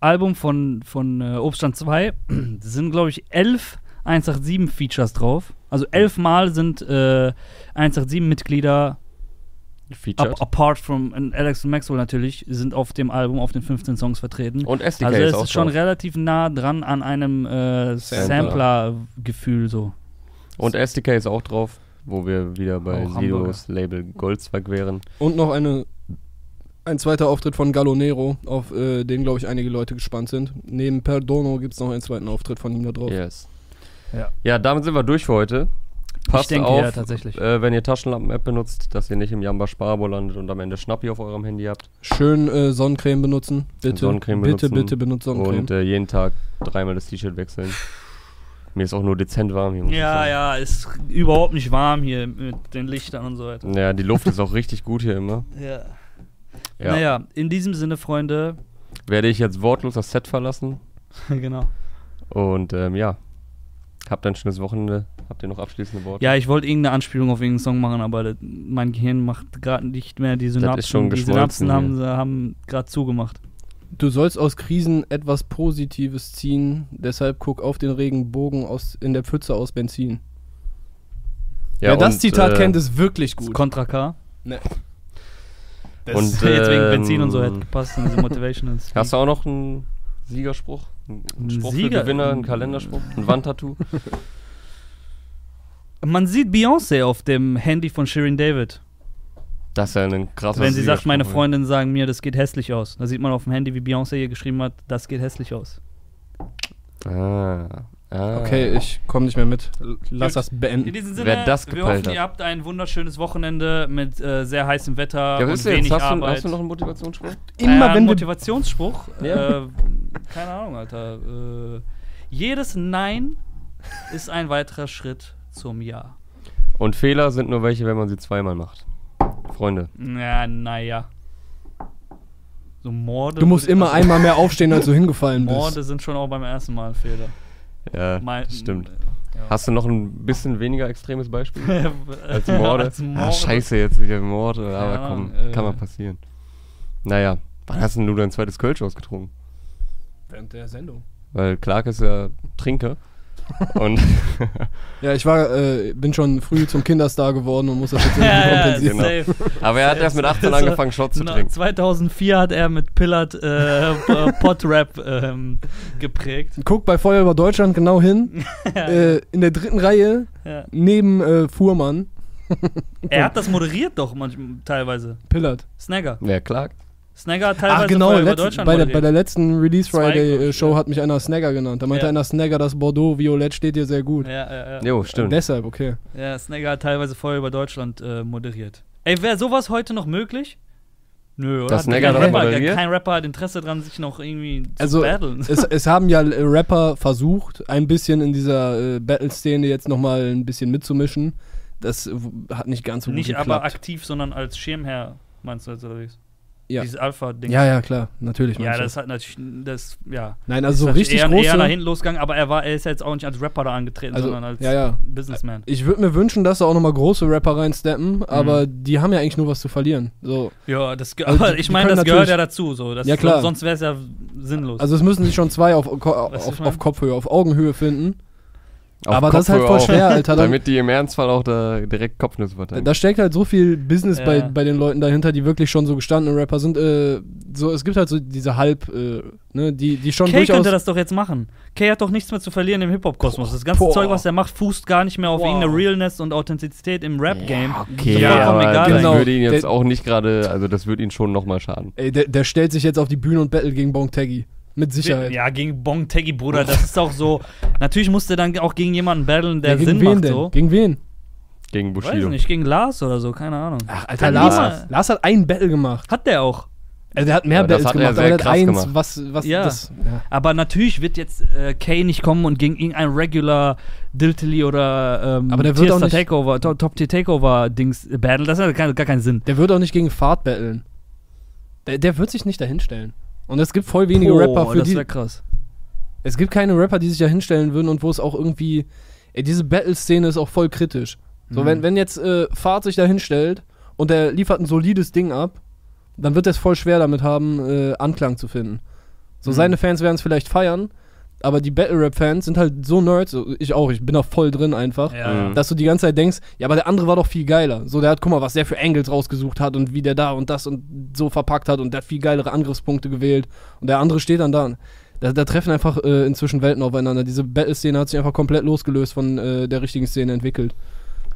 Album von, von äh, Obststand 2 sind, glaube ich, elf 187-Features drauf. Also elf Mal sind äh, 187-Mitglieder, Featured. ap apart from Alex und Maxwell natürlich, sind auf dem Album auf den 15 Songs vertreten. Und SDK also ist es auch ist schon drauf. relativ nah dran an einem äh, Sampler. Sampler-Gefühl so. Und SDK ist auch drauf, wo wir wieder bei Auch Sidos Label Goldzweig wären. Und noch eine, ein zweiter Auftritt von Gallo Nero, auf äh, den, glaube ich, einige Leute gespannt sind. Neben Perdono gibt es noch einen zweiten Auftritt von ihm da drauf. Yes. Ja. Ja, damit sind wir durch für heute. Passt denke, auf, ja, tatsächlich. Äh, wenn ihr Taschenlampen-App benutzt, dass ihr nicht im Jamba Sparabo landet und am Ende Schnappi auf eurem Handy habt. Schön äh, Sonnencreme benutzen. Bitte, Sonnencreme bitte, benutzen. bitte benutzt Sonnencreme. Und äh, jeden Tag dreimal das T-Shirt wechseln. Mir ist auch nur dezent warm hier. Ja, ja, ist überhaupt nicht warm hier mit den Lichtern und so weiter. Ja, die Luft ist auch richtig gut hier immer. Ja. Ja. Naja, in diesem Sinne, Freunde, Werde ich jetzt wortlos das Set verlassen. genau. Und ähm, ja, habt ein schönes Wochenende. Habt ihr noch abschließende Worte? Ja, ich wollte irgendeine Anspielung auf irgendeinen Song machen, aber das, mein Gehirn macht gerade nicht mehr die Synapsen. ist schon die Synapsen haben, haben gerade zugemacht. Du sollst aus Krisen etwas Positives ziehen, deshalb guck auf den Regenbogen aus, in der Pfütze aus Benzin. Wer das und, Zitat äh, kennt, ist wirklich Das gut. Contra K. Ne. Und, jetzt wegen ähm, Benzin und so hätte gepasst in diese Motivationals. Hast du auch noch einen Siegerspruch? Einen Ein Spruch Sieger- für Gewinner, einen Kalenderspruch, ein Wandtattoo? Man sieht Beyoncé auf dem Handy von Shirin David. Das ist ja ein krasser Wenn sie sagt, meine Freundinnen sagen mir, das geht hässlich aus. Da sieht man auf dem Handy, wie Beyoncé hier geschrieben hat, das geht hässlich aus. Ah, ah. Okay, ich komme nicht mehr mit. Lass Gut. das In beenden. diesem Sinne, Wer das wir hoffen, hat. ihr habt ein wunderschönes Wochenende mit äh, sehr heißem Wetter Ja, und was ist wenig jetzt? Hast du, Arbeit. hast du noch einen Motivationsspruch? Immer äh, wenn Motivationsspruch. Ja. Äh, keine Ahnung, Alter. Äh, jedes Nein ist ein weiterer Schritt zum Ja. Und Fehler sind nur welche, wenn man sie zweimal macht. Freunde. Ja, naja. So Morde. Du musst immer also, einmal mehr aufstehen, als du hingefallen Morde bist. sind schon auch beim ersten Mal Fehler. Ja, Mein- stimmt. Ja. Hast du noch ein bisschen weniger extremes Beispiel? Als Morde? Als Morde. Ah, scheiße, jetzt wieder Morde. Aber Keine komm, äh. kann mal passieren. Naja, wann hast denn du dein zweites Kölsch ausgetrunken? Während der Sendung. Weil Clark ist ja Trinker. Und Ja, ich war, äh, bin schon früh zum Kinderstar geworden und muss das jetzt irgendwie Ja, ja, kompensieren. Genau. aber er hat erst mit 18 Das war- angefangen, Shot zu trinken. 2004 hat er mit Pillard äh, P- Pod-Rap ähm, geprägt. Guck bei Feuer über Deutschland genau hin. äh, in der dritten Reihe Ja. neben äh, Fuhrmann. Er hat das moderiert doch manchmal teilweise. Pillard. Snagger. Wer klagt? Snagger hat teilweise Ach genau, über letzt, Deutschland bei, der, bei der letzten Release Zwei, Friday glaub äh, Show ja. hat mich einer Snagger genannt. Da meinte Ja. einer Snagger, das Bordeaux-Violett steht dir sehr gut. Ja, ja, ja. Jo, stimmt. Deshalb, okay. ja, Snagger hat teilweise Feuer über Deutschland äh, moderiert. Ey, wäre sowas heute noch möglich? Nö, oder? Hat Snagger kein, das Rapper, moderiert? kein Rapper hat Interesse dran, sich noch irgendwie zu Also, battlen. es, es haben ja Rapper versucht, ein bisschen in dieser äh, Battle-Szene jetzt nochmal ein bisschen mitzumischen. Das hat nicht ganz so gut Nicht geklappt. aber aktiv, sondern als Schirmherr, meinst du jetzt, oder wie? Ja. Dieses Alpha-Ding. ja, ja, klar, natürlich. Ja, das hat natürlich, das, ja. Nein, also so richtig eher, große. eher nach hinten losgegangen, aber er war, er ist ja jetzt auch nicht als Rapper da angetreten, Also, sondern als ja, ja. Businessman. Ich würde mir wünschen, dass da auch nochmal große Rapper Mhm. reinsteppen, aber die haben ja eigentlich nur was zu verlieren. So. Ja, das, Also aber ich meine, das gehört ja dazu, so. Das, Ja, klar. Sonst wäre es ja sinnlos. Also es müssen sich schon zwei auf, auf, auf Kopfhöhe, auf Augenhöhe finden. Auf aber das ist halt Kopfhörer voll schwer, Alter. Da, Damit die im Ernstfall auch da direkt Kopfnüsse verteilen. da steckt halt so viel Business Ja. bei, bei den Leuten dahinter, die wirklich schon so gestandene Rapper sind. Äh, so, es gibt halt so diese Halb, äh, ne, die, die schon Kay durchaus. könnte das doch jetzt machen. Kay hat doch nichts mehr zu verlieren im Hip-Hop-Kosmos. Das ganze Boah. Zeug, was er macht, fußt gar nicht mehr auf Wow. irgendeine Realness und Authentizität im Rap-Game. Okay, Ist Ja, aber egal das genau. würde ihn jetzt Der- auch nicht gerade, also das würde ihn schon nochmal schaden. Ey, der, der stellt sich jetzt auf die Bühne und battelt gegen Bong Taggy. Mit Sicherheit. Ja, gegen Bong Teggy, Bruder. Das ist auch so. Natürlich musste er dann auch gegen jemanden battlen, der Ja, gegen Sinn wen macht. denn? So. Gegen wen? Gegen Weiß Bushido. nicht, gegen Lars oder so, keine Ahnung. Ach, Alter, Lars, Lars hat ein Battle gemacht. Hat der auch. Also der hat mehr das Battles er gemacht, sehr aber der hat eins, gemacht. was, was Ja. das. Ja. Aber natürlich wird jetzt äh, Kay nicht kommen und gegen irgendein Regular Diltily oder ähm, Aber der wird auch nicht- Takeover, Top, Top Tier Takeover Dings äh, battle. Das hat gar, gar keinen Sinn. Der wird auch nicht gegen Fahrt battlen. Der, der wird sich nicht dahinstellen. Und es gibt voll wenige Oh, Rapper, für das die. krass. Es gibt keine Rapper, die sich da hinstellen würden und wo es auch irgendwie. Ey, diese Battle-Szene ist auch voll kritisch. So, Mhm. wenn, wenn jetzt äh, Fahrt sich da hinstellt und der liefert ein solides Ding ab, dann wird er es voll schwer damit haben, äh, Anklang zu finden. So Mhm. seine Fans werden es vielleicht feiern, aber die Battle-Rap-Fans sind halt so Nerds, so ich auch, ich bin da voll drin einfach, Ja, Mhm. ja. dass du die ganze Zeit denkst, ja, aber der andere war doch viel geiler. So, der hat, guck mal, was der für Angles rausgesucht hat und wie der da und das und so verpackt hat und der hat viel geilere Angriffspunkte gewählt und der andere steht dann da. Da, da treffen einfach äh, inzwischen Welten aufeinander. Diese Battle-Szene hat sich einfach komplett losgelöst von äh, der richtigen Szene entwickelt.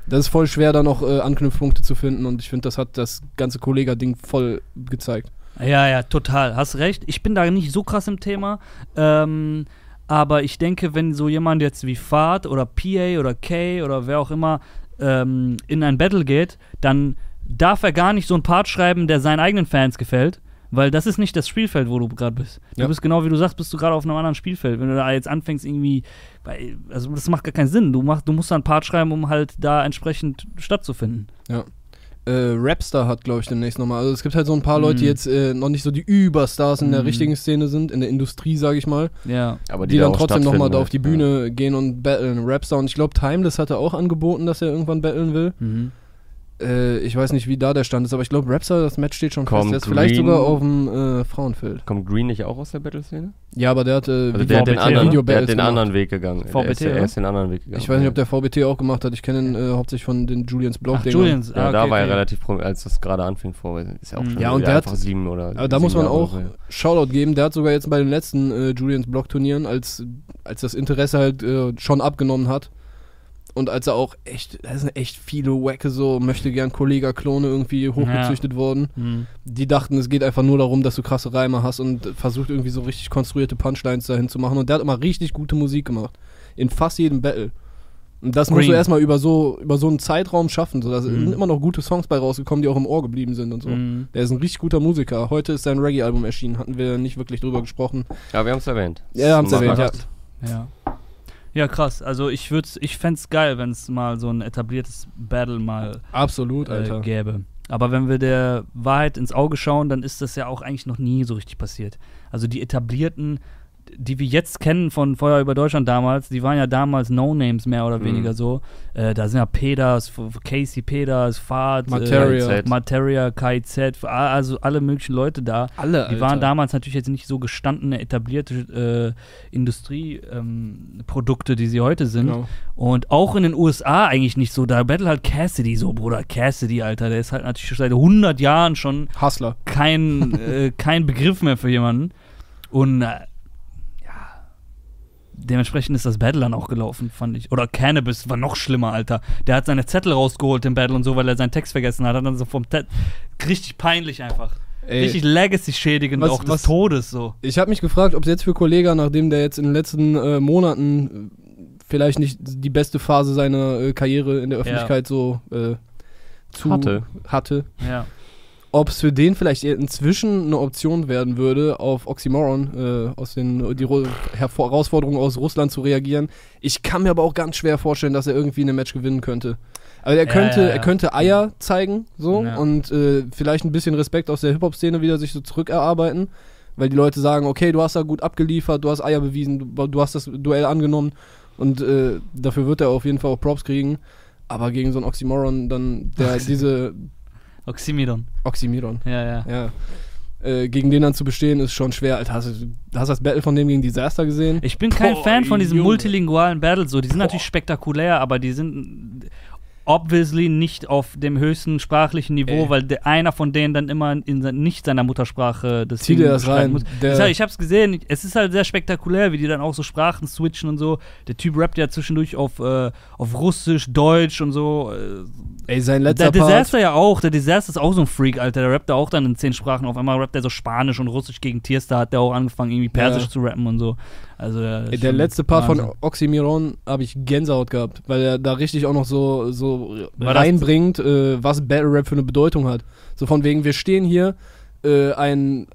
Das ist voll schwer, da noch äh, Anknüpfpunkte zu finden und ich finde, das hat das ganze Kollega-Ding voll gezeigt. Ja, ja, total. Hast recht. Ich bin da nicht so krass im Thema. Ähm, aber ich denke, wenn so jemand jetzt wie Fahrt oder PA oder K oder wer auch immer ähm, in ein Battle geht, dann darf er gar nicht so einen Part schreiben, der seinen eigenen Fans gefällt. Weil das ist nicht das Spielfeld, wo du gerade bist. Du Ja. bist genau wie du sagst, bist du gerade auf einem anderen Spielfeld. Wenn du da jetzt anfängst, irgendwie, also das macht gar keinen Sinn. Du, mach, du musst da einen Part schreiben, um halt da entsprechend stattzufinden. Äh, Rapstar hat, glaube ich, demnächst nochmal. Also es gibt halt so ein paar Leute, die Mhm. jetzt äh, noch nicht so die Überstars in der Mhm. richtigen Szene sind, in der Industrie, sage ich mal. Ja. Aber die, da dann trotzdem nochmal da auf die halt. Bühne gehen und battlen. Rapstar und ich glaube, Timeless hatte auch angeboten, dass er irgendwann battlen will. Mhm. Äh, ich weiß nicht, wie da der Stand ist, aber ich glaube, Rapstar, das Match steht schon Kommt fest. Der ist vielleicht Green- sogar auf dem äh, Frauenfeld. Kommt Green nicht auch aus der Battle-Szene? Ja, aber der hat, äh, Also Video- der hat den VBT, anderen, Video der hat den gemacht. anderen Weg gegangen. VBT, der ist, oder? ist den anderen Weg gegangen. Ich weiß nicht, ob der VBT auch gemacht hat. Ich kenne ihn äh, hauptsächlich von den Julians blog Ach, Julians. Ja, ah, da okay, war er okay. relativ prominent, als das gerade anfing vor. Ist ja auch Mhm. schon Ja, und wieder der hat- einfach sieben oder. Aber da muss man Jahre auch oder so. Shoutout geben. Der hat sogar jetzt bei den letzten äh, Julians Blog-Turnieren, als, als das Interesse halt äh, schon abgenommen hat und als er auch echt, da sind echt viele Wacke so, möchte gern Kollega-Klone irgendwie hochgezüchtet worden. Mhm. Die dachten, es geht einfach nur darum, dass du krasse Reime hast und versucht irgendwie so richtig konstruierte Punchlines dahin zu machen. Und der hat immer richtig gute Musik gemacht. In fast jedem Battle. Und das musst du Green. erstmal über so, über so einen Zeitraum schaffen. So, da Mhm. sind immer noch gute Songs bei rausgekommen, die auch im Ohr geblieben sind und so. Mhm. Der ist ein richtig guter Musiker. Heute ist sein Reggae-Album erschienen, hatten wir nicht wirklich drüber gesprochen. Ja, wir haben es erwähnt. Ja, wir haben's Macht erwähnt, ja. Ja. Ja, krass. Also ich würde ich fände es geil, wenn es mal so ein etabliertes Battle mal Absolut, äh, Alter. gäbe. Aber wenn wir der Wahrheit ins Auge schauen, dann ist das ja auch eigentlich noch nie so richtig passiert. Also die etablierten, die wir jetzt kennen von Feuer über Deutschland damals, die waren ja damals No-Names mehr oder Mhm. weniger so. Äh, da sind ja Peters, F- Casey Peters, Fahrt, Materia. äh, Materia, KIZ, also alle möglichen Leute da. Alle, Die waren damals natürlich jetzt nicht so gestandene, etablierte äh, Industrieprodukte, ähm, die sie heute sind. Genau. Und auch in den USA eigentlich nicht so. Da battle halt Cassidy so, Bruder. Cassidy, Alter. Der ist halt natürlich schon seit 100 Jahren schon Hustler. kein, äh, kein Begriff mehr für jemanden. Und äh, dementsprechend ist das Battle dann auch gelaufen, fand ich. Oder Cannabis war noch schlimmer, Alter. Der hat seine Zettel rausgeholt im Battle und so, weil er seinen Text vergessen hat. Hat dann so vom Tet richtig peinlich einfach. Ey, richtig Legacy-schädigend was- auch des was- Todes so. ich habe mich gefragt, ob es jetzt für Kollega, nachdem der jetzt in den letzten äh, Monaten äh, vielleicht nicht die beste Phase seiner äh, Karriere in der Öffentlichkeit so äh, zu Hatte. hatte Ja. Ob es für den vielleicht inzwischen eine Option werden würde, auf Oxymoron äh, aus den die Ru- Hervor Herausforderungen aus Russland zu reagieren. Ich kann mir aber auch ganz schwer vorstellen, dass er irgendwie eine Match gewinnen könnte. Also er Ja, könnte, ja, ja. er könnte Eier zeigen, so Ja. und äh, vielleicht ein bisschen Respekt aus der Hip-Hop-Szene wieder sich so zurückerarbeiten, weil die Leute sagen, okay, du hast da gut abgeliefert, du hast Eier bewiesen, du, du hast das Duell angenommen und äh, dafür wird er auf jeden Fall auch Props kriegen. Aber gegen so einen Oxymoron dann, der diese Oxymedon. Oxymiron, Ja, ja. ja. Äh, gegen den dann zu bestehen, ist schon schwer. Alter, hast du hast du das Battle von dem gegen Disaster gesehen? Ich bin kein Boah, Fan von diesen Junge. multilingualen Battles. So, die sind natürlich spektakulär, aber die sind obviously nicht auf dem höchsten sprachlichen Niveau, Ey. weil der, einer von denen dann immer in sein, nicht seiner Muttersprache das Zieh dir das rein. muss. Der- heißt, ich hab's gesehen, es ist halt sehr spektakulär, wie die dann auch so Sprachen switchen und so. Der Typ rappt ja zwischendurch auf, äh, auf Russisch, Deutsch und so. Äh, Ey, sein der letzter Part. Ja auch, der Disaster ist auch so ein Freak, Alter. Der rappt da auch dann in zehn Sprachen. Auf einmal rappt er so Spanisch und Russisch gegen Tierstar, hat der auch angefangen, irgendwie Persisch Ja. zu rappen und so. Also, der, der letzte Part Wahnsinn. von Oxymiron habe ich Gänsehaut gehabt, weil er da richtig auch noch so, so War reinbringt, äh, was Battle Rap für eine Bedeutung hat. So von wegen, wir stehen hier, äh, ein,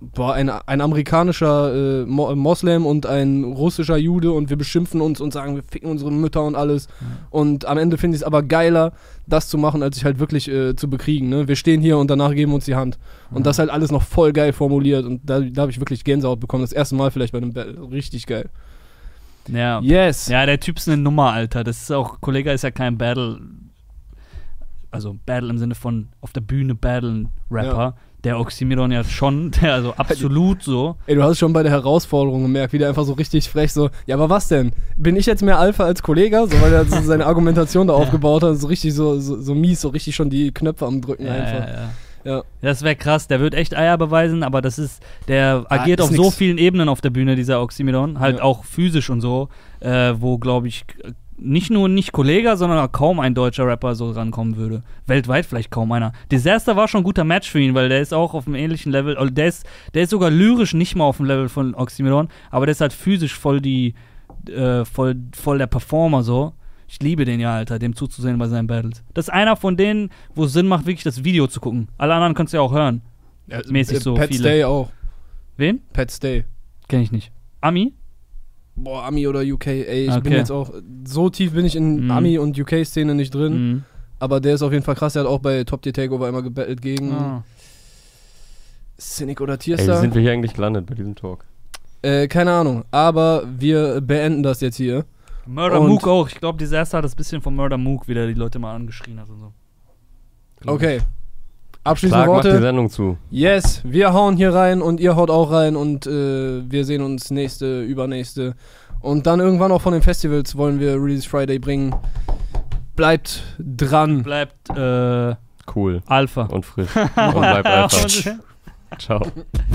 boah, ein, ein amerikanischer äh, Mo Moslem und ein russischer Jude und wir beschimpfen uns und sagen, wir ficken unsere Mütter und alles. Und am Ende finde ich es aber geiler, das zu machen, als sich halt wirklich äh, zu bekriegen. Ne? Wir stehen hier und danach geben wir uns die Hand. Und das halt alles noch voll geil formuliert. Und da, da habe ich wirklich Gänsehaut bekommen. Das erste Mal vielleicht bei einem Battle. Richtig geil. Ja. Yes. Ja, der Typ ist eine Nummer, Alter. Das ist auch, Kollege ist ja kein Battle. also Battle im Sinne von auf der Bühne battlen Rapper. Der Oxymiron ja schon, der also absolut so. Ey, du hast schon bei der Herausforderung gemerkt, wie der einfach so richtig frech so, ja, aber was denn? Bin ich jetzt mehr Alpha als Kollege? So, weil er so seine Argumentation da aufgebaut hat, so richtig so, so, so mies, so richtig schon die Knöpfe am Drücken Ja, einfach. ja, ja. Ja. Das wäre krass, der wird echt Eier beweisen, aber das ist, der Ah, agiert ist auf so nix. vielen Ebenen auf der Bühne, dieser Oxymiron, halt Ja. auch physisch und so, äh, wo, glaube ich, nicht nur nicht Kollege, sondern auch kaum ein deutscher Rapper so rankommen würde. Weltweit vielleicht kaum einer. Disaster war schon ein guter Match für ihn, weil der ist auch auf einem ähnlichen Level, also der ist, der ist sogar lyrisch nicht mal auf dem Level von Oxymiron, aber der ist halt physisch voll die, äh, voll, voll der Performer so. Ich liebe den ja, Alter, dem zuzusehen bei seinen Battles. Das ist einer von denen, wo es Sinn macht, wirklich das Video zu gucken. Alle anderen kannst du ja auch hören. mäßig so Pat viele. Stay auch. Wen? Pat Stay. Kenn ich nicht. Ami? Boah, Ami oder UK, ey, ich bin Okay. jetzt auch, so tief bin ich in Mhm. Ami- und UK-Szene nicht drin, Mhm. aber der ist auf jeden Fall krass, der hat auch bei Top Tier Takeover einmal gebettelt gegen Ah. Cynic oder Ey, wie Tierstar. sind wir hier eigentlich gelandet bei diesem Talk? Äh, keine Ahnung, aber wir beenden das jetzt hier. Murder Und- Mook auch. Ich glaube, Disaster hat das bisschen von Murder Mook wieder die Leute mal angeschrien hat und so. Okay. Abschließende Clark macht die Worte. Sendung zu. Yes, wir hauen hier rein und ihr haut auch rein und äh, wir sehen uns nächste, übernächste. Und dann irgendwann auch von den Festivals wollen wir Release Friday bringen. Bleibt dran. Bleibt äh, Cool Alpha. und frisch. und bleibt einfach. Ciao.